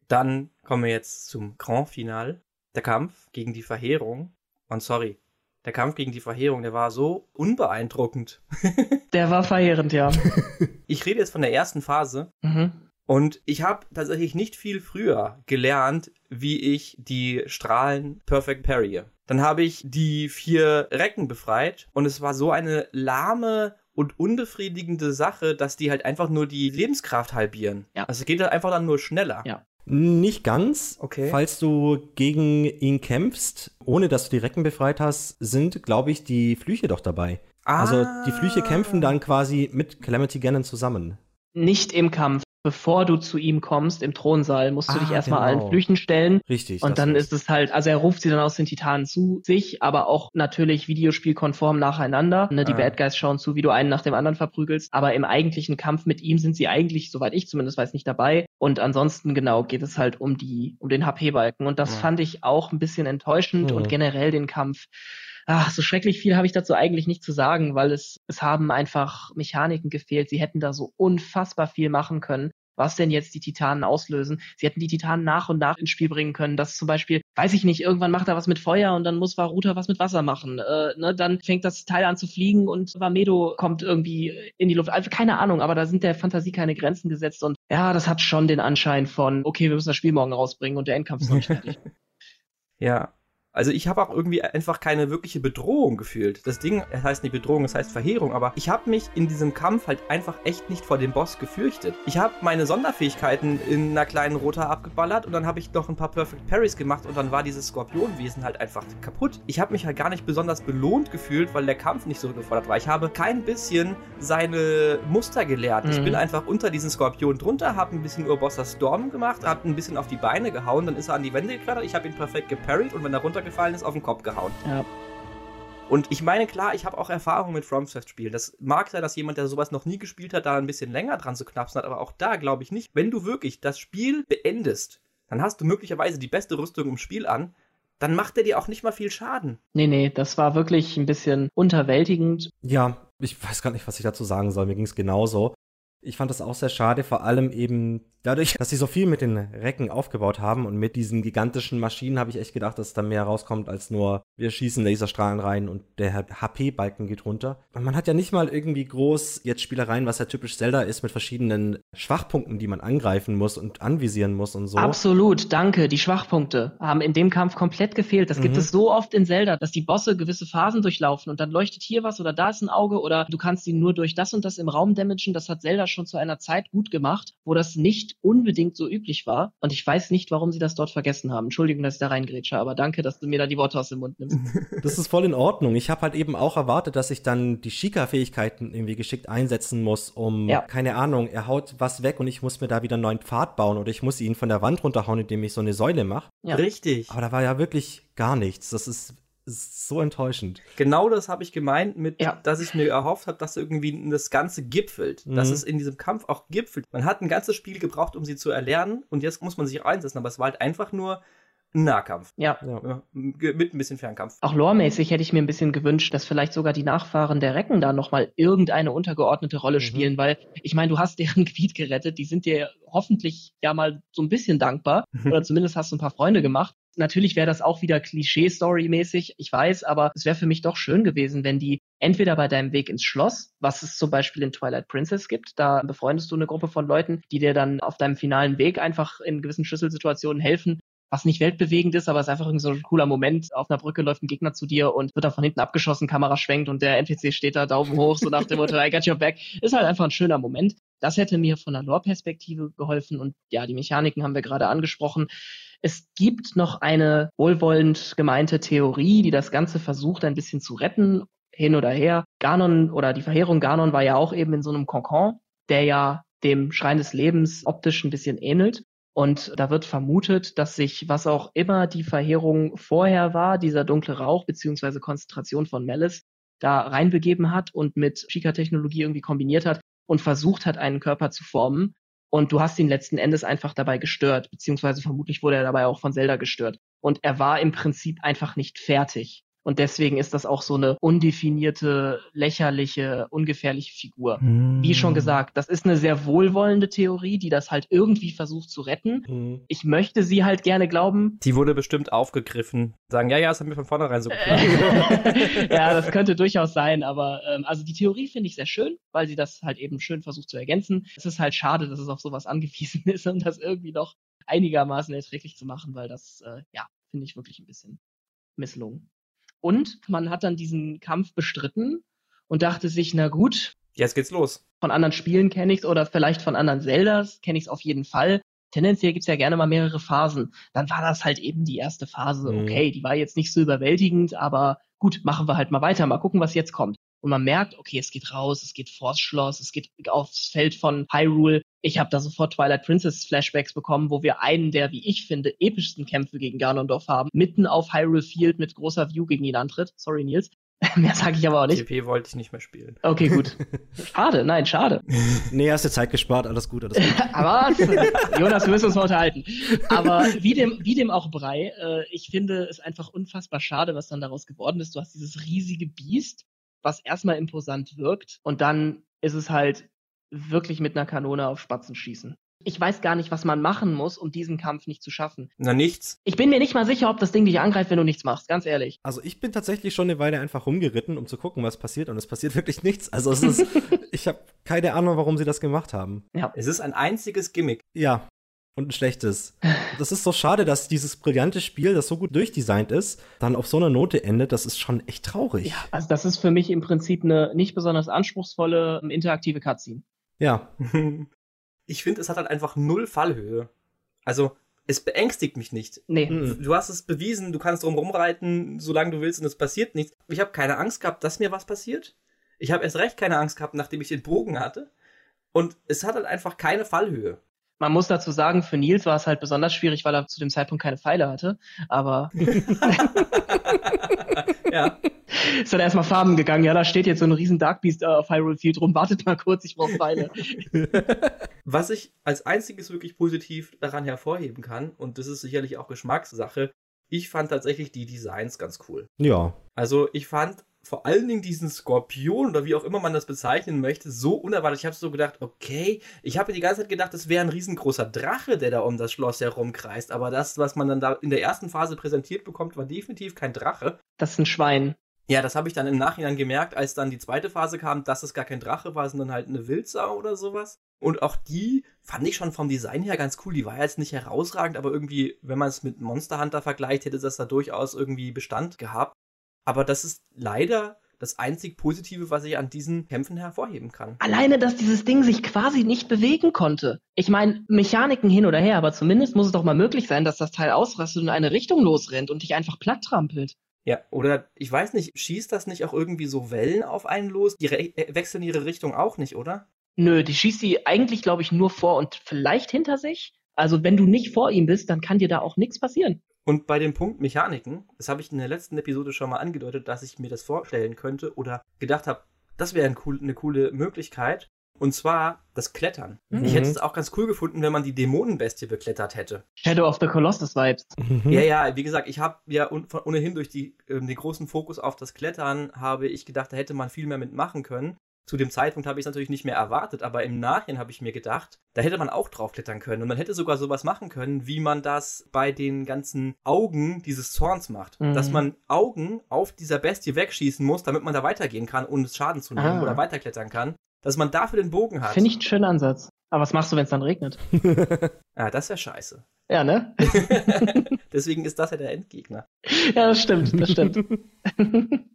S1: Dann kommen wir jetzt zum Grand Final. Der Kampf gegen die Verheerung. Und sorry, der Kampf gegen die Verheerung, der war so unbeeindruckend. <laughs>
S3: der war verheerend, ja. <laughs>
S1: Ich rede jetzt von der ersten Phase.
S3: Mhm.
S1: Und ich habe tatsächlich nicht viel früher gelernt, wie ich die Strahlen perfect parry. Dann habe ich die vier Recken befreit und es war so eine lahme und unbefriedigende Sache, dass die halt einfach nur die Lebenskraft halbieren.
S3: Ja.
S1: Also es geht halt einfach dann nur schneller.
S3: Ja.
S2: Nicht ganz.
S1: Okay.
S2: Falls du gegen ihn kämpfst, ohne dass du die Recken befreit hast, sind, glaube ich, die Flüche doch dabei.
S1: Ah.
S2: Also die Flüche kämpfen dann quasi mit Calamity Ganon zusammen.
S3: Nicht im Kampf bevor du zu ihm kommst im Thronsaal, musst du
S2: Ah,
S3: dich erstmal
S2: genau.
S3: allen Flüchen stellen.
S2: Richtig.
S3: Und dann
S2: ist
S3: es halt, also er ruft sie dann aus den Titanen zu sich, aber auch natürlich videospielkonform nacheinander. Ne, die
S1: Ah.
S3: Bad Guys schauen zu, wie du einen nach dem anderen verprügelst. Aber im eigentlichen Kampf mit ihm sind sie eigentlich, soweit ich zumindest weiß, nicht dabei. Und ansonsten genau geht es halt um die, um den HP-Balken. Und das
S1: Ja.
S3: fand ich auch ein bisschen enttäuschend
S2: Mhm.
S3: und generell den Kampf. Ach, so schrecklich viel habe ich dazu eigentlich nicht zu sagen, weil es, es haben einfach Mechaniken gefehlt. Sie hätten da so unfassbar viel machen können was denn jetzt die Titanen auslösen. Sie hätten die Titanen nach und nach ins Spiel bringen können. dass zum Beispiel, weiß ich nicht, irgendwann macht er was mit Feuer und dann muss Varuta was mit Wasser machen. Äh, ne, dann fängt das Teil an zu fliegen und Vamedo kommt irgendwie in die Luft. Also keine Ahnung, aber da sind der Fantasie keine Grenzen gesetzt und ja, das hat schon den Anschein von, okay, wir müssen das Spiel morgen rausbringen und der Endkampf ist noch nicht fertig. <laughs>
S1: Ja. Also ich habe auch irgendwie einfach keine wirkliche Bedrohung gefühlt. Das Ding, es heißt nicht Bedrohung, es heißt Verheerung, aber ich habe mich in diesem Kampf halt einfach echt nicht vor dem Boss gefürchtet. Ich habe meine Sonderfähigkeiten in einer kleinen Rota abgeballert und dann habe ich noch ein paar Perfect Parries gemacht und dann war dieses Skorpionwesen halt einfach kaputt. Ich habe mich halt gar nicht besonders belohnt gefühlt, weil der Kampf nicht so gefordert war. Ich habe kein bisschen seine Muster gelehrt. Mhm. Ich bin einfach unter diesen Skorpion drunter, habe ein bisschen Urbossa Storm gemacht, habe ein bisschen auf die Beine gehauen, dann ist er an die Wände geklettert, ich habe ihn perfekt geparried und wenn er runter runtergefallen ist, auf den Kopf gehauen. Ja. Und ich meine, klar, ich habe auch Erfahrung mit FromSoft-Spielen. Das mag sein, dass jemand, der sowas noch nie gespielt hat, da ein bisschen länger dran zu knapsen hat, aber auch da glaube ich nicht. Wenn du wirklich das Spiel beendest, dann hast du möglicherweise die beste Rüstung im Spiel an, dann macht er dir auch nicht mal viel Schaden.
S3: Nee, nee, das war wirklich ein bisschen unterwältigend.
S2: Ja, ich weiß gar nicht, was ich dazu sagen soll. Mir ging es genauso. Ich fand das auch sehr schade, vor allem eben dadurch, dass sie so viel mit den Recken aufgebaut haben und mit diesen gigantischen Maschinen habe ich echt gedacht, dass da mehr rauskommt als nur wir schießen Laserstrahlen rein und der HP-Balken geht runter. Man hat ja nicht mal irgendwie groß jetzt Spielereien, was ja typisch Zelda ist, mit verschiedenen Schwachpunkten, die man angreifen muss und anvisieren muss und so.
S3: Absolut, danke. Die Schwachpunkte haben in dem Kampf komplett gefehlt. Das mhm. gibt es so oft in Zelda, dass die Bosse gewisse Phasen durchlaufen und dann leuchtet hier was oder da ist ein Auge oder du kannst ihn nur durch das und das im Raum damagen. Das hat Zelda schon zu einer Zeit gut gemacht, wo das nicht unbedingt so üblich war. Und ich weiß nicht, warum sie das dort vergessen haben. Entschuldigung, dass ich da reingrätsche, aber danke, dass du mir da die Worte aus dem Mund nimmst. <laughs>
S2: Das ist voll in Ordnung. Ich habe halt eben auch erwartet, dass ich dann die Shika-Fähigkeiten irgendwie geschickt einsetzen muss, um, ja. keine Ahnung, er haut was weg und ich muss mir da wieder einen neuen Pfad bauen oder ich muss ihn von der Wand runterhauen, indem ich so eine Säule mache.
S1: Ja. Richtig.
S2: Aber da war ja wirklich gar nichts. Das ist ist so enttäuschend.
S1: Genau das habe ich gemeint mit, ja. dass ich mir erhofft habe, dass irgendwie das Ganze gipfelt. Mhm. Dass es in diesem Kampf auch gipfelt. Man hat ein ganzes Spiel gebraucht, um sie zu erlernen und jetzt muss man sich einsetzen, aber es war halt einfach nur ein Nahkampf.
S3: Ja. ja.
S1: Mit ein bisschen Fernkampf.
S3: Auch loremäßig hätte ich mir ein bisschen gewünscht, dass vielleicht sogar die Nachfahren der Recken da nochmal irgendeine untergeordnete Rolle mhm. spielen, weil ich meine, du hast deren <laughs> Gebiet gerettet, die sind dir hoffentlich ja mal so ein bisschen dankbar <laughs> oder zumindest hast du ein paar Freunde gemacht. Natürlich wäre das auch wieder Klischee-Story-mäßig, ich weiß, aber es wäre für mich doch schön gewesen, wenn die entweder bei deinem Weg ins Schloss, was es zum Beispiel in Twilight Princess gibt, da befreundest du eine Gruppe von Leuten, die dir dann auf deinem finalen Weg einfach in gewissen Schlüsselsituationen helfen, was nicht weltbewegend ist, aber es ist einfach so ein cooler Moment. Auf einer Brücke läuft ein Gegner zu dir und wird dann von hinten abgeschossen, Kamera schwenkt und der NPC steht da, Daumen hoch, so nach dem Motto, I got your back. Ist halt einfach ein schöner Moment. Das hätte mir von der Lore-Perspektive geholfen und ja, die Mechaniken haben wir gerade angesprochen. Es gibt noch eine wohlwollend gemeinte Theorie, die das Ganze versucht, ein bisschen zu retten, hin oder her. Ganon oder die Verheerung Ganon war ja auch eben in so einem Kokon, der ja dem Schrein des Lebens optisch ein bisschen ähnelt. Und da wird vermutet, dass sich, was auch immer die Verheerung vorher war, dieser dunkle Rauch beziehungsweise Konzentration von Malice, da reinbegeben hat und mit Chica-Technologie irgendwie kombiniert hat und versucht hat, einen Körper zu formen, und du hast ihn letzten Endes einfach dabei gestört, beziehungsweise vermutlich wurde er dabei auch von Zelda gestört. Und er war im Prinzip einfach nicht fertig. Und deswegen ist das auch so eine undefinierte, lächerliche, ungefährliche Figur. Mm. Wie schon gesagt, das ist eine sehr wohlwollende Theorie, die das halt irgendwie versucht zu retten. Mm. Ich möchte sie halt gerne glauben.
S1: Die wurde bestimmt aufgegriffen. Sagen, ja, ja, das haben wir von vornherein so <laughs>
S3: klar. ja, das könnte durchaus sein, aber ähm, also die Theorie finde ich sehr schön, weil sie das halt eben schön versucht zu ergänzen. Es ist halt schade, dass es auf sowas angewiesen <laughs> ist, um das irgendwie noch einigermaßen erträglich zu machen, weil das, äh, ja, finde ich wirklich ein bisschen misslungen. Und man hat dann diesen Kampf bestritten und dachte sich, na gut.
S1: Jetzt geht's los.
S3: Von anderen Spielen kenne ich's oder vielleicht von anderen Zeldas kenne ich's auf jeden Fall. Tendenziell gibt's ja gerne mal mehrere Phasen. Dann war das halt eben die erste Phase. Mhm. Okay, die war jetzt nicht so überwältigend, aber gut, machen wir halt mal weiter, mal gucken, was jetzt kommt und man merkt, okay, es geht raus, es geht vors Schloss, es geht aufs Feld von Hyrule. Ich habe da sofort Twilight Princess Flashbacks bekommen, wo wir einen der, wie ich finde, epischsten Kämpfe gegen Ganondorf haben, mitten auf Hyrule Field mit großer View gegen ihn antritt. Sorry, Nils. <laughs> Mehr sage ich aber auch nicht.
S1: TP wollte ich nicht mehr spielen.
S3: Okay, gut. <laughs> Schade, nein, schade. <laughs>
S2: Nee, hast du Zeit gespart, alles gut, alles gut.
S3: aber Jonas, wir müssen uns mal unterhalten. Aber wie dem, wie dem auch Brei, äh, ich finde es einfach unfassbar schade, was dann daraus geworden ist. Du hast dieses riesige Biest, was erstmal imposant wirkt und dann ist es halt wirklich mit einer Kanone auf Spatzen schießen. Ich weiß gar nicht, was man machen muss, um diesen Kampf nicht zu schaffen.
S1: Na, nichts.
S3: Ich bin mir nicht mal sicher, ob das Ding dich angreift, wenn du nichts machst, ganz ehrlich.
S2: Also ich bin tatsächlich schon eine Weile einfach rumgeritten, um zu gucken, was passiert und es passiert <laughs> wirklich nichts. Also es ist, <laughs> ich habe keine Ahnung, warum sie das gemacht haben.
S1: Ja. Es ist ein einziges Gimmick.
S2: Ja. und ein schlechtes. Das ist so schade, dass dieses brillante Spiel, das so gut durchdesignt ist, dann auf so einer Note endet. Das ist schon echt traurig.
S3: Ja, also das ist für mich im Prinzip eine nicht besonders anspruchsvolle interaktive Cutscene.
S2: Ja. <laughs>
S1: Ich finde, es hat halt einfach null Fallhöhe. Also, es beängstigt mich nicht.
S3: Nee.
S1: Du hast es bewiesen, du kannst drum rumreiten, solange du willst und es passiert nichts. Ich habe keine Angst gehabt, dass mir was passiert. Ich habe erst recht keine Angst gehabt, nachdem ich den Bogen hatte. Und es hat halt einfach keine Fallhöhe.
S3: Man muss dazu sagen, für Nils war es halt besonders schwierig, weil er zu dem Zeitpunkt keine Pfeile hatte. Aber <laughs>
S1: ja. <laughs>
S3: ist dann erstmal Farben gegangen. Ja, da steht jetzt so ein riesen Dark Beast äh, auf Hyrule Field rum. Wartet mal kurz, ich brauche Pfeile. <laughs>
S1: Was ich als einziges wirklich positiv daran hervorheben kann, und das ist sicherlich auch Geschmackssache, ich fand tatsächlich die Designs ganz cool.
S2: Ja.
S1: Also ich fand vor allen Dingen diesen Skorpion oder wie auch immer man das bezeichnen möchte, so unerwartet. Ich habe so gedacht, okay, ich habe die ganze Zeit gedacht, es wäre ein riesengroßer Drache, der da um das Schloss herumkreist. Aber das, was man dann da in der ersten Phase präsentiert bekommt, war definitiv kein Drache.
S3: Das ist ein Schwein.
S1: Ja, das habe ich dann im Nachhinein gemerkt, als dann die zweite Phase kam, dass es gar kein Drache war, sondern halt eine Wildsau oder sowas. Und auch die fand ich schon vom Design her ganz cool. Die war jetzt nicht herausragend, aber irgendwie, wenn man es mit Monster Hunter vergleicht, hätte das da durchaus irgendwie Bestand gehabt. Aber das ist leider das einzig Positive, was ich an diesen Kämpfen hervorheben kann.
S3: Alleine, dass dieses Ding sich quasi nicht bewegen konnte. Ich meine, Mechaniken hin oder her, aber zumindest muss es doch mal möglich sein, dass das Teil ausrastet und in eine Richtung losrennt und dich einfach platt trampelt.
S1: Ja, oder ich weiß nicht, schießt das nicht auch irgendwie so Wellen auf einen los? Die äh, wechseln ihre Richtung auch nicht, oder?
S3: Nö, die schießt sie eigentlich, glaube ich, nur vor und vielleicht hinter sich. Also wenn du nicht vor ihm bist, dann kann dir da auch nichts passieren.
S1: Und bei dem Punkt Mechaniken, das habe ich in der letzten Episode schon mal angedeutet, dass ich mir das vorstellen könnte oder gedacht habe, das wäre ein cool, eine coole Möglichkeit. Und zwar das Klettern. Mhm. Ich hätte es auch ganz cool gefunden, wenn man die Dämonenbestie beklettert hätte.
S3: Shadow of the Colossus Vibes.
S1: Mhm. Ja, ja, wie gesagt, ich habe ja ohnehin durch die, äh, den großen Fokus auf das Klettern, habe ich gedacht, da hätte man viel mehr mitmachen können. Zu dem Zeitpunkt habe ich es natürlich nicht mehr erwartet, aber im Nachhinein habe ich mir gedacht, da hätte man auch draufklettern können. Und man hätte sogar sowas machen können, wie man das bei den ganzen Augen dieses Zorns macht. Mhm. Dass man Augen auf dieser Bestie wegschießen muss, damit man da weitergehen kann, ohne Schaden zu nehmen ah. oder weiterklettern kann. Dass man dafür den Bogen hat.
S3: Finde ich einen schönen Ansatz. Aber was machst du, wenn es dann regnet?
S1: ja, <laughs> das wäre scheiße.
S3: Ja, ne? <laughs>
S1: Deswegen ist das ja der Endgegner.
S3: Ja, das stimmt, das stimmt. <laughs>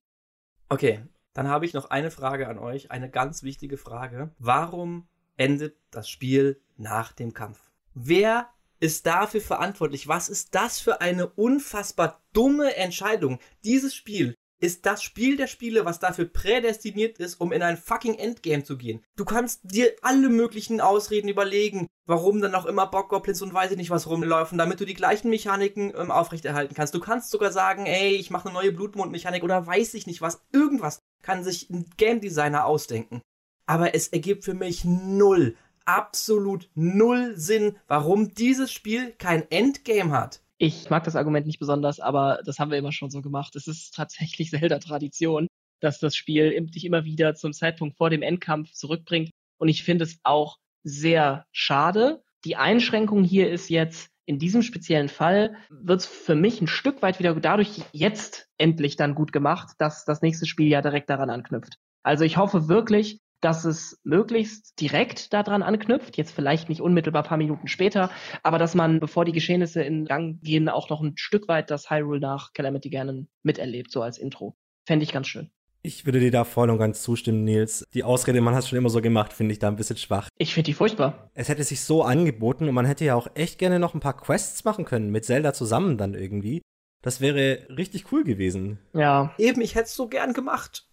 S1: okay, dann habe ich noch eine Frage an euch, eine ganz wichtige Frage. Warum endet das Spiel nach dem Kampf? Wer ist dafür verantwortlich? Was ist das für eine unfassbar dumme Entscheidung? Dieses Spiel ist das Spiel der Spiele, was dafür prädestiniert ist, um in ein fucking Endgame zu gehen. Du kannst dir alle möglichen Ausreden überlegen, warum dann auch immer Bockgoblins und weiß ich nicht was rumlaufen, damit du die gleichen Mechaniken ähm, aufrechterhalten kannst. Du kannst sogar sagen, ey, ich mache eine neue Blutmondmechanik oder weiß ich nicht was, irgendwas kann sich ein Game Designer ausdenken. Aber es ergibt für mich null, absolut null Sinn, warum dieses Spiel kein Endgame hat.
S3: Ich mag das Argument nicht besonders, aber das haben wir immer schon so gemacht. Es ist tatsächlich <laughs> Zelda-Tradition, dass das Spiel dich immer wieder zum Zeitpunkt vor dem Endkampf zurückbringt. Und ich finde es auch sehr schade. Die Einschränkung hier ist jetzt, in diesem speziellen Fall wird es für mich ein Stück weit wieder dadurch jetzt endlich dann gut gemacht, dass das nächste Spiel ja direkt daran anknüpft. Also ich hoffe wirklich, dass es möglichst direkt daran anknüpft, jetzt vielleicht nicht unmittelbar paar Minuten später, aber dass man, bevor die Geschehnisse in Gang gehen, auch noch ein Stück weit das Hyrule nach Calamity Ganon miterlebt, so als Intro. Fände ich ganz schön.
S2: Ich würde dir da voll und ganz zustimmen, Nils. Die Ausrede, man hat es schon immer so gemacht, finde ich da ein bisschen schwach.
S3: Ich finde die furchtbar.
S2: Es hätte sich so angeboten und man hätte ja auch echt gerne noch ein paar Quests machen können, mit Zelda zusammen dann irgendwie. Das wäre richtig cool gewesen.
S3: Ja.
S1: Eben, ich hätte es so gern gemacht.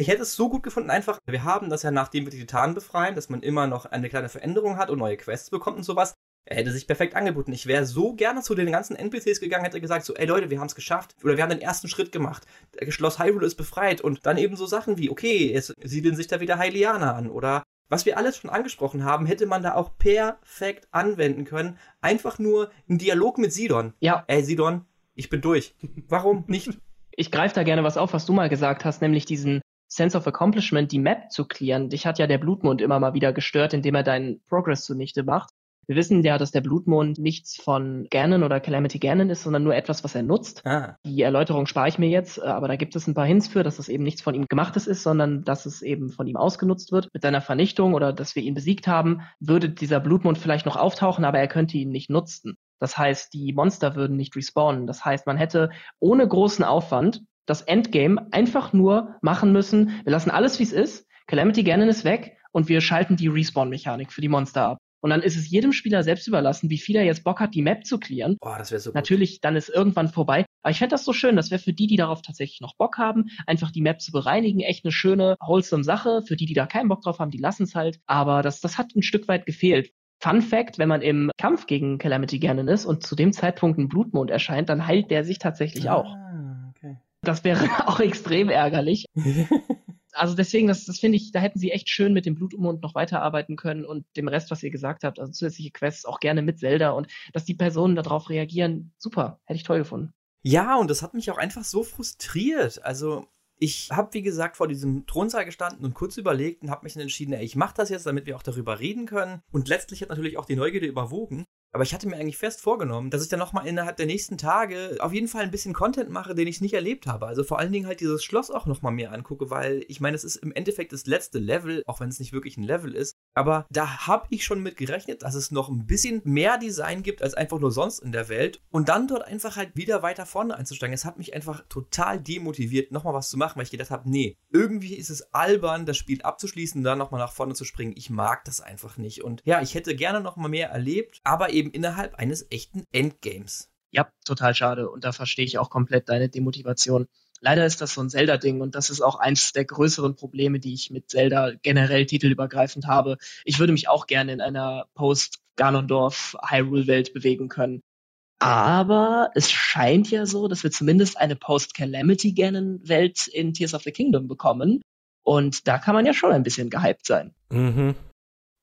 S1: Ich hätte es so gut gefunden, einfach, wir haben das ja, nachdem wir die Titanen befreien, dass man immer noch eine kleine Veränderung hat und neue Quests bekommt und sowas. Er hätte sich perfekt angeboten. Ich wäre so gerne zu den ganzen NPCs gegangen, hätte gesagt so, ey Leute, wir haben es geschafft. Oder wir haben den ersten Schritt gemacht. Schloss Hyrule ist befreit. Und dann eben so Sachen wie, okay, jetzt siedeln sich da wieder Hylianer an. Oder was wir alles schon angesprochen haben, hätte man da auch perfekt anwenden können. Einfach nur ein Dialog mit Sidon.
S3: Ja.
S1: Ey, Sidon, ich bin durch. Warum nicht? <laughs>
S3: Ich greife da gerne was auf, was du mal gesagt hast, nämlich diesen Sense of Accomplishment, die Map zu clearen. Dich hat ja der Blutmond immer mal wieder gestört, indem er deinen Progress zunichte macht Wir wissen ja, dass der Blutmond nichts von Ganon oder Calamity Ganon ist, sondern nur etwas, was er nutzt.
S1: Ah.
S3: Die Erläuterung spare ich mir jetzt, äh, aber da gibt es ein paar Hints für, dass das eben nichts von ihm gemachtes ist, sondern dass es eben von ihm ausgenutzt wird. Mit seiner Vernichtung oder dass wir ihn besiegt haben, würde dieser Blutmond vielleicht noch auftauchen, aber er könnte ihn nicht nutzen. Das heißt, die Monster würden nicht respawnen. Das heißt, man hätte ohne großen Aufwand das Endgame einfach nur machen müssen. Wir lassen alles, wie es ist. Calamity Ganon ist weg und wir schalten die Respawn-Mechanik für die Monster ab. Und dann ist es jedem Spieler selbst überlassen, wie viel er jetzt Bock hat, die Map zu clearen.
S1: Boah, das wäre so gut.
S3: Natürlich, dann ist irgendwann vorbei. Aber ich fände das so schön. Das wäre für die, die darauf tatsächlich noch Bock haben, einfach die Map zu bereinigen. Echt eine schöne, wholesome Sache. Für die, die da keinen Bock drauf haben, die lassen es halt. Aber das, das hat ein Stück weit gefehlt. Fun Fact, wenn man im Kampf gegen Calamity Ganon ist und zu dem Zeitpunkt ein Blutmond erscheint, dann heilt der sich tatsächlich auch.
S1: Ah, okay.
S3: Das wäre <laughs> auch extrem ärgerlich. <laughs> also deswegen, das, das finde ich, da hätten sie echt schön mit dem Blutmond noch weiterarbeiten können und dem Rest, was ihr gesagt habt, also zusätzliche Quests auch gerne mit Zelda und dass die Personen darauf reagieren, super, hätte ich toll gefunden.
S1: Ja, und das hat mich auch einfach so frustriert. Also ich habe, wie gesagt, vor diesem Thronsaal gestanden und kurz überlegt und habe mich dann entschieden, ey, ich mache das jetzt, damit wir auch darüber reden können. Und letztlich hat natürlich auch die Neugierde überwogen. Aber ich hatte mir eigentlich fest vorgenommen, dass ich dann nochmal innerhalb der nächsten Tage auf jeden Fall ein bisschen Content mache, den ich nicht erlebt habe. Also vor allen Dingen halt dieses Schloss auch nochmal mehr angucke, weil ich meine, es ist im Endeffekt das letzte Level, auch wenn es nicht wirklich ein Level ist. Aber da habe ich schon mit gerechnet, dass es noch ein bisschen mehr Design gibt als einfach nur sonst in der Welt. Und dann dort einfach halt wieder weiter vorne einzusteigen. Es hat mich einfach total demotiviert, nochmal was zu machen, weil ich gedacht habe, nee, irgendwie ist es albern, das Spiel abzuschließen und dann nochmal nach vorne zu springen. Ich mag das einfach nicht. Und ja, ich hätte gerne nochmal mehr erlebt, aber eben innerhalb eines echten Endgames.
S3: Ja, total schade. Und da verstehe ich auch komplett deine Demotivation. Leider ist das so ein Zelda-Ding und das ist auch eins der größeren Probleme, die ich mit Zelda generell titelübergreifend habe. Ich würde mich auch gerne in einer Post-Ganondorf-Hyrule-Welt bewegen können. Aber es scheint ja so, dass wir zumindest eine Post-Calamity-Ganon-Welt in Tears of the Kingdom bekommen. Und da kann man ja schon ein bisschen gehypt sein.
S2: Mhm.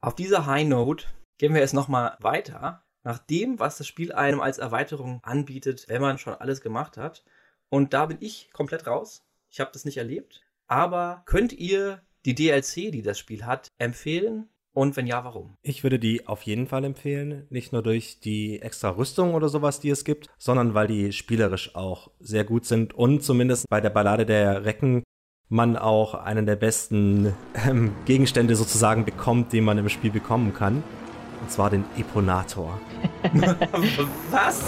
S1: Auf dieser High Note gehen wir jetzt nochmal weiter. Nach dem, was das Spiel einem als Erweiterung anbietet, wenn man schon alles gemacht hat. Und da bin ich komplett raus. Ich habe das nicht erlebt. Aber könnt ihr die DLC, die das Spiel hat, empfehlen? Und wenn ja, warum?
S2: Ich würde die auf jeden Fall empfehlen. Nicht nur durch die extra Rüstung oder sowas, die es gibt, sondern weil die spielerisch auch sehr gut sind und zumindest bei der Ballade der Recken man auch einen der besten ähm, Gegenstände sozusagen bekommt, den man im Spiel bekommen kann. Und zwar den Eponator. <laughs> <laughs>
S1: was?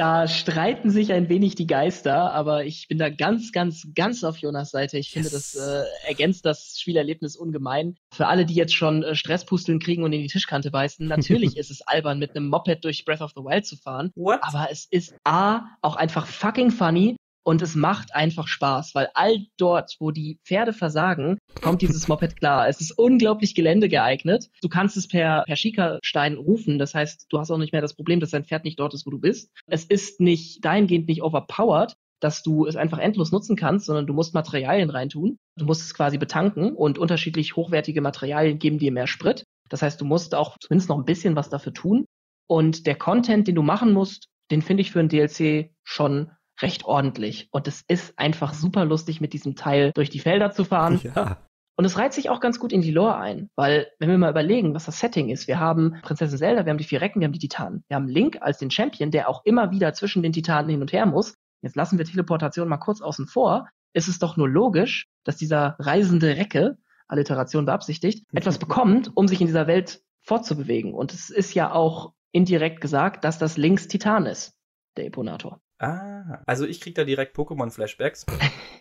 S3: Da streiten sich ein wenig die Geister, aber ich bin da ganz, ganz, ganz auf Jonas Seite. Ich yes. finde, das äh, ergänzt das Spielerlebnis ungemein. Für alle, die jetzt schon äh, Stresspusteln kriegen und in die Tischkante beißen, natürlich <laughs> ist es albern, mit einem Moped durch Breath of the Wild zu fahren.
S1: What?
S3: Aber es ist A, auch einfach fucking funny und es macht einfach Spaß, weil all dort, wo die Pferde versagen, kommt dieses Moped klar. Es ist unglaublich geländegeeignet. Du kannst es per, per Schiekerstein rufen. Das heißt, du hast auch nicht mehr das Problem, dass dein Pferd nicht dort ist, wo du bist. Es ist nicht dahingehend nicht overpowered, dass du es einfach endlos nutzen kannst, sondern du musst Materialien reintun. Du musst es quasi betanken und unterschiedlich hochwertige Materialien geben dir mehr Sprit. Das heißt, du musst auch zumindest noch ein bisschen was dafür tun. Und der Content, den du machen musst, den finde ich für ein DLC schon recht ordentlich. Und es ist einfach super lustig, mit diesem Teil durch die Felder zu fahren.
S2: Ja.
S3: Und es reiht sich auch ganz gut in die Lore ein, weil wenn wir mal überlegen, was das Setting ist, wir haben Prinzessin Zelda, wir haben die vier Recken, wir haben die Titanen. Wir haben Link als den Champion, der auch immer wieder zwischen den Titanen hin und her muss. Jetzt lassen wir Teleportation mal kurz außen vor. Es ist doch nur logisch, dass dieser reisende Recke, Alliteration beabsichtigt, etwas bekommt, um sich in dieser Welt fortzubewegen. Und es ist ja auch indirekt gesagt, dass das Links Titan ist, der Eponator.
S1: Ah, also ich krieg da direkt Pokémon-Flashbacks.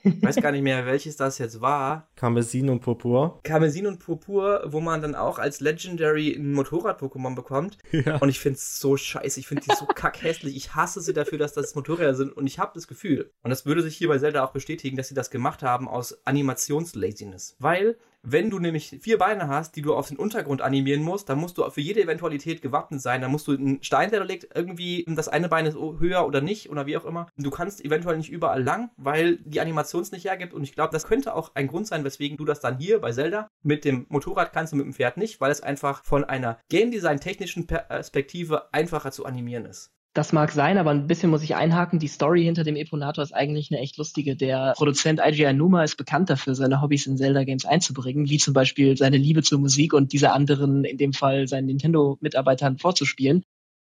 S1: Ich <laughs> weiß gar nicht mehr, welches das jetzt war.
S2: Karmesin und Purpur.
S1: Karmesin und Purpur, wo man dann auch als Legendary ein Motorrad-Pokémon bekommt.
S2: Ja.
S1: Und ich find's so scheiße. Ich find die so kackhässlich. Ich hasse sie dafür, dass das Motorräder sind. Und ich habe das Gefühl, und das würde sich hier bei Zelda auch bestätigen, dass sie das gemacht haben aus Animationslaziness. Weil wenn du nämlich vier Beine hast, die du auf den Untergrund animieren musst, dann musst du für jede Eventualität gewappnet sein. Dann musst du einen Stein, der da liegt, irgendwie, das eine Bein ist höher oder nicht oder wie auch immer. Du kannst eventuell nicht überall lang, weil die Animation es nicht hergibt. Und ich glaube, das könnte auch ein Grund sein, weswegen du das dann hier bei Zelda mit dem Motorrad kannst und mit dem Pferd nicht, weil es einfach von einer Game Design technischen Perspektive einfacher zu animieren ist.
S3: Das mag sein, aber ein bisschen muss ich einhaken. Die Story hinter dem Eponator ist eigentlich eine echt lustige. Der Produzent IGN Numa ist bekannt dafür, seine Hobbys in Zelda-Games einzubringen, wie zum Beispiel seine Liebe zur Musik und diese anderen, in dem Fall seinen Nintendo-Mitarbeitern vorzuspielen.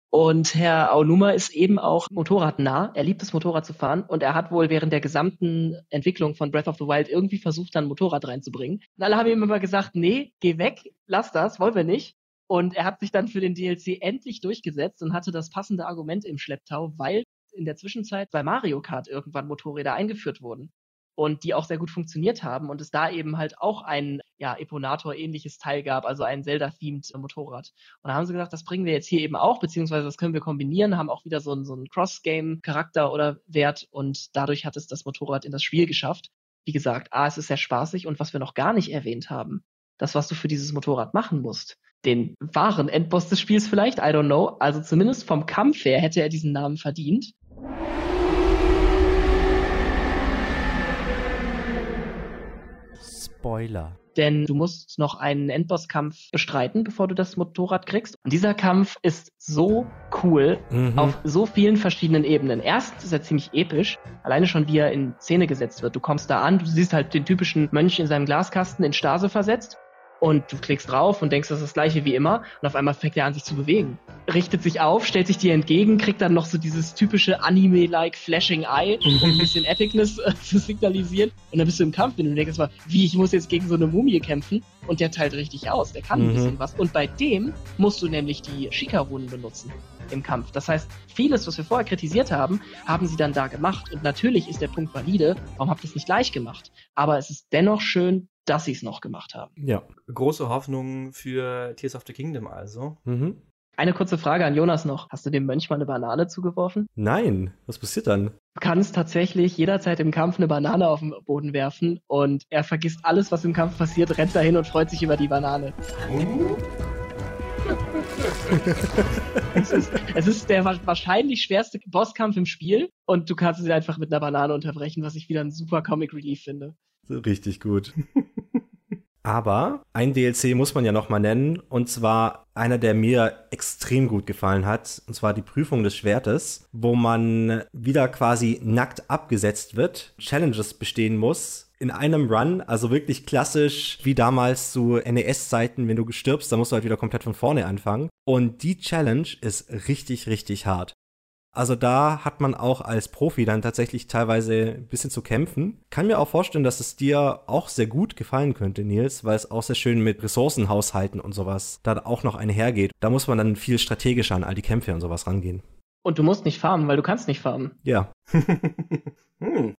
S3: Und Herr Aonuma ist eben auch motorradnah. Er liebt es, Motorrad zu fahren. Und er hat wohl während der gesamten Entwicklung von Breath of the Wild irgendwie versucht, dann Motorrad reinzubringen. Und alle haben ihm immer gesagt, nee, geh weg, lass das, wollen wir nicht. Und er hat sich dann für den DLC endlich durchgesetzt und hatte das passende Argument im Schlepptau, weil in der Zwischenzeit bei Mario Kart irgendwann Motorräder eingeführt wurden und die auch sehr gut funktioniert haben und es da eben halt auch ein ja, Eponator-ähnliches Teil gab, also ein Zelda-themed Motorrad. Und da haben sie gesagt, das bringen wir jetzt hier eben auch, beziehungsweise das können wir kombinieren, haben auch wieder so einen, so einen Cross-Game-Charakter oder Wert und dadurch hat es das Motorrad in das Spiel geschafft. Wie gesagt, A, es ist sehr spaßig und was wir noch gar nicht erwähnt haben, das, was du für dieses Motorrad machen musst, den wahren Endboss des Spiels vielleicht, I don't know. Also zumindest vom Kampf her hätte er diesen Namen verdient.
S2: Spoiler.
S3: Denn du musst noch einen Endbosskampf bestreiten, bevor du das Motorrad kriegst. Und dieser Kampf ist so cool mhm. auf so vielen verschiedenen Ebenen. Erstens ist er ziemlich episch, alleine schon wie er in Szene gesetzt wird. Du kommst da an, du siehst halt den typischen Mönch in seinem Glaskasten in Stase versetzt und du klickst drauf und denkst, das ist das gleiche wie immer und auf einmal fängt er an, sich zu bewegen. Richtet sich auf, stellt sich dir entgegen, kriegt dann noch so dieses typische Anime-like Flashing Eye, um <laughs> ein bisschen Epicness äh, zu signalisieren. Und dann bist du im Kampf und du denkst mal, wie, ich muss jetzt gegen so eine Mumie kämpfen. Und der teilt richtig aus, der kann mhm. ein bisschen was. Und bei dem musst du nämlich die Shika-Runen benutzen im Kampf. Das heißt, vieles, was wir vorher kritisiert haben, haben sie dann da gemacht. Und natürlich ist der Punkt valide, warum habt ihr es nicht gleich gemacht? Aber es ist dennoch schön, dass sie es noch gemacht haben.
S1: Ja. Große Hoffnung für Tears of the Kingdom also. Mhm.
S3: Eine kurze Frage an Jonas noch. Hast du dem Mönch mal eine Banane zugeworfen?
S2: Nein. Was passiert dann?
S3: Du kannst tatsächlich jederzeit im Kampf eine Banane auf den Boden werfen und er vergisst alles, was im Kampf passiert, rennt dahin und freut sich über die Banane. <laughs> es, ist, es ist der wahrscheinlich schwerste Bosskampf im Spiel und du kannst es einfach mit einer Banane unterbrechen, was ich wieder ein super Comic Relief finde.
S2: Richtig gut. <laughs> Aber ein DLC muss man ja noch mal nennen, und zwar einer, der mir extrem gut gefallen hat, und zwar die Prüfung des Schwertes, wo man wieder quasi nackt abgesetzt wird, Challenges bestehen muss, in einem Run, also wirklich klassisch wie damals zu NES-Zeiten, wenn du stirbst, dann musst du halt wieder komplett von vorne anfangen. Und die Challenge ist richtig, richtig hart. Also da hat man auch als Profi dann tatsächlich teilweise ein bisschen zu kämpfen. Kann mir auch vorstellen, dass es dir auch sehr gut gefallen könnte, Nils, weil es auch sehr schön mit Ressourcenhaushalten und sowas da auch noch einhergeht. Da muss man dann viel strategischer an all die Kämpfe und sowas rangehen.
S3: Und du musst nicht farmen, weil du kannst nicht farmen.
S2: Ja. <laughs>
S1: hm.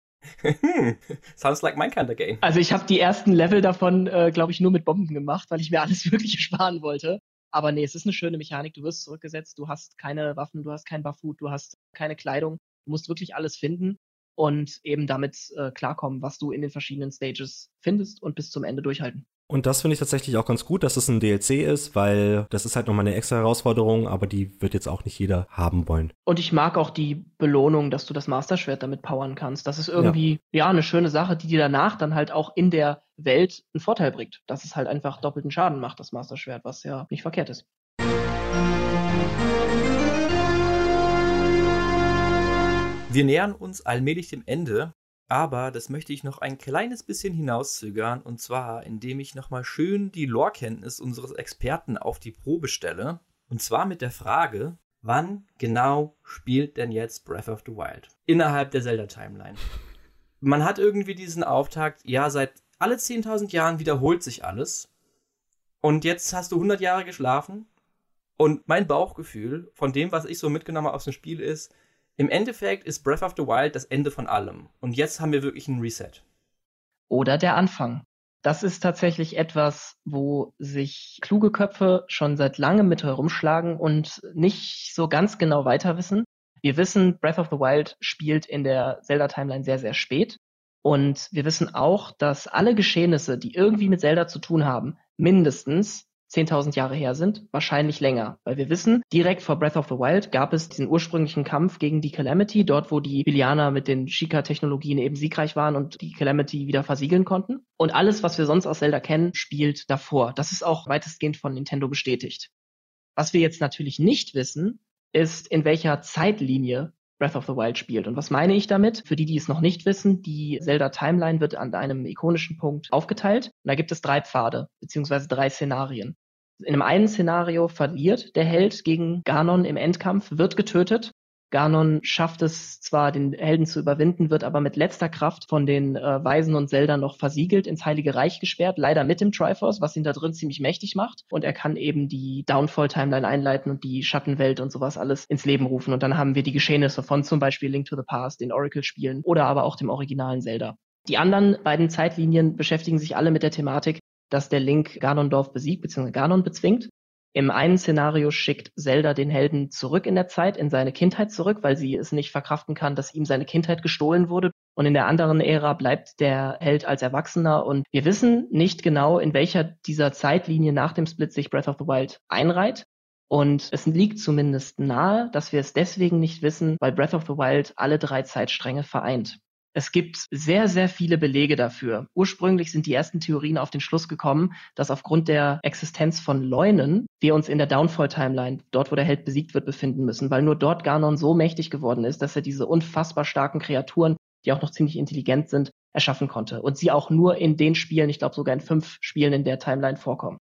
S1: Sounds like my kind of game.
S3: Also ich habe die ersten Level davon, äh, glaube ich, nur mit Bomben gemacht, weil ich mir <laughs> alles wirklich sparen wollte. Aber nee, es ist eine schöne Mechanik. Du wirst zurückgesetzt, du hast keine Waffen, du hast kein Bufffood, du hast keine Kleidung. Du musst wirklich alles finden und eben damit äh, klarkommen, was du in den verschiedenen Stages findest und bis zum Ende durchhalten.
S2: Und das finde ich tatsächlich auch ganz gut, dass es ein DLC ist, weil das ist halt nochmal eine extra Herausforderung, aber die wird jetzt auch nicht jeder haben wollen.
S3: Und ich mag auch die Belohnung, dass du das Masterschwert damit powern kannst. Das ist irgendwie, ja, ja eine schöne Sache, die dir danach dann halt auch in der Welt einen Vorteil bringt. Dass es halt einfach doppelten Schaden macht, das Master-Schwert, was ja nicht verkehrt ist.
S1: Wir nähern uns allmählich dem Ende, aber das möchte ich noch ein kleines bisschen hinauszögern und zwar, indem ich nochmal schön die Lore-Kenntnis unseres Experten auf die Probe stelle. Und zwar mit der Frage, wann genau spielt denn jetzt Breath of the Wild? Innerhalb der Zelda-Timeline. Man hat irgendwie diesen Auftakt, ja, seit alle 10.000 Jahren wiederholt sich alles. Und jetzt hast du 100 Jahre geschlafen. Und mein Bauchgefühl von dem, was ich so mitgenommen aus dem Spiel ist, im Endeffekt ist Breath of the Wild das Ende von allem. Und jetzt haben wir wirklich einen Reset.
S3: Oder der Anfang. Das ist tatsächlich etwas, wo sich kluge Köpfe schon seit langem mit herumschlagen und nicht so ganz genau weiter wissen. Wir wissen, Breath of the Wild spielt in der Zelda-Timeline sehr, sehr spät. Und wir wissen auch, dass alle Geschehnisse, die irgendwie mit Zelda zu tun haben, mindestens 10.000 Jahre her sind, wahrscheinlich länger. Weil wir wissen, direkt vor Breath of the Wild gab es diesen ursprünglichen Kampf gegen die Calamity, dort wo die Bilianer mit den Shika-Technologien eben siegreich waren und die Calamity wieder versiegeln konnten. Und alles, was wir sonst aus Zelda kennen, spielt davor. Das ist auch weitestgehend von Nintendo bestätigt. Was wir jetzt natürlich nicht wissen, ist, in welcher Zeitlinie Breath of the Wild spielt. Und was meine ich damit? Für die, die es noch nicht wissen, die Zelda-Timeline wird an einem ikonischen Punkt aufgeteilt. Und da gibt es drei Pfade, beziehungsweise drei Szenarien. In einem einen Szenario verliert der Held gegen Ganon im Endkampf, wird getötet Ganon schafft es zwar, den Helden zu überwinden, wird aber mit letzter Kraft von den äh, Weisen und Seldern noch versiegelt, ins Heilige Reich gesperrt, leider mit dem Triforce, was ihn da drin ziemlich mächtig macht. Und er kann eben die Downfall-Timeline einleiten und die Schattenwelt und sowas alles ins Leben rufen. Und dann haben wir die Geschehnisse von zum Beispiel Link to the Past, den Oracle-Spielen oder aber auch dem originalen Zelda. Die anderen beiden Zeitlinien beschäftigen sich alle mit der Thematik, dass der Link Ganondorf besiegt bzw. Ganon bezwingt im einen Szenario schickt Zelda den Helden zurück in der Zeit, in seine Kindheit zurück, weil sie es nicht verkraften kann, dass ihm seine Kindheit gestohlen wurde. Und in der anderen Ära bleibt der Held als Erwachsener. Und wir wissen nicht genau, in welcher dieser Zeitlinie nach dem Split sich Breath of the Wild einreiht. Und es liegt zumindest nahe, dass wir es deswegen nicht wissen, weil Breath of the Wild alle drei Zeitstränge vereint. Es gibt sehr, sehr viele Belege dafür. Ursprünglich sind die ersten Theorien auf den Schluss gekommen, dass aufgrund der Existenz von Leunen wir uns in der Downfall-Timeline, dort wo der Held besiegt wird, befinden müssen, weil nur dort Ganon so mächtig geworden ist, dass er diese unfassbar starken Kreaturen, die auch noch ziemlich intelligent sind, erschaffen konnte. Und sie auch nur in den Spielen, ich glaube sogar in fünf Spielen in der Timeline vorkommen.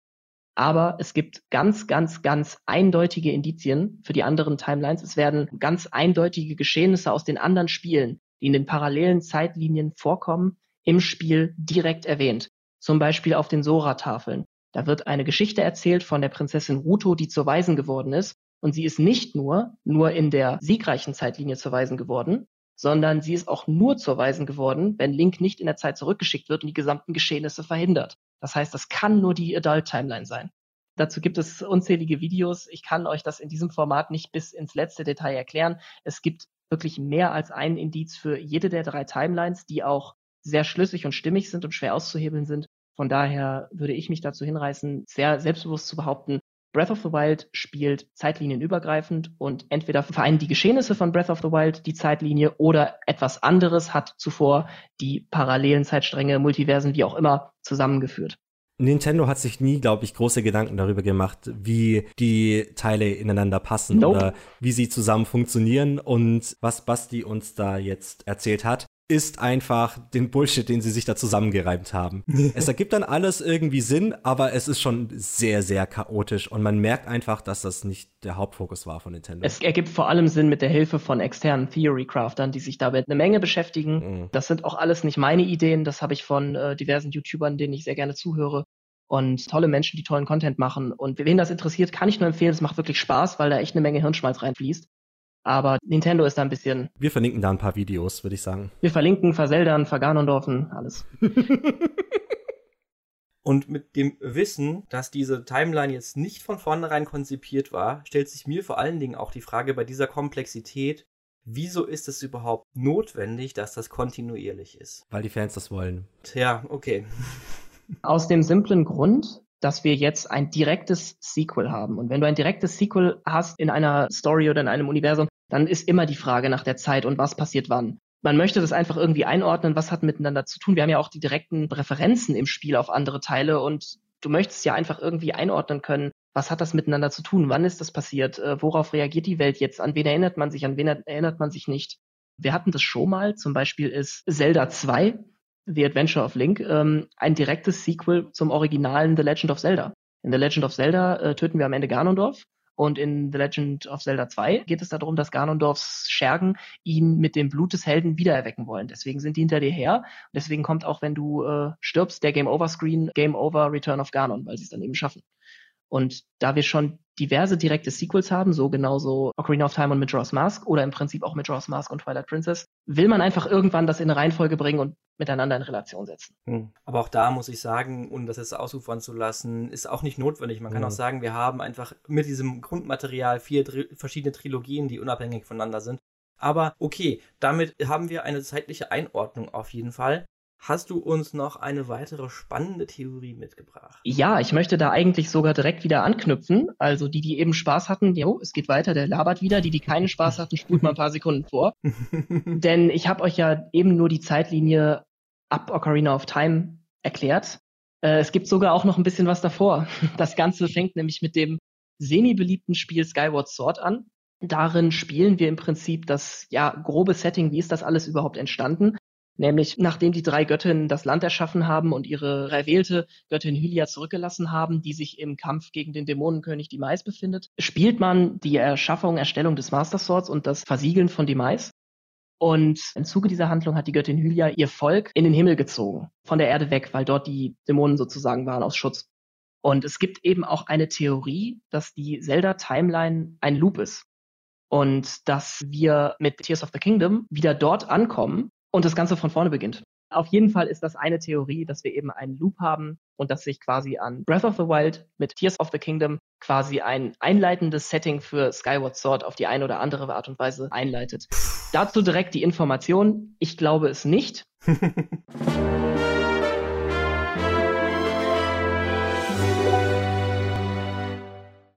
S3: Aber es gibt ganz, ganz, ganz eindeutige Indizien für die anderen Timelines. Es werden ganz eindeutige Geschehnisse aus den anderen Spielen die in den parallelen Zeitlinien vorkommen, im Spiel direkt erwähnt. Zum Beispiel auf den Sora-Tafeln. Da wird eine Geschichte erzählt von der Prinzessin Ruto, die zur Waisen geworden ist. Und sie ist nicht nur, nur in der siegreichen Zeitlinie zur Waisen geworden, sondern sie ist auch nur zur Waisen geworden, wenn Link nicht in der Zeit zurückgeschickt wird und die gesamten Geschehnisse verhindert. Das heißt, das kann nur die Adult Timeline sein. Dazu gibt es unzählige Videos. Ich kann euch das in diesem Format nicht bis ins letzte Detail erklären. Es gibt wirklich mehr als ein Indiz für jede der drei Timelines, die auch sehr schlüssig und stimmig sind und schwer auszuhebeln sind. Von daher würde ich mich dazu hinreißen, sehr selbstbewusst zu behaupten, Breath of the Wild spielt zeitlinienübergreifend und entweder vereinen die Geschehnisse von Breath of the Wild die Zeitlinie oder etwas anderes hat zuvor die parallelen Zeitstränge, Multiversen, wie auch immer, zusammengeführt.
S2: Nintendo hat sich nie, glaube ich, große Gedanken darüber gemacht, wie die Teile ineinander passen
S3: Nope.
S2: oder wie sie zusammen funktionieren. Und was Basti uns da jetzt erzählt hat, ist einfach den Bullshit, den sie sich da zusammengereimt haben. <laughs> es ergibt dann alles irgendwie Sinn, aber es ist schon sehr, sehr chaotisch und man merkt einfach, dass das nicht der Hauptfokus war von Nintendo.
S3: Es ergibt vor allem Sinn mit der Hilfe von externen Theory-Craftern, die sich damit eine Menge beschäftigen.
S2: Mhm.
S3: Das sind auch alles nicht meine Ideen, das habe ich von äh, diversen YouTubern, denen ich sehr gerne zuhöre. Und tolle Menschen, die tollen Content machen. Und wen das interessiert, kann ich nur empfehlen. Es macht wirklich Spaß, weil da echt eine Menge Hirnschmalz reinfließt. Aber Nintendo ist da ein bisschen.
S2: Wir verlinken da ein paar Videos, würde ich sagen.
S3: Wir verlinken, verseldern, verganondorfen, alles. <laughs>
S1: Und mit dem Wissen, dass diese Timeline jetzt nicht von vornherein konzipiert war, stellt sich mir vor allen Dingen auch die Frage bei dieser Komplexität, wieso ist es überhaupt notwendig, dass das kontinuierlich ist?
S2: Weil die Fans das wollen.
S1: Tja, okay.
S3: Aus dem simplen Grund, dass wir jetzt ein direktes Sequel haben. Und wenn du ein direktes Sequel hast in einer Story oder in einem Universum, dann ist immer die Frage nach der Zeit und was passiert wann. Man möchte das einfach irgendwie einordnen, was hat miteinander zu tun. Wir haben ja auch die direkten Referenzen im Spiel auf andere Teile und du möchtest ja einfach irgendwie einordnen können, was hat das miteinander zu tun, wann ist das passiert, äh, worauf reagiert die Welt jetzt, an wen erinnert man sich, an wen erinnert man sich nicht. Wir hatten das schon mal, zum Beispiel ist Zelda 2, The Adventure of Link, ähm, ein direktes Sequel zum originalen The Legend of Zelda. In The Legend of Zelda äh, töten wir am Ende Ganondorf und in The Legend of Zelda 2 geht es darum, dass Ganondorfs Schergen ihn mit dem Blut des Helden wiedererwecken wollen. Deswegen sind die hinter dir her. Und deswegen kommt auch, wenn du äh, stirbst, der Game Over Screen, Game Over Return of Ganon, weil sie es dann eben schaffen. Und da wir schon diverse direkte Sequels haben, so genauso Ocarina of Time und Majora's Mask oder im Prinzip auch Majora's Mask und Twilight Princess, will man einfach irgendwann das in eine Reihenfolge bringen und miteinander in Relation setzen.
S1: Hm. Aber auch da muss ich sagen, ohne das jetzt ausufern zu lassen, ist auch nicht notwendig. Man kann auch sagen, wir haben einfach mit diesem Grundmaterial vier Dri verschiedene Trilogien, die unabhängig voneinander sind. Aber okay, damit haben wir eine zeitliche Einordnung auf jeden Fall. Hast du uns noch eine weitere spannende Theorie mitgebracht?
S3: Ja, ich möchte da eigentlich sogar direkt wieder anknüpfen. Also die, die eben Spaß hatten, jo, es geht weiter, der labert wieder. Die, die keinen Spaß hatten, spult mal ein paar Sekunden vor. <laughs> Denn ich habe euch ja eben nur die Zeitlinie ab Ocarina of Time erklärt. Äh, es gibt sogar auch noch ein bisschen was davor. <laughs> Das Ganze fängt nämlich mit dem semi-beliebten Spiel Skyward Sword an. Darin spielen wir im Prinzip das ja grobe Setting, wie ist das alles überhaupt entstanden? Nämlich nachdem die drei Göttinnen das Land erschaffen haben und ihre erwählte Göttin Hylia zurückgelassen haben, die sich im Kampf gegen den Dämonenkönig Demise befindet, spielt man die Erschaffung, Erstellung des Master Swords und das Versiegeln von Demise. Und im Zuge dieser Handlung hat die Göttin Hylia ihr Volk in den Himmel gezogen, von der Erde weg, weil dort die Dämonen sozusagen waren aus Schutz. Und es gibt eben auch eine Theorie, dass die Zelda-Timeline ein Loop ist und dass wir mit Tears of the Kingdom wieder dort ankommen und das Ganze von vorne beginnt. Auf jeden Fall ist das eine Theorie, dass wir eben einen Loop haben und dass sich quasi an Breath of the Wild mit Tears of the Kingdom quasi ein einleitendes Setting für Skyward Sword auf die eine oder andere Art und Weise einleitet. Dazu direkt die Information. Ich glaube es nicht. <laughs>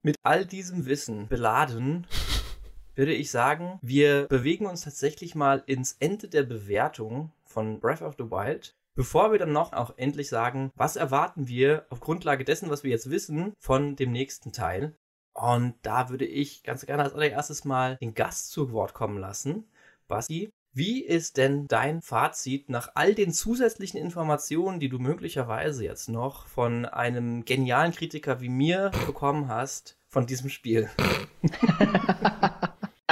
S1: Mit all diesem Wissen beladen würde ich sagen, wir bewegen uns tatsächlich mal ins Ende der Bewertung von Breath of the Wild. Bevor wir dann noch auch endlich sagen, was erwarten wir auf Grundlage dessen, was wir jetzt wissen, von dem nächsten Teil. Und da würde ich ganz gerne als allererstes mal den Gast zu Wort kommen lassen. Basti, wie ist denn dein Fazit nach all den zusätzlichen Informationen, die du möglicherweise jetzt noch von einem genialen Kritiker wie mir bekommen hast, von diesem Spiel? <laughs>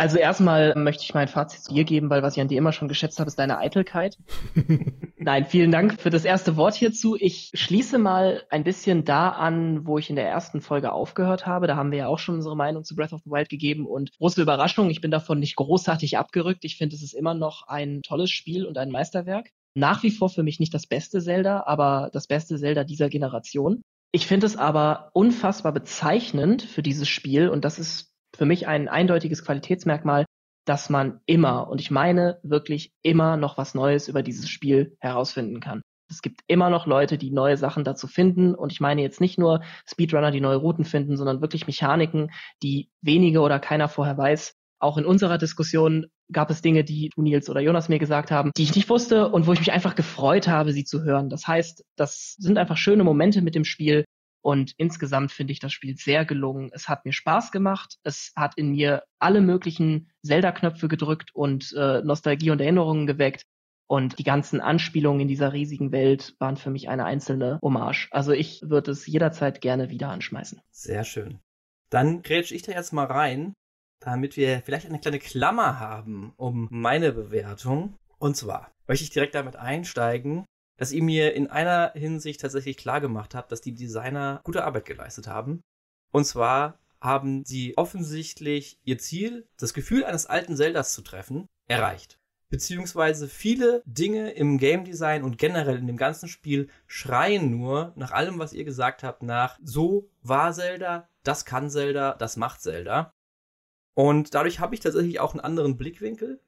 S3: Also erstmal möchte ich mein Fazit zu dir geben, weil was ich an dir immer schon geschätzt habe, ist deine Eitelkeit. <laughs> Nein, vielen Dank für das erste Wort hierzu. Ich schließe mal ein bisschen da an, wo ich in der ersten Folge aufgehört habe. Da haben wir ja auch schon unsere Meinung zu Breath of the Wild gegeben und große Überraschung, ich bin davon nicht großartig abgerückt. Ich finde, es ist immer noch ein tolles Spiel und ein Meisterwerk. Nach wie vor für mich nicht das beste Zelda, aber das beste Zelda dieser Generation. Ich finde es aber unfassbar bezeichnend für dieses Spiel und das ist für mich ein eindeutiges Qualitätsmerkmal, dass man immer, und ich meine wirklich immer noch was Neues über dieses Spiel herausfinden kann. Es gibt immer noch Leute, die neue Sachen dazu finden. Und ich meine jetzt nicht nur Speedrunner, die neue Routen finden, sondern wirklich Mechaniken, die wenige oder keiner vorher weiß. Auch in unserer Diskussion gab es Dinge, die du, Nils oder Jonas mir gesagt haben, die ich nicht wusste und wo ich mich einfach gefreut habe, sie zu hören. Das heißt, das sind einfach schöne Momente mit dem Spiel, und insgesamt finde ich das Spiel sehr gelungen. Es hat mir Spaß gemacht. Es hat in mir alle möglichen Zelda-Knöpfe gedrückt und äh, Nostalgie und Erinnerungen geweckt. Und die ganzen Anspielungen in dieser riesigen Welt waren für mich eine einzelne Hommage. Also ich würde es jederzeit gerne wieder anschmeißen.
S1: Sehr schön. Dann grätsch ich da jetzt mal rein, damit wir vielleicht eine kleine Klammer haben um meine Bewertung. Und zwar möchte ich direkt damit einsteigen, dass ihr mir in einer Hinsicht tatsächlich klar gemacht habt, dass die Designer gute Arbeit geleistet haben. Und zwar haben sie offensichtlich ihr Ziel, das Gefühl eines alten Zeldas zu treffen, erreicht. Beziehungsweise viele Dinge im Game Design und generell in dem ganzen Spiel schreien nur nach allem, was ihr gesagt habt, nach so war Zelda, das kann Zelda, das macht Zelda. Und dadurch habe ich tatsächlich auch einen anderen Blickwinkel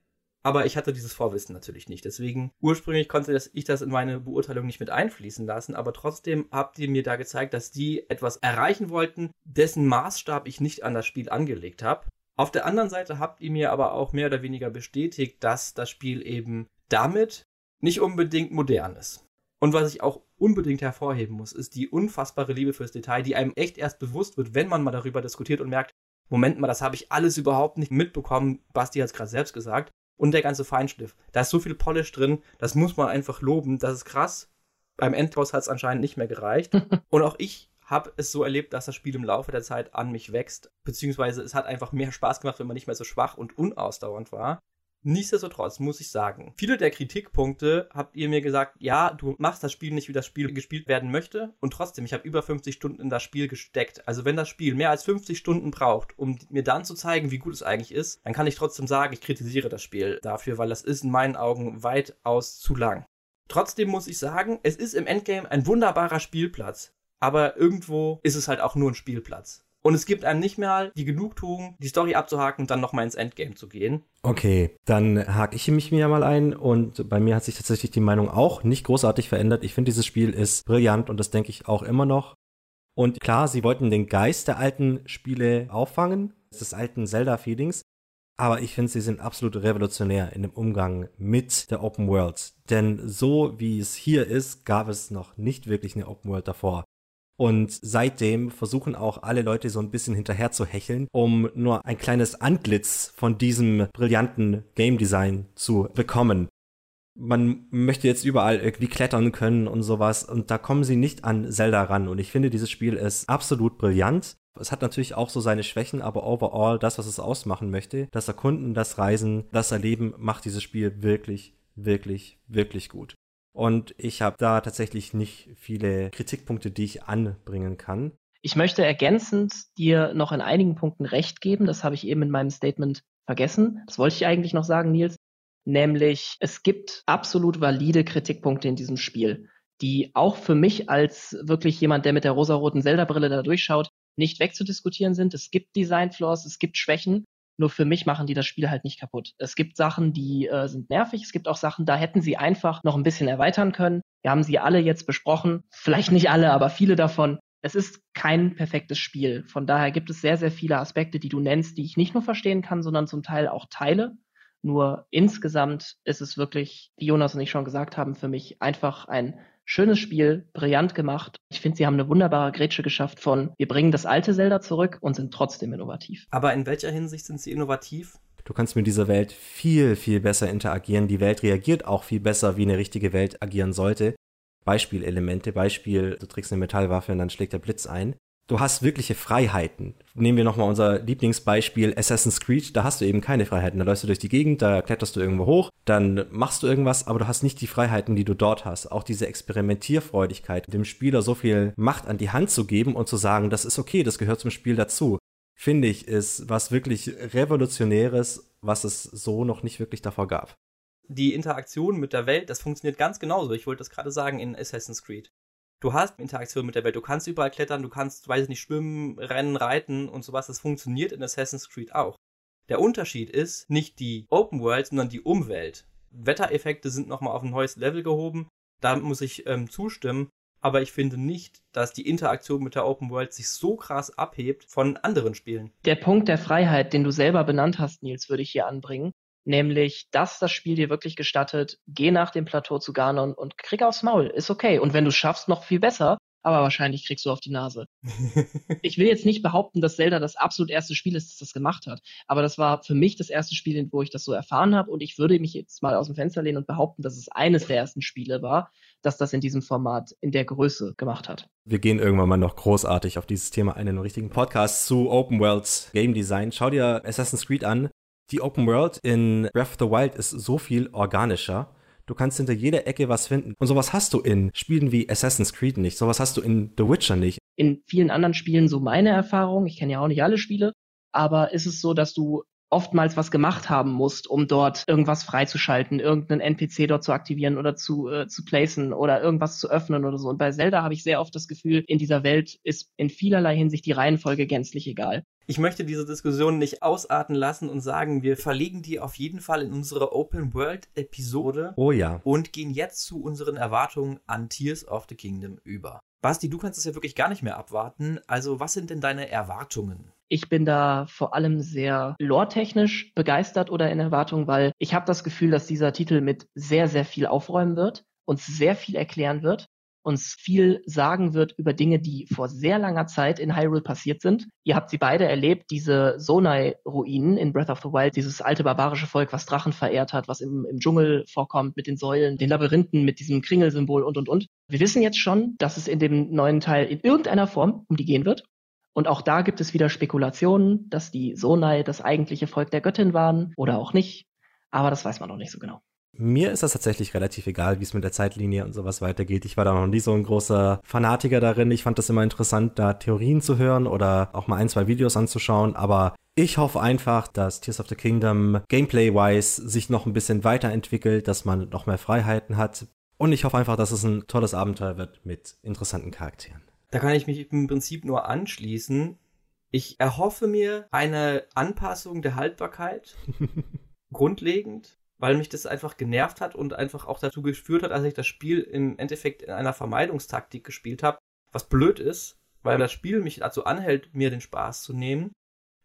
S1: aber ich hatte dieses Vorwissen natürlich nicht. Deswegen ursprünglich konnte ich das in meine Beurteilung nicht mit einfließen lassen. Aber trotzdem habt ihr mir da gezeigt, dass die etwas erreichen wollten, dessen Maßstab ich nicht an das Spiel angelegt habe. Auf der anderen Seite habt ihr mir aber auch mehr oder weniger bestätigt, dass das Spiel eben damit nicht unbedingt modern ist. Und was ich auch unbedingt hervorheben muss, ist die unfassbare Liebe fürs Detail, die einem echt erst bewusst wird, wenn man mal darüber diskutiert und merkt, Moment mal, das habe ich alles überhaupt nicht mitbekommen. Basti hat es gerade selbst gesagt und der ganze Feinschliff. Da ist so viel Polish drin, das muss man einfach loben. Das ist krass. Beim Endboss hat es anscheinend nicht mehr gereicht. <laughs> und auch ich habe es so erlebt, dass das Spiel im Laufe der Zeit an mich wächst. Beziehungsweise es hat einfach mehr Spaß gemacht, wenn man nicht mehr so schwach und unausdauernd war. Nichtsdestotrotz muss ich sagen, viele der Kritikpunkte habt ihr mir gesagt, ja, du machst das Spiel nicht, wie das Spiel gespielt werden möchte. Und trotzdem, ich habe über 50 Stunden in das Spiel gesteckt. Also wenn das Spiel mehr als 50 Stunden braucht, um mir dann zu zeigen, wie gut es eigentlich ist, dann kann ich trotzdem sagen, ich kritisiere das Spiel dafür, weil das ist in meinen Augen weitaus zu lang. Trotzdem muss ich sagen, es ist im Endgame ein wunderbarer Spielplatz. Aber irgendwo ist es halt auch nur ein Spielplatz. Und es gibt einem nicht mehr die Genugtuung, die Story abzuhaken und dann nochmal ins Endgame zu gehen.
S2: Okay, dann hake ich mich mir mal ein und bei mir hat sich tatsächlich die Meinung auch nicht großartig verändert. Ich finde, dieses Spiel ist brillant und das denke ich auch immer noch. Und klar, sie wollten den Geist der alten Spiele auffangen, des alten Zelda-Feelings. Aber ich finde, sie sind absolut revolutionär in dem Umgang mit der Open World. Denn so wie es hier ist, gab es noch nicht wirklich eine Open World davor. Und seitdem versuchen auch alle Leute so ein bisschen hinterher zu hecheln, um nur ein kleines Antlitz von diesem brillanten Game Design zu bekommen. Man möchte jetzt überall irgendwie klettern können und sowas und da kommen sie nicht an Zelda ran und ich finde dieses Spiel ist absolut brillant. Es hat natürlich auch so seine Schwächen, aber overall das, was es ausmachen möchte, das Erkunden, das Reisen, das Erleben macht dieses Spiel wirklich, wirklich, wirklich gut. Und ich habe da tatsächlich nicht viele Kritikpunkte, die ich anbringen kann.
S3: Ich möchte ergänzend dir noch in einigen Punkten recht geben. Das habe ich eben in meinem Statement vergessen. Das wollte ich eigentlich noch sagen, Nils. Nämlich, es gibt absolut valide Kritikpunkte in diesem Spiel, die auch für mich als wirklich jemand, der mit der rosaroten Zelda-Brille da durchschaut, nicht wegzudiskutieren sind. Es gibt Design-Flaws, es gibt Schwächen. Nur für mich machen die das Spiel halt nicht kaputt. Es gibt Sachen, die äh, sind nervig. Es gibt auch Sachen, da hätten sie einfach noch ein bisschen erweitern können. Wir haben sie alle jetzt besprochen. Vielleicht nicht alle, aber viele davon. Es ist kein perfektes Spiel. Von daher gibt es sehr, sehr viele Aspekte, die du nennst, die ich nicht nur verstehen kann, sondern zum Teil auch teile. Nur insgesamt ist es wirklich, wie Jonas und ich schon gesagt haben, für mich einfach ein Schönes Spiel, brillant gemacht. Ich finde, sie haben eine wunderbare Grätsche geschafft von, wir bringen das alte Zelda zurück und sind trotzdem innovativ.
S1: Aber in welcher Hinsicht sind sie innovativ?
S2: Du kannst mit dieser Welt viel, viel besser interagieren. Die Welt reagiert auch viel besser, wie eine richtige Welt agieren sollte. Beispielelemente, Beispiel, du trägst eine Metallwaffe und dann schlägt der Blitz ein du hast wirkliche Freiheiten. Nehmen wir nochmal unser Lieblingsbeispiel Assassin's Creed, da hast du eben keine Freiheiten. Da läufst du durch die Gegend, da kletterst du irgendwo hoch, dann machst du irgendwas, aber du hast nicht die Freiheiten, die du dort hast. Auch diese Experimentierfreudigkeit, dem Spieler so viel Macht an die Hand zu geben und zu sagen, das ist okay, das gehört zum Spiel dazu, finde ich, ist was wirklich Revolutionäres, was es so noch nicht wirklich davor gab.
S1: Die Interaktion mit der Welt, das funktioniert ganz genauso. Ich wollte das gerade sagen in Assassin's Creed du hast Interaktion mit der Welt, du kannst überall klettern, du kannst, weiß ich nicht, schwimmen, rennen, reiten und sowas. Das funktioniert in Assassin's Creed auch. Der Unterschied ist nicht die Open World, sondern die Umwelt. Wettereffekte sind nochmal auf ein neues Level gehoben. Da muss ich ähm, zustimmen. Aber ich finde nicht, dass die Interaktion mit der Open World sich so krass abhebt von anderen Spielen.
S3: Der Punkt der Freiheit, den du selber benannt hast, Nils, würde ich hier anbringen nämlich dass das Spiel dir wirklich gestattet, geh nach dem Plateau zu Ganon und krieg aufs Maul, ist okay. Und wenn du schaffst, noch viel besser, aber wahrscheinlich kriegst du auf die Nase. <laughs> ich will jetzt nicht behaupten, dass Zelda das absolut erste Spiel ist, das das gemacht hat, aber das war für mich das erste Spiel, wo ich das so erfahren habe und ich würde mich jetzt mal aus dem Fenster lehnen und behaupten, dass es eines der ersten Spiele war, dass das in diesem Format in der Größe gemacht hat.
S2: Wir gehen irgendwann mal noch großartig auf dieses Thema einen richtigen Podcast zu Open World Game Design. Schau dir Assassin's Creed an die Open World in Breath of the Wild ist so viel organischer. Du kannst hinter jeder Ecke was finden. Und sowas hast du in Spielen wie Assassin's Creed nicht. Sowas hast du in The Witcher nicht.
S3: In vielen anderen Spielen so meine Erfahrung. Ich kenne ja auch nicht alle Spiele. Aber ist es so, dass du oftmals was gemacht haben musst, um dort irgendwas freizuschalten, irgendeinen NPC dort zu aktivieren oder zu, äh, zu placen oder irgendwas zu öffnen oder so. Und bei Zelda habe ich sehr oft das Gefühl, in dieser Welt ist in vielerlei Hinsicht die Reihenfolge gänzlich egal.
S1: Ich möchte diese Diskussion nicht ausarten lassen und sagen, wir verlegen die auf jeden Fall in unsere Open World Episode.
S2: Oh ja.
S1: Und gehen jetzt zu unseren Erwartungen an Tears of the Kingdom über. Basti, du kannst es ja wirklich gar nicht mehr abwarten. Also, was sind denn deine Erwartungen?
S3: Ich bin da vor allem sehr lore-technisch begeistert oder in Erwartung, weil ich habe das Gefühl, dass dieser Titel mit sehr, sehr viel aufräumen wird, uns sehr viel erklären wird uns viel sagen wird über Dinge, die vor sehr langer Zeit in Hyrule passiert sind. Ihr habt sie beide erlebt, diese Sonai-Ruinen in Breath of the Wild, dieses alte barbarische Volk, was Drachen verehrt hat, was im, im Dschungel vorkommt mit den Säulen, den Labyrinthen mit diesem Kringelsymbol und, und, und. Wir wissen jetzt schon, dass es in dem neuen Teil in irgendeiner Form um die gehen wird. Und auch da gibt es wieder Spekulationen, dass die Sonai das eigentliche Volk der Göttin waren oder auch nicht. Aber das weiß man noch nicht so genau.
S2: Mir ist das tatsächlich relativ egal, wie es mit der Zeitlinie und sowas weitergeht. Ich war da noch nie so ein großer Fanatiker darin. Ich fand das immer interessant, da Theorien zu hören oder auch mal ein, zwei Videos anzuschauen. Aber ich hoffe einfach, dass Tears of the Kingdom gameplay-wise sich noch ein bisschen weiterentwickelt, dass man noch mehr Freiheiten hat. Und ich hoffe einfach, dass es ein tolles Abenteuer wird mit interessanten Charakteren.
S1: Da kann ich mich im Prinzip nur anschließen. Ich erhoffe mir eine Anpassung der Haltbarkeit. <laughs> grundlegend weil mich das einfach genervt hat und einfach auch dazu geführt hat, als ich das Spiel im Endeffekt in einer Vermeidungstaktik gespielt habe, was blöd ist, weil das Spiel mich dazu anhält, mir den Spaß zu nehmen.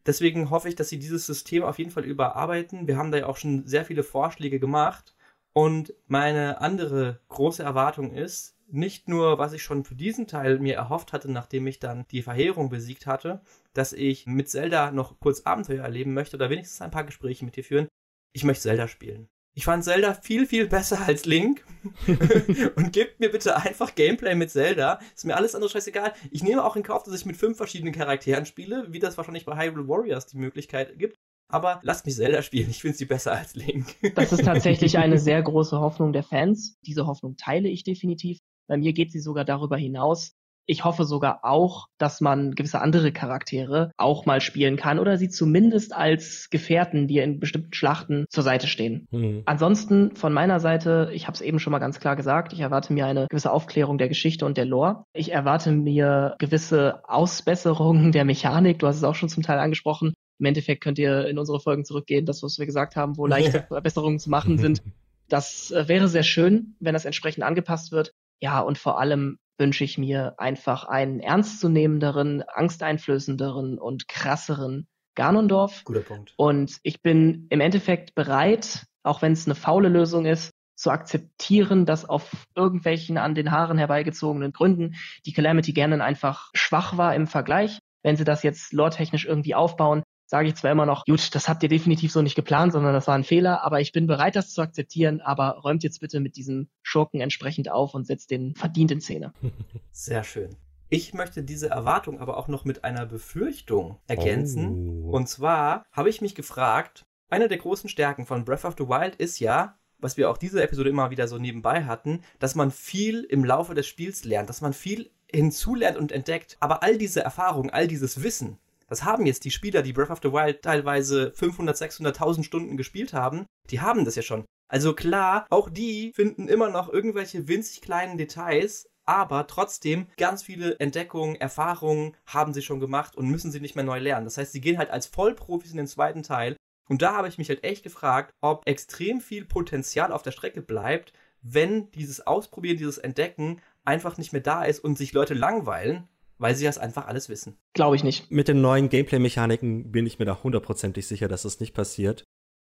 S1: Deswegen hoffe ich, dass sie dieses System auf jeden Fall überarbeiten. Wir haben da ja auch schon sehr viele Vorschläge gemacht. Und meine andere große Erwartung ist, nicht nur, was ich schon für diesen Teil mir erhofft hatte, nachdem ich dann die Verheerung besiegt hatte, dass ich mit Zelda noch kurz Abenteuer erleben möchte oder wenigstens ein paar Gespräche mit dir führen. Ich möchte Zelda spielen. Ich fand Zelda viel, viel besser als Link. <laughs> und gebt mir bitte einfach Gameplay mit Zelda. Ist mir alles andere scheißegal. Ich nehme auch in Kauf, dass ich mit fünf verschiedenen Charakteren spiele, wie das wahrscheinlich bei Hyrule Warriors die Möglichkeit gibt. Aber lasst mich Zelda spielen. Ich finde sie besser als Link.
S3: das ist tatsächlich eine <laughs> sehr große Hoffnung der Fans. Diese Hoffnung teile ich definitiv. Bei mir geht sie sogar darüber hinaus. Ich hoffe sogar auch, dass man gewisse andere Charaktere auch mal spielen kann oder sie zumindest als Gefährten, die in bestimmten Schlachten zur Seite stehen. Mhm. Ansonsten von meiner Seite, ich habe es eben schon mal ganz klar gesagt, ich erwarte mir eine gewisse Aufklärung der Geschichte und der Lore. Ich erwarte mir gewisse Ausbesserungen der Mechanik. Du hast es auch schon zum Teil angesprochen. Im Endeffekt könnt ihr in unsere Folgen zurückgehen, das, was wir gesagt haben, wo leichte <laughs> Verbesserungen zu machen sind. <laughs> Das äh, wäre sehr schön, wenn das entsprechend angepasst wird. Ja, und vor allem wünsche ich mir einfach einen ernstzunehmenderen, angsteinflößenderen und krasseren Ganondorf.
S1: Guter Punkt.
S3: Und ich bin im Endeffekt bereit, auch wenn es eine faule Lösung ist, zu akzeptieren, dass auf irgendwelchen an den Haaren herbeigezogenen Gründen die Calamity Ganon einfach schwach war im Vergleich. Wenn sie das jetzt lore-technisch irgendwie aufbauen, sage ich zwar immer noch, gut, das habt ihr definitiv so nicht geplant, sondern das war ein Fehler, aber ich bin bereit, das zu akzeptieren, aber räumt jetzt bitte mit diesem Schurken entsprechend auf und setzt den verdient in Szene. <laughs>
S1: Sehr schön. Ich möchte diese Erwartung aber auch noch mit einer Befürchtung ergänzen. Oh. Und zwar habe ich mich gefragt, eine der großen Stärken von Breath of the Wild ist ja, was wir auch diese Episode immer wieder so nebenbei hatten, dass man viel im Laufe des Spiels lernt, dass man viel hinzulernt und entdeckt. Aber all diese Erfahrungen, all dieses Wissen, das haben jetzt die Spieler, die Breath of the Wild teilweise 500, 600.000 Stunden gespielt haben, die haben das ja schon. Also klar, auch die finden immer noch irgendwelche winzig kleinen Details, aber trotzdem ganz viele Entdeckungen, Erfahrungen haben sie schon gemacht und müssen sie nicht mehr neu lernen. Das heißt, sie gehen halt als Vollprofis in den zweiten Teil. Und da habe ich mich halt echt gefragt, ob extrem viel Potenzial auf der Strecke bleibt, wenn dieses Ausprobieren, dieses Entdecken einfach nicht mehr da ist und sich Leute langweilen weil sie das einfach alles wissen.
S3: Glaube ich nicht.
S2: Mit den neuen Gameplay-Mechaniken bin ich mir da hundertprozentig sicher, dass das nicht passiert.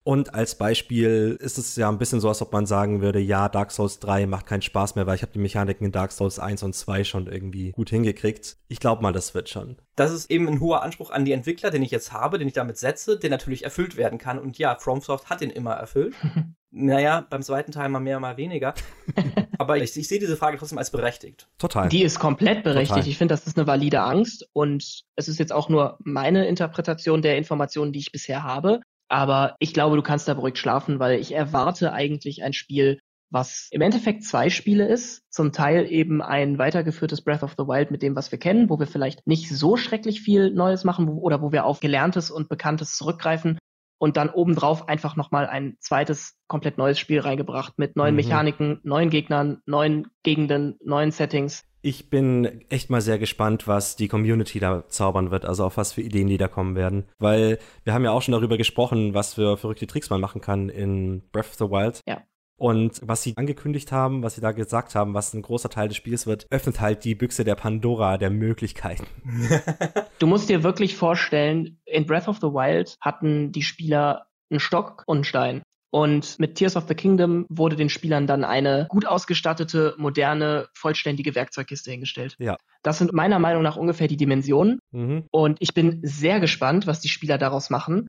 S2: Und als Beispiel ist es ja ein bisschen so, als ob man sagen würde, ja, Dark Souls 3 macht keinen Spaß mehr, weil ich habe die Mechaniken in Dark Souls 1 und 2 schon irgendwie gut hingekriegt. Ich glaube mal, das wird schon.
S1: Das ist eben ein hoher Anspruch an die Entwickler, den ich jetzt habe, den ich damit setze, der natürlich erfüllt werden kann. Und ja, FromSoft hat den immer erfüllt. <laughs> naja, beim zweiten Teil mal mehr, mal weniger. <laughs> Aber ich, ich sehe diese Frage trotzdem als berechtigt.
S3: Total. Die ist komplett berechtigt. Total. Ich finde, das ist eine valide Angst. Und es ist jetzt auch nur meine Interpretation der Informationen, die ich bisher habe. Aber ich glaube, du kannst da beruhigt schlafen, weil ich erwarte eigentlich ein Spiel, was im Endeffekt zwei Spiele ist. Zum Teil eben ein weitergeführtes Breath of the Wild mit dem, was wir kennen, wo wir vielleicht nicht so schrecklich viel Neues machen wo, oder wo wir auf Gelerntes und Bekanntes zurückgreifen und dann obendrauf einfach nochmal ein zweites komplett neues Spiel reingebracht mit neuen mhm. Mechaniken, neuen Gegnern, neuen Gegenden, neuen Settings.
S2: Ich bin echt mal sehr gespannt, was die Community da zaubern wird, also auf was für Ideen die da kommen werden. Weil wir haben ja auch schon darüber gesprochen, was für verrückte Tricks man machen kann in Breath of the Wild.
S3: Ja.
S2: Und was sie angekündigt haben, was sie da gesagt haben, was ein großer Teil des Spiels wird, öffnet halt die Büchse der Pandora der Möglichkeiten. <laughs>
S3: du musst dir wirklich vorstellen, in Breath of the Wild hatten die Spieler einen Stock und einen Stein. Und mit Tears of the Kingdom wurde den Spielern dann eine gut ausgestattete, moderne, vollständige Werkzeugkiste hingestellt.
S2: Ja.
S3: Das sind meiner Meinung nach ungefähr die Dimensionen. Mhm. Und ich bin sehr gespannt, was die Spieler daraus machen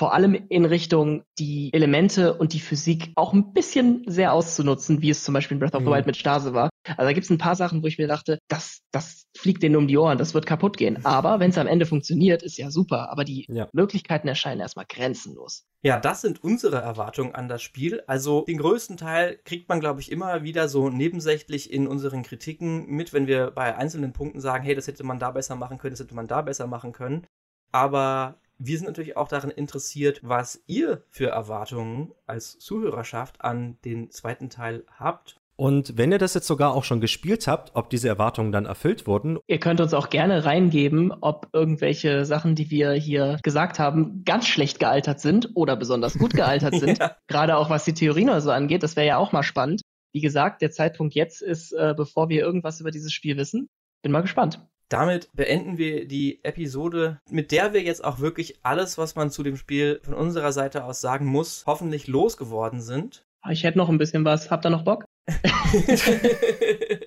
S3: vor allem in Richtung die Elemente und die Physik auch ein bisschen sehr auszunutzen, wie es zum Beispiel in Breath of the mhm. Wild mit Stase war. Also da gibt es ein paar Sachen, wo ich mir dachte, das, das fliegt denen um die Ohren, das wird kaputt gehen. Aber wenn es am Ende funktioniert, ist ja super. Aber die ja. Möglichkeiten erscheinen erstmal grenzenlos.
S1: Ja, das sind unsere Erwartungen an das Spiel. Also den größten Teil kriegt man, glaube ich, immer wieder so nebensächlich in unseren Kritiken mit, wenn wir bei einzelnen Punkten sagen, hey, das hätte man da besser machen können, das hätte man da besser machen können. Aber wir sind natürlich auch daran interessiert, was ihr für Erwartungen als Zuhörerschaft an den zweiten Teil habt.
S2: Und wenn ihr das jetzt sogar auch schon gespielt habt, ob diese Erwartungen dann erfüllt wurden.
S3: Ihr könnt uns auch gerne reingeben, ob irgendwelche Sachen, die wir hier gesagt haben, ganz schlecht gealtert sind oder besonders gut gealtert <laughs> sind. ja. Gerade auch was die Theorien oder so angeht. Das wäre ja auch mal spannend. Wie gesagt, der Zeitpunkt jetzt ist, äh, bevor wir irgendwas über dieses Spiel wissen. Bin mal gespannt.
S1: Damit beenden wir die Episode, mit der wir jetzt auch wirklich alles, was man zu dem Spiel von unserer Seite aus sagen muss, hoffentlich losgeworden sind.
S3: Ich hätte noch ein bisschen was. Habt ihr noch Bock? <laughs> <laughs>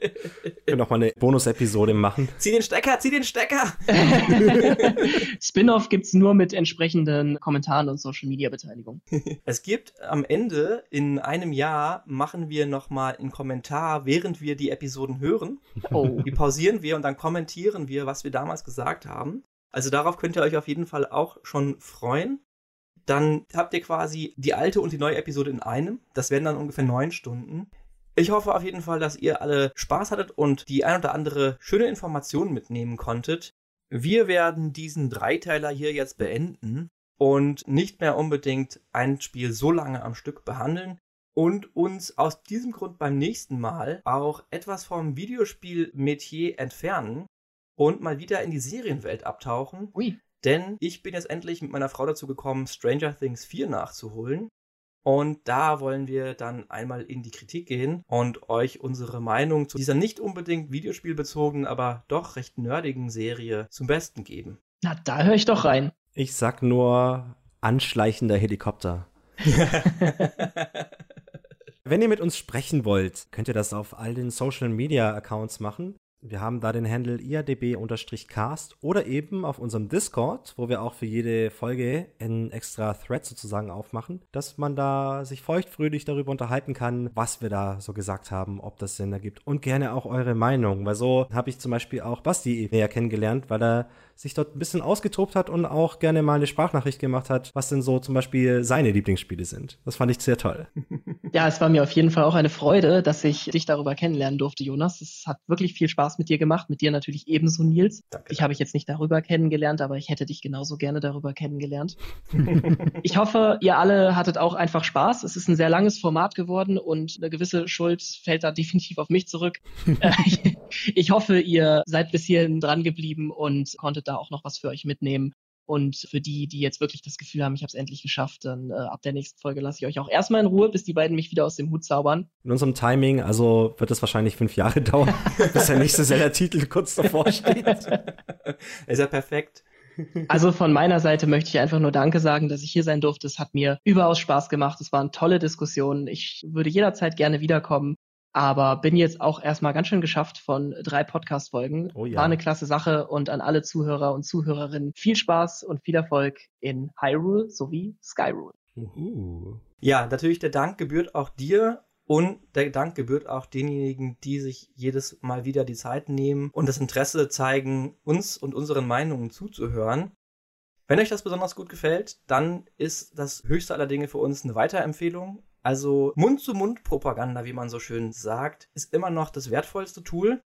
S2: können noch mal eine Bonus-Episode machen.
S1: Zieh den Stecker, zieh den Stecker! <laughs>
S3: Spin-off gibt's nur mit entsprechenden Kommentaren und Social-Media-Beteiligung. <laughs>
S1: Es gibt am Ende, in einem Jahr, machen wir nochmal einen Kommentar, während wir die Episoden hören.
S3: Oh.
S1: Die pausieren wir und dann kommentieren wir, was wir damals gesagt haben. Also darauf könnt ihr euch auf jeden Fall auch schon freuen. Dann habt ihr quasi die alte und die neue Episode in einem. Das werden dann ungefähr neun Stunden. Ich hoffe auf jeden Fall, dass ihr alle Spaß hattet und die ein oder andere schöne Information mitnehmen konntet. Wir werden diesen Dreiteiler hier jetzt beenden und nicht mehr unbedingt ein Spiel so lange am Stück behandeln und uns aus diesem Grund beim nächsten Mal auch etwas vom Videospiel-Metier entfernen und mal wieder in die Serienwelt abtauchen.
S3: Ui.
S1: Denn ich bin jetzt endlich mit meiner Frau dazu gekommen, Stranger Things 4 nachzuholen. Und da wollen wir dann einmal in die Kritik gehen und euch unsere Meinung zu dieser nicht unbedingt videospielbezogenen, aber doch recht nerdigen Serie zum Besten geben.
S3: Na, da höre ich doch rein.
S2: Ich sag nur anschleichender Helikopter. <laughs> Wenn ihr mit uns sprechen wollt, könnt ihr das auf all den Social Media Accounts machen. Wir haben da den Handle iadb-cast oder eben auf unserem Discord, wo wir auch für jede Folge einen extra Thread sozusagen aufmachen, dass man da sich feuchtfröhlich darüber unterhalten kann, was wir da so gesagt haben, ob das Sinn ergibt. Und gerne auch eure Meinung, weil so habe ich zum Beispiel auch Basti näher kennengelernt, weil er sich dort ein bisschen ausgetobt hat und auch gerne mal eine Sprachnachricht gemacht hat, was denn so zum Beispiel seine Lieblingsspiele sind. Das fand ich sehr toll.
S3: Ja, es war mir auf jeden Fall auch eine Freude, dass ich dich darüber kennenlernen durfte, Jonas. Es hat wirklich viel Spaß mit dir gemacht, mit dir natürlich ebenso, Nils.
S1: Danke.
S3: Ich habe ich jetzt nicht darüber kennengelernt, aber ich hätte dich genauso gerne darüber kennengelernt. <laughs> ich hoffe, ihr alle hattet auch einfach Spaß. Es ist ein sehr langes Format geworden und eine gewisse Schuld fällt da definitiv auf mich zurück. Ich, <laughs> <laughs> ich hoffe, ihr seid bis hierhin dran geblieben und konntet da auch noch was für euch mitnehmen. Und für die, die jetzt wirklich das Gefühl haben, ich habe es endlich geschafft, dann äh, ab der nächsten Folge lasse ich euch auch erstmal in Ruhe, bis die beiden mich wieder aus dem Hut zaubern.
S2: In unserem Timing, also wird es wahrscheinlich fünf Jahre <laughs> dauern, bis der nächste Zelda-Titel kurz davor steht. <laughs>
S1: Ist ja perfekt.
S3: Also von meiner Seite möchte ich einfach nur Danke sagen, dass ich hier sein durfte. Es hat mir überaus Spaß gemacht. Es waren tolle Diskussionen. Ich würde jederzeit gerne wiederkommen. Aber bin jetzt auch erstmal ganz schön geschafft von drei Podcast-Folgen.
S2: Oh ja.
S3: War eine klasse Sache und an alle Zuhörer und Zuhörerinnen viel Spaß und viel Erfolg in Hyrule sowie Skyrule.
S2: Uhu.
S1: Ja, natürlich der Dank gebührt auch dir und der Dank gebührt auch denjenigen, die sich jedes Mal wieder die Zeit nehmen und das Interesse zeigen, uns und unseren Meinungen zuzuhören. Wenn euch das besonders gut gefällt, dann ist das höchste aller Dinge für uns eine Weiterempfehlung. Also Mund-zu-Mund-Propaganda, wie man so schön sagt, ist immer noch das wertvollste Tool.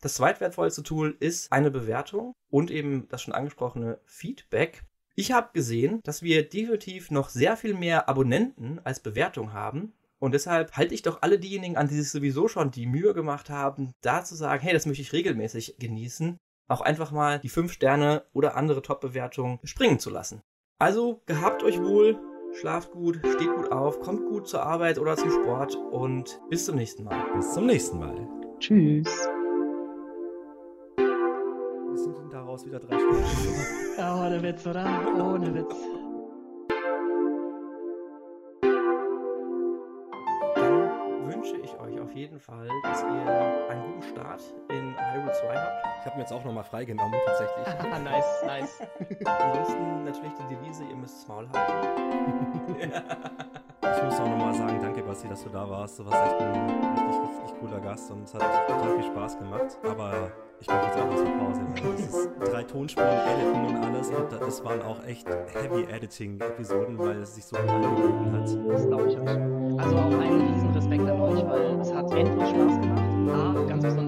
S1: Das zweitwertvollste Tool ist eine Bewertung und eben das schon angesprochene Feedback. Ich habe gesehen, dass wir definitiv noch sehr viel mehr Abonnenten als Bewertung haben. Und deshalb halte ich doch alle diejenigen an, die sich sowieso schon die Mühe gemacht haben, da zu sagen, hey, das möchte ich regelmäßig genießen, auch einfach mal die 5 Sterne oder andere Top-Bewertungen springen zu lassen. Also gehabt euch wohl, schlaft gut, steht gut auf, kommt gut zur Arbeit oder zum Sport und bis zum nächsten Mal.
S2: Bis zum nächsten Mal.
S3: Tschüss.
S2: Wir sind denn daraus wieder drei Stunden. <laughs>
S3: Ja, ohne Witz, oder? Ohne Witz.
S1: Jeden Fall, dass ihr einen guten Start in Hyrule 2 habt.
S2: Ich habe mir jetzt auch nochmal freigenommen, tatsächlich. <laughs>
S3: Ah, nice, nice.
S1: Ansonsten natürlich die Devise, ihr müsst das Maul halten. <laughs>
S2: Ich muss auch nochmal sagen, danke Basti, dass du da warst. Du warst echt ein richtig, richtig cooler Gast und es hat total viel Spaß gemacht. Aber ich mache jetzt auch zur Pause. Weil das ist drei Tonspuren, Editen und alles. Und das waren auch echt Heavy Editing-Episoden, weil es sich so gut angeboten hat.
S3: Das glaube ich euch. Also auch einen riesen Respekt an euch, weil es hat endlos Spaß gemacht. A, ganz besonders